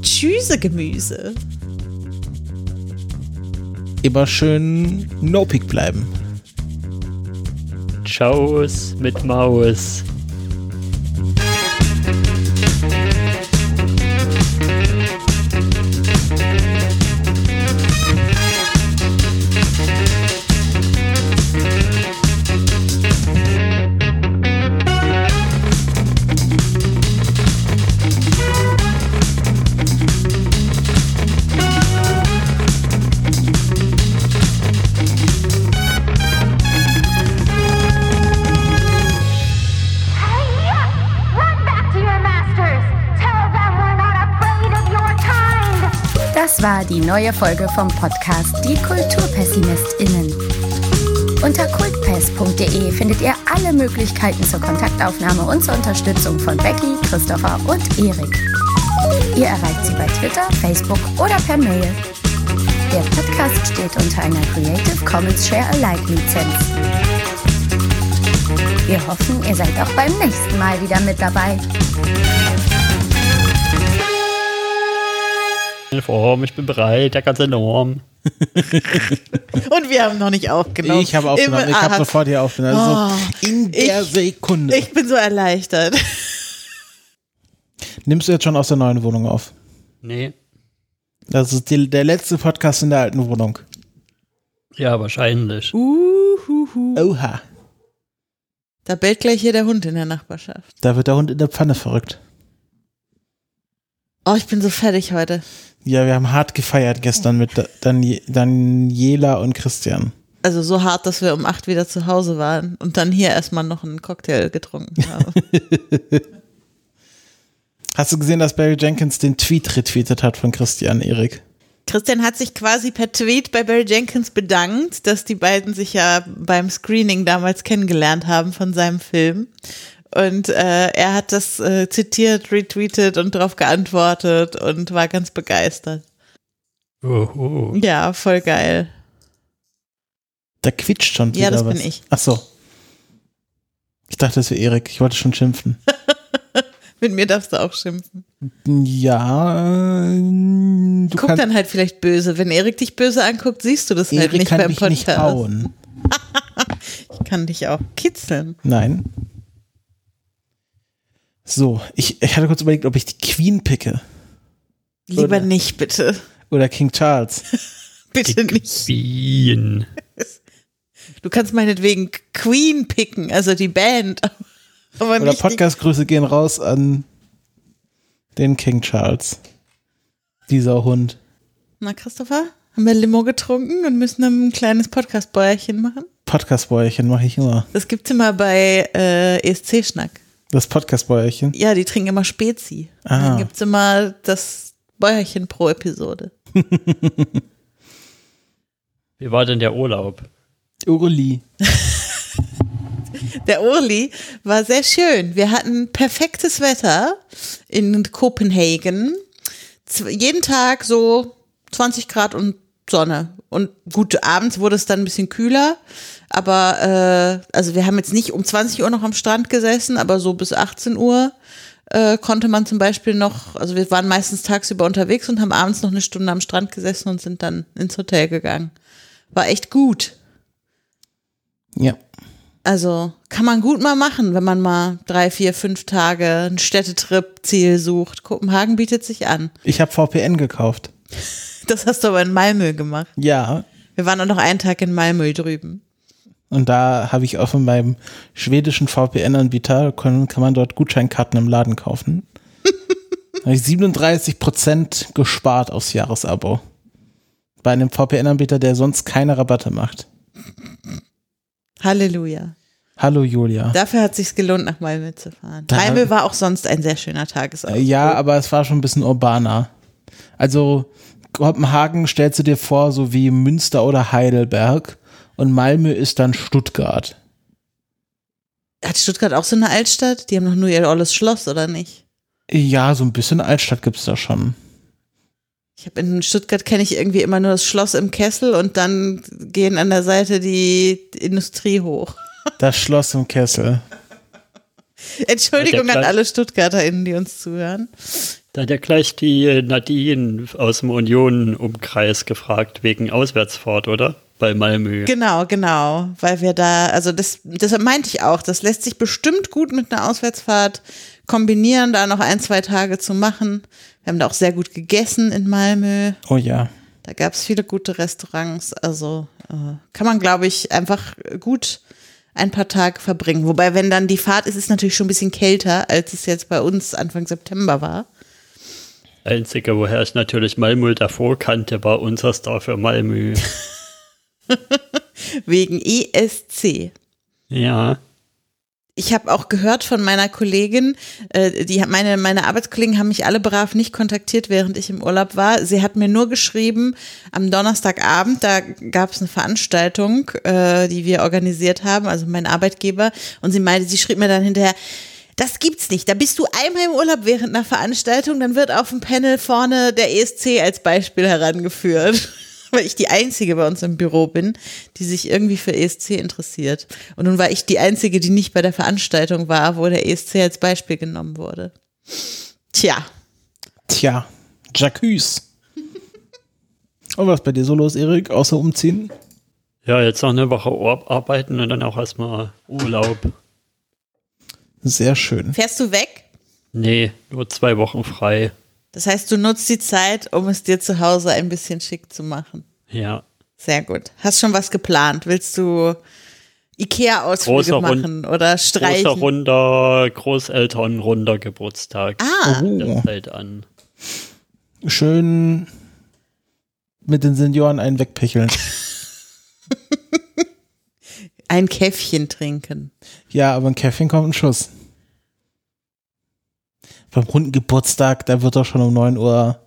Tschüsse, Gemüse. Immer schön nopig bleiben. Schaus mit Maus. Die neue Folge vom Podcast Die KulturpessimistInnen. Unter kultpest.de findet ihr alle Möglichkeiten zur Kontaktaufnahme und zur Unterstützung von Becky, Christopher und Erik. Ihr erreicht sie bei Twitter, Facebook oder per Mail. Der Podcast steht unter einer Creative Commons Share Alike Lizenz. Wir hoffen, ihr seid auch beim nächsten Mal wieder mit dabei. In Form, ich bin bereit, der ganze Norm. Und wir haben noch nicht aufgenommen. Ich habe aufgenommen, Im- ich habe sofort hier aufgenommen. Also Oh, in der ich- Sekunde. Ich bin so erleichtert. Nimmst du jetzt schon aus der neuen Wohnung auf? Nee. Das ist die, der letzte Podcast in der alten Wohnung. Ja, wahrscheinlich. Uhuhu. Oha. Da bellt gleich hier der Hund in der Nachbarschaft. Da wird der Hund in der Pfanne verrückt. Oh, ich bin so fertig heute. Ja, wir haben hart gefeiert gestern mit Dan Daniela und Christian. Also so hart, dass wir um acht wieder zu Hause waren und dann hier erstmal noch einen Cocktail getrunken haben. Hast du gesehen, dass Barry Jenkins den Tweet retweetet hat von Christian Erik? Christian hat sich quasi per Tweet bei Barry Jenkins bedankt, dass die beiden sich ja beim Screening damals kennengelernt haben von seinem Film. Und äh, er hat das äh, zitiert, retweetet und darauf geantwortet und war ganz begeistert. Oho. Ja, voll geil. Da quietscht schon wieder Ja, das was. bin ich. Ach so. Ich dachte, das wäre Erik. Ich wollte schon schimpfen. Mit mir darfst du auch schimpfen. Ja, du Guck dann halt vielleicht böse. Wenn Erik dich böse anguckt, siehst du das halt Erik nicht kann beim mich Podcast. nicht hauen. Ich kann dich auch kitzeln. Nein. So, ich, ich hatte kurz überlegt, ob ich die Queen picke. Lieber Oder- nicht, bitte. Oder King Charles. Bitte nicht. Bien. Du kannst meinetwegen Queen picken, also die Band. Aber Oder Podcast-Grüße gehen raus an den King Charles. Dieser Hund. Die Na, Christopher, haben wir Limo getrunken und müssen ein kleines Podcast-Bäuerchen machen? Podcast-Bäuerchen mache ich immer. Das gibt's immer bei äh, ESC-Schnack. Das Podcast-Bäuerchen. Ja, die trinken immer Spezi. Ah. Dann gibt's immer das Bäuerchen pro Episode. Wie war denn der Urlaub? Uli. Der Urli war sehr schön. Wir hatten perfektes Wetter in Kopenhagen. Z jeden Tag so 20 Grad und Sonne. Und gut, abends wurde es dann ein bisschen kühler. Aber äh, also wir haben jetzt nicht um 20 Uhr noch am Strand gesessen, aber so bis 18 Uhr äh, konnte man zum Beispiel noch, also wir waren meistens tagsüber unterwegs und haben abends noch eine Stunde am Strand gesessen und sind dann ins Hotel gegangen. War echt gut. Ja. Also kann man gut mal machen, wenn man mal drei, vier, fünf Tage ein Städtetrip-Ziel sucht. Kopenhagen bietet sich an. Ich habe VPN gekauft. Das hast du aber in Malmö gemacht. Ja. Wir waren auch noch einen Tag in Malmö drüben. Und da habe ich auch von meinem schwedischen VPN-Anbieter, kann, kann man dort Gutscheinkarten im Laden kaufen. Da habe ich 37 Prozent gespart aufs Jahresabo. Bei einem VPN-Anbieter, der sonst keine Rabatte macht. Halleluja. Hallo Julia. Dafür hat sich's gelohnt, nach Malmö zu fahren. Da- Malmö war auch sonst ein sehr schöner Tagesausflug. Ja, aber es war schon ein bisschen urbaner. Also Kopenhagen stellst du dir vor, so wie Münster oder Heidelberg. Und Malmö ist dann Stuttgart. Hat Stuttgart auch so eine Altstadt? Die haben doch nur ihr olles Schloss, oder nicht? Ja, so ein bisschen Altstadt gibt's da schon. Ich habe in Stuttgart kenne ich irgendwie immer nur das Schloss im Kessel und dann gehen an der Seite die Industrie hoch. Das Schloss im Kessel. Entschuldigung an alle StuttgarterInnen, die uns zuhören. Da hat ja gleich die Nadine aus dem Union-Umkreis gefragt, wegen Auswärtsfahrt, oder? Bei Malmö. Genau, genau, weil wir da, also das, deshalb meinte ich auch, das lässt sich bestimmt gut mit einer Auswärtsfahrt kombinieren, da noch ein, zwei Tage zu machen. Wir haben da auch sehr gut gegessen in Malmö. Oh ja. Da gab es viele gute Restaurants. Also äh, kann man, glaube ich, einfach gut ein paar Tage verbringen. Wobei, wenn dann die Fahrt ist, ist es natürlich schon ein bisschen kälter, als es jetzt bei uns Anfang September war. Einzige, woher ich natürlich Malmö davor kannte, war unser Star für Malmö. Wegen ESC. ja. Ich habe auch gehört von meiner Kollegin, äh, die meine meine Arbeitskollegen haben mich alle brav nicht kontaktiert, während ich im Urlaub war. Sie hat mir nur geschrieben am Donnerstagabend, da gab es eine Veranstaltung, äh, die wir organisiert haben, also mein Arbeitgeber, und sie meinte, sie schrieb mir dann hinterher. Das gibt's nicht. Da bist du einmal im Urlaub während einer Veranstaltung, dann wird auf dem Panel vorne der ESC als Beispiel herangeführt. Weil ich die Einzige bei uns im Büro bin, die sich irgendwie für ESC interessiert. Und nun war ich die Einzige, die nicht bei der Veranstaltung war, wo der ESC als Beispiel genommen wurde. Tja, Tja, Jacques. Und was bei dir so los, Erik, außer umziehen? Ja, jetzt noch eine Woche arbeiten und dann auch erstmal Urlaub. Sehr schön. Fährst du weg? Nee, nur zwei Wochen frei. Das heißt, du nutzt die Zeit, um es dir zu Hause ein bisschen schick zu machen. Ja. Sehr gut. Hast schon was geplant? Willst du Ikea-Ausflüge Großer machen oder Großer streichen? runder Großeltern runder Geburtstag. Ah, Das fällt an. schön mit den Senioren einen wegpicheln. ein Käffchen trinken. Ja, aber ein Käffchen kommt ein Schuss. Beim runden Geburtstag, da wird doch schon um 9 Uhr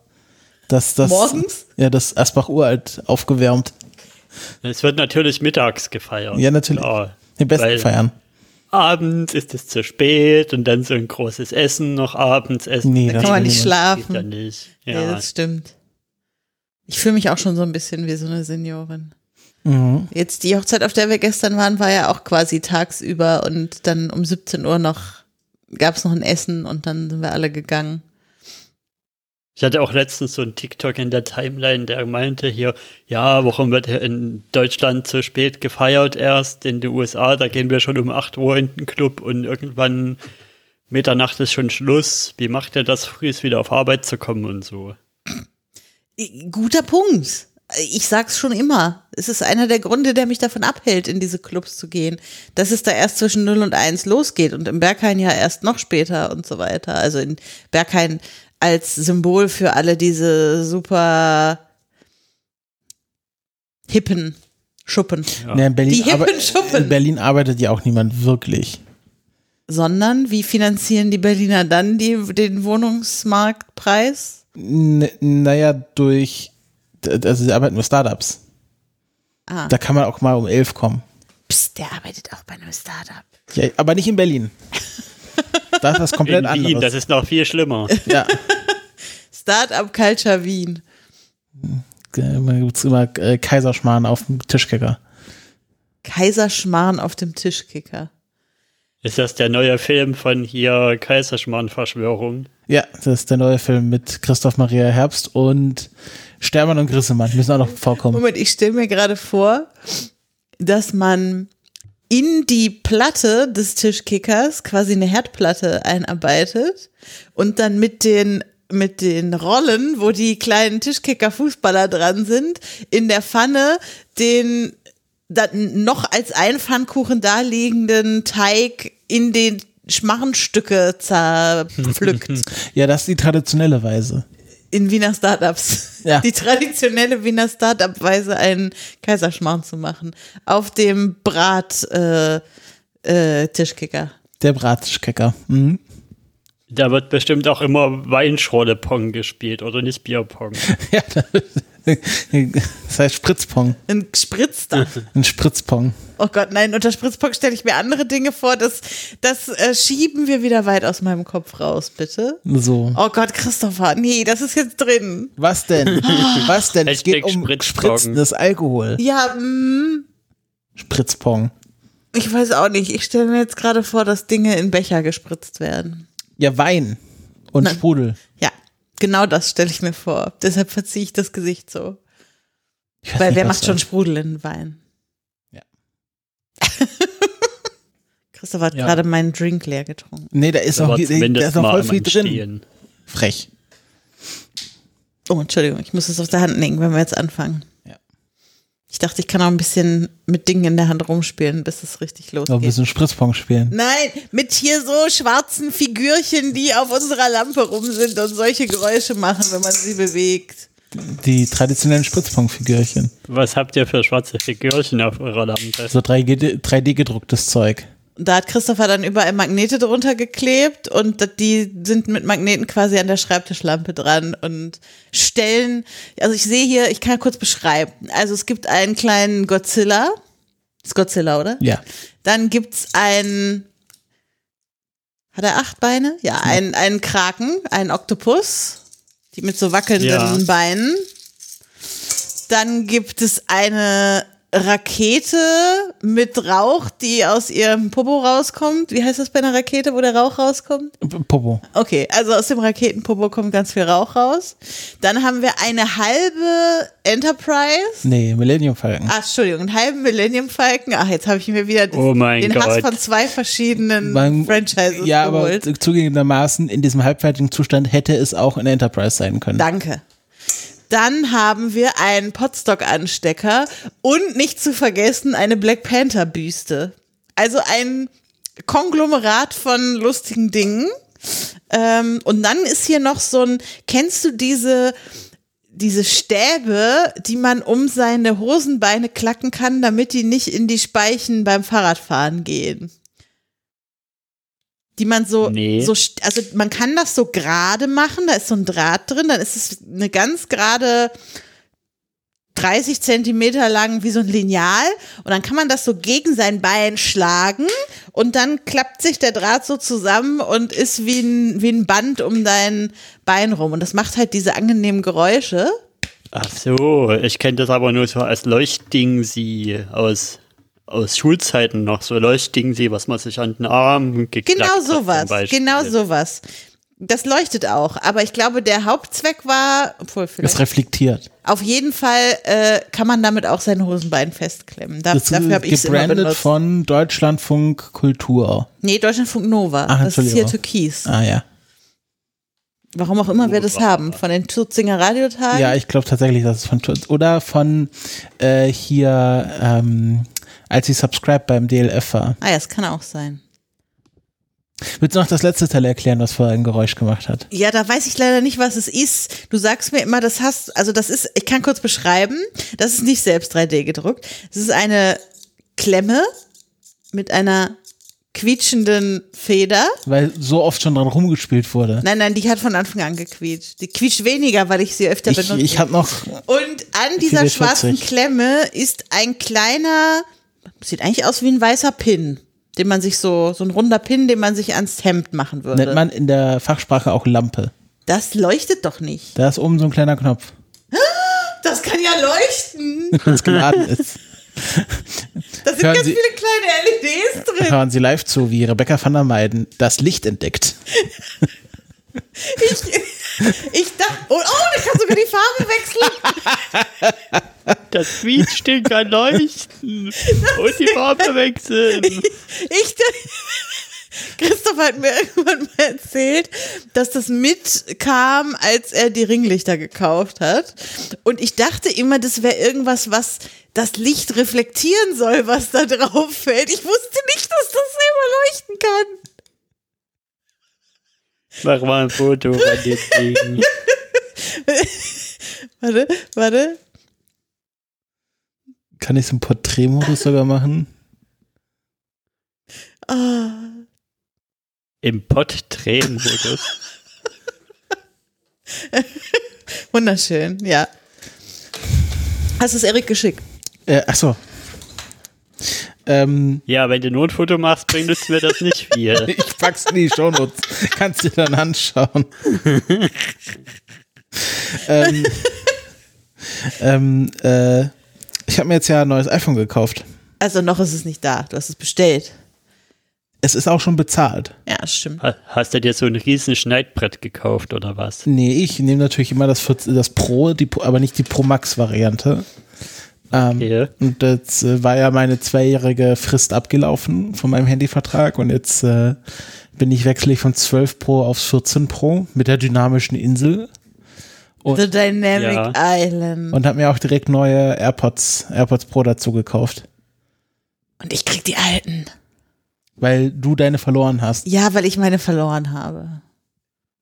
das, das, Morgens? Ja, das Asbach uralt aufgewärmt. Es wird natürlich mittags gefeiert. Ja, natürlich. Klar. Den besten Weil- feiern. Abends ist es zu spät und dann so ein großes Essen noch abends essen. Nee, Da kann man nicht niemand. geht schlafen. nicht. Ja, Ja. das stimmt. Ich fühle mich auch schon so ein bisschen wie so eine Seniorin. Mhm. Jetzt die Hochzeit, auf der wir gestern waren, war ja auch quasi tagsüber und dann um 17 Uhr noch gab es noch ein Essen und dann sind wir alle gegangen. Ich hatte auch letztens so einen TikTok in der Timeline, der meinte hier, ja, warum wird hier in Deutschland so spät gefeiert erst? In den USA, da gehen wir schon um 8 Uhr in den Club und irgendwann Mitternacht ist schon Schluss. Wie macht er das, früh wieder auf Arbeit zu kommen und so? Guter Punkt. Ich sag's schon immer. Es ist einer der Gründe, der mich davon abhält, in diese Clubs zu gehen, dass es da erst zwischen 0 und 1 losgeht und im Berghain ja erst noch später und so weiter. Also in Berghain als Symbol für alle diese super hippen Schuppen. Ja. Ja, in, Berlin Die hippen Schuppen. in Berlin arbeitet ja auch niemand wirklich. Sondern wie finanzieren die Berliner dann die, den Wohnungsmarktpreis? N naja, durch, also sie arbeiten nur Startups. Ah. Da kann man auch mal um elf kommen. Psst, der arbeitet auch bei einem Startup. Ja, aber nicht in Berlin. Das ist was komplett In Wien, das anderes. ist noch viel schlimmer. Ja, Startup Culture Wien. immer gibt's immer äh, Kaiserschmarrn auf dem Tischkicker. Kaiserschmarrn auf dem Tischkicker. Ist das der neue Film von hier Kaiserschmarrn-Verschwörung? Ja, das ist der neue Film mit Christoph Maria Herbst und Stermann und Grissemann. Müssen auch noch vorkommen. Moment, ich stelle mir gerade vor, dass man in die Platte des Tischkickers quasi eine Herdplatte einarbeitet und dann mit den mit den Rollen, wo die kleinen Tischkicker-Fußballer dran sind, in der Pfanne den dann noch als ein Pfannkuchen daliegenden Teig in den Schmarrenstücke zerpflückt. Ja, das ist die traditionelle Weise. in Wiener Startups. Ja. Die traditionelle Wiener Startup-Weise, einen Kaiserschmarrn zu machen. Auf dem Brat äh, äh, Tischkicker. Der Brattischkicker. Mhm. Da wird bestimmt auch immer Weinschorle-Pong gespielt oder nicht Bierpong. Ja, das heißt Spritzpong. Ein Gespritzter. Ein Spritzpong. Oh Gott, nein, unter Spritzpong stelle ich mir andere Dinge vor. Das, das äh, schieben wir wieder weit aus meinem Kopf raus, bitte. So. Oh Gott, Christopher, nee, das ist jetzt drin. Was denn? Was denn? Es geht um spritzendes Alkohol. Ja, mm, Spritzpong. ich weiß auch nicht. Ich stelle mir jetzt gerade vor, dass Dinge in Becher gespritzt werden. Ja, Wein und Nein. Sprudel. Ja, genau das stelle ich mir vor. Deshalb verziehe ich das Gesicht so. Weil nicht, wer macht schon Sprudel in Wein? Ja. Christoph hat Ja. gerade meinen Drink leer getrunken. Nee, da ist noch, da ist voll viel drin. Stehen. Frech. Oh, Entschuldigung, ich muss es auf der Hand legen, wenn wir jetzt anfangen. Ich dachte, ich kann auch ein bisschen mit Dingen in der Hand rumspielen, bis es richtig Aber wir losgeht. müssen Spritzpong spielen. Nein, mit hier so schwarzen Figürchen, die auf unserer Lampe rum sind und solche Geräusche machen, wenn man sie bewegt. Die traditionellen Spritzpong-Figürchen. Was habt ihr für schwarze Figürchen auf eurer Lampe? So 3G 3D-gedrucktes Zeug. Und da hat Christopher dann überall Magnete drunter geklebt und die sind mit Magneten quasi an der Schreibtischlampe dran und stellen, also ich sehe hier, ich kann kurz beschreiben. Also es gibt einen kleinen Godzilla. ist Godzilla, oder? Ja. Dann gibt's einen, hat er acht Beine? Ja, einen, einen Kraken, einen Oktopus, die mit so wackelnden Ja. Beinen. Dann gibt es eine Rakete mit Rauch, die aus ihrem Popo rauskommt. Wie heißt das bei einer Rakete, wo der Rauch rauskommt? Popo. Okay, also aus dem Raketenpopo kommt ganz viel Rauch raus. Dann haben wir eine halbe Enterprise. Nee, Millennium Falcon. Ach, Entschuldigung, einen halben Millennium Falcon. Ach, jetzt habe ich mir wieder Oh mein den Hass Gott. von zwei verschiedenen Man- Franchises ja, aber geholt. zugegebenermaßen in diesem halbfertigen Zustand hätte es auch ein Enterprise sein können. Danke. Dann haben wir einen Potstock-Anstecker und nicht zu vergessen eine Black Panther-Büste. Also ein Konglomerat von lustigen Dingen. Ähm, und dann ist hier noch so ein, kennst du diese, diese Stäbe, die man um seine Hosenbeine klacken kann, damit die nicht in die Speichen beim Fahrradfahren gehen? Die man so, Nee. so, also man kann das so gerade machen, da ist so ein Draht drin, dann ist es eine ganz gerade 30 Zentimeter lang wie so ein Lineal und dann kann man das so gegen sein Bein schlagen und dann klappt sich der Draht so zusammen und ist wie ein, wie ein Band um dein Bein rum und das macht halt diese angenehmen Geräusche. Ach so, ich kenne das aber nur so als Leuchtding sie aus, aus Schulzeiten noch, so Leuchtding sie, was man sich an den Arm geklappt Genau hat. sowas, Beispiel. genau sowas. Das leuchtet auch, aber ich glaube, der Hauptzweck war, obwohl vielleicht Es reflektiert. auf jeden Fall äh, kann man damit auch sein Hosenbein festklemmen. Da, Das dafür habe ich es immer benutzt. von Deutschlandfunk Kultur. Nee, Deutschlandfunk Nova. Ach, das ist hier. Türkis. Ah ja. Warum auch immer wir das haben. Von den Turzinger Radiotagen. Ja, ich glaube tatsächlich, dass es von Tur- oder von äh, hier, ähm, als ich subscribe beim DLF war. ah ja, das kann auch sein. Willst du noch das letzte Teil erklären, was vorher ein Geräusch gemacht hat? Ja, da weiß ich leider nicht, was es ist. Du sagst mir immer, das hast, also das ist, ich kann kurz beschreiben, das ist nicht selbst 3D gedruckt. Es ist eine Klemme mit einer quietschenden Feder. Weil so oft schon dran rumgespielt wurde. Nein, nein, die hat von Anfang an gequietscht. Die quietscht weniger, weil ich sie öfter Ich, benutze. ich habe noch, Und an dieser 44. schwarzen Klemme ist ein kleiner, sieht eigentlich aus wie ein weißer Pin, den man sich so, so ein runder Pin, den man sich ans Hemd machen würde. nennt man in der Fachsprache auch Lampe. Das leuchtet doch nicht. Da ist oben so ein kleiner Knopf, Das kann ja leuchten. wenn es geladen ist. Da sind Hören ganz Sie- viele kleine LEDs drin. Hören Sie live zu, wie Rebecca van der Meiden das Licht entdeckt. Ich, ich dachte, oh, oh, der kann sogar die Farbe wechseln. Das Quietschding kann leuchten und die Farbe wechseln. Ich, Christoph hat mir irgendwann mal erzählt, dass das mitkam, als er die Ringlichter gekauft hat. Und ich dachte immer, das wäre irgendwas, was das Licht reflektieren soll, was da drauf fällt. Ich wusste nicht, dass das selber leuchten kann. Mach mal ein Foto von dem Ding. Warte, warte. Kann ich es im Porträtmodus sogar machen? Ah, Im Porträtmodus. wunderschön, ja. Hast du es Erik geschickt? Äh, ach so. Ähm, Ja, wenn du nur ein Foto machst, bringt mir das nicht viel. ich pack's in die Shownotes. Kannst dir dann anschauen. ähm, ähm, äh, ich habe mir jetzt ja ein neues iPhone gekauft. Also noch ist es nicht da. Du hast es bestellt. Es ist auch schon bezahlt. Ja, das stimmt. Ha- Hast du dir so ein riesen Schneidbrett gekauft oder was? Nee, ich nehme natürlich immer das, 14 das Pro, die, Pro- aber nicht die Pro Max Variante. Ähm, Okay. Und jetzt äh, war ja meine zweijährige Frist abgelaufen von meinem Handyvertrag und jetzt äh, bin ich wechsle ich von 12 Pro aufs 14 Pro mit der dynamischen Insel Und- The Dynamic Ja. Island. und habe mir auch direkt neue AirPods, AirPods Pro dazu gekauft, Und ich krieg die alten. weil du deine verloren hast. Ja, weil ich meine verloren habe.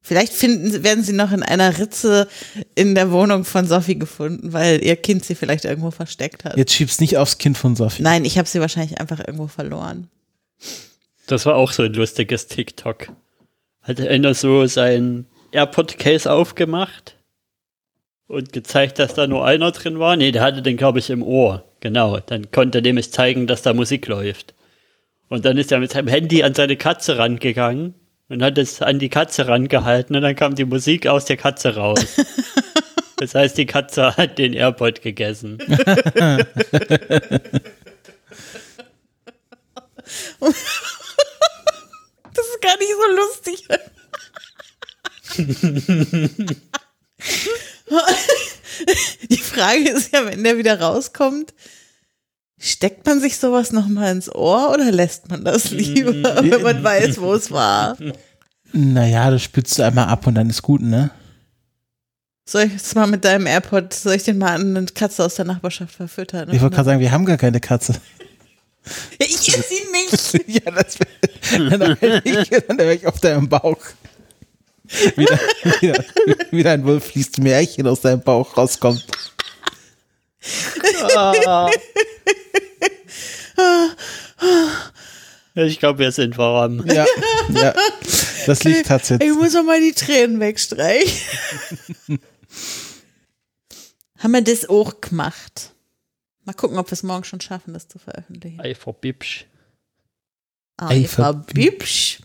Vielleicht finden, sie- werden sie noch in einer Ritze in der Wohnung von Sophie gefunden, weil ihr Kind sie vielleicht irgendwo versteckt hat. Jetzt schieb's nicht aufs Kind von Sophie. Nein, ich habe sie wahrscheinlich einfach irgendwo verloren. Das war auch so ein lustiges TikTok. Hat einer so sein AirPod-Case aufgemacht und gezeigt, dass da nur einer drin war. Nee, der hatte den, glaube ich, im Ohr. Genau. Dann konnte er nämlich zeigen, dass da Musik läuft. Und dann ist er mit seinem Handy an seine Katze rangegangen und hat es an die Katze rangehalten und dann kam die Musik aus der Katze raus. Das heißt, die Katze hat den AirPod gegessen. Das ist gar nicht so lustig. Die Frage ist ja, wenn der wieder rauskommt, steckt man sich sowas nochmal ins Ohr oder lässt man das lieber, wenn man weiß, wo es war? Naja, das spitzt du einmal ab und dann ist gut, ne? Soll ich jetzt mal mit deinem AirPod, soll ich den mal an eine Katze aus der Nachbarschaft verfüttern? Ich wollte gerade sagen, wir haben gar keine Katze. Ja, ich esse sie nicht. ja, das wär, dann wäre ich, wär ich auf deinem Bauch. Wieder, wieder, wieder ein wohlfließt Märchen aus deinem Bauch rauskommt. Ich glaube, wir sind voran. Ja, ja. Das Licht hat's jetzt. Ich muss auch mal die Tränen wegstreichen. Haben wir das auch gemacht? Mal gucken, ob wir es morgen schon schaffen, das zu veröffentlichen. Ei, verbibsch. Ei, verbibsch.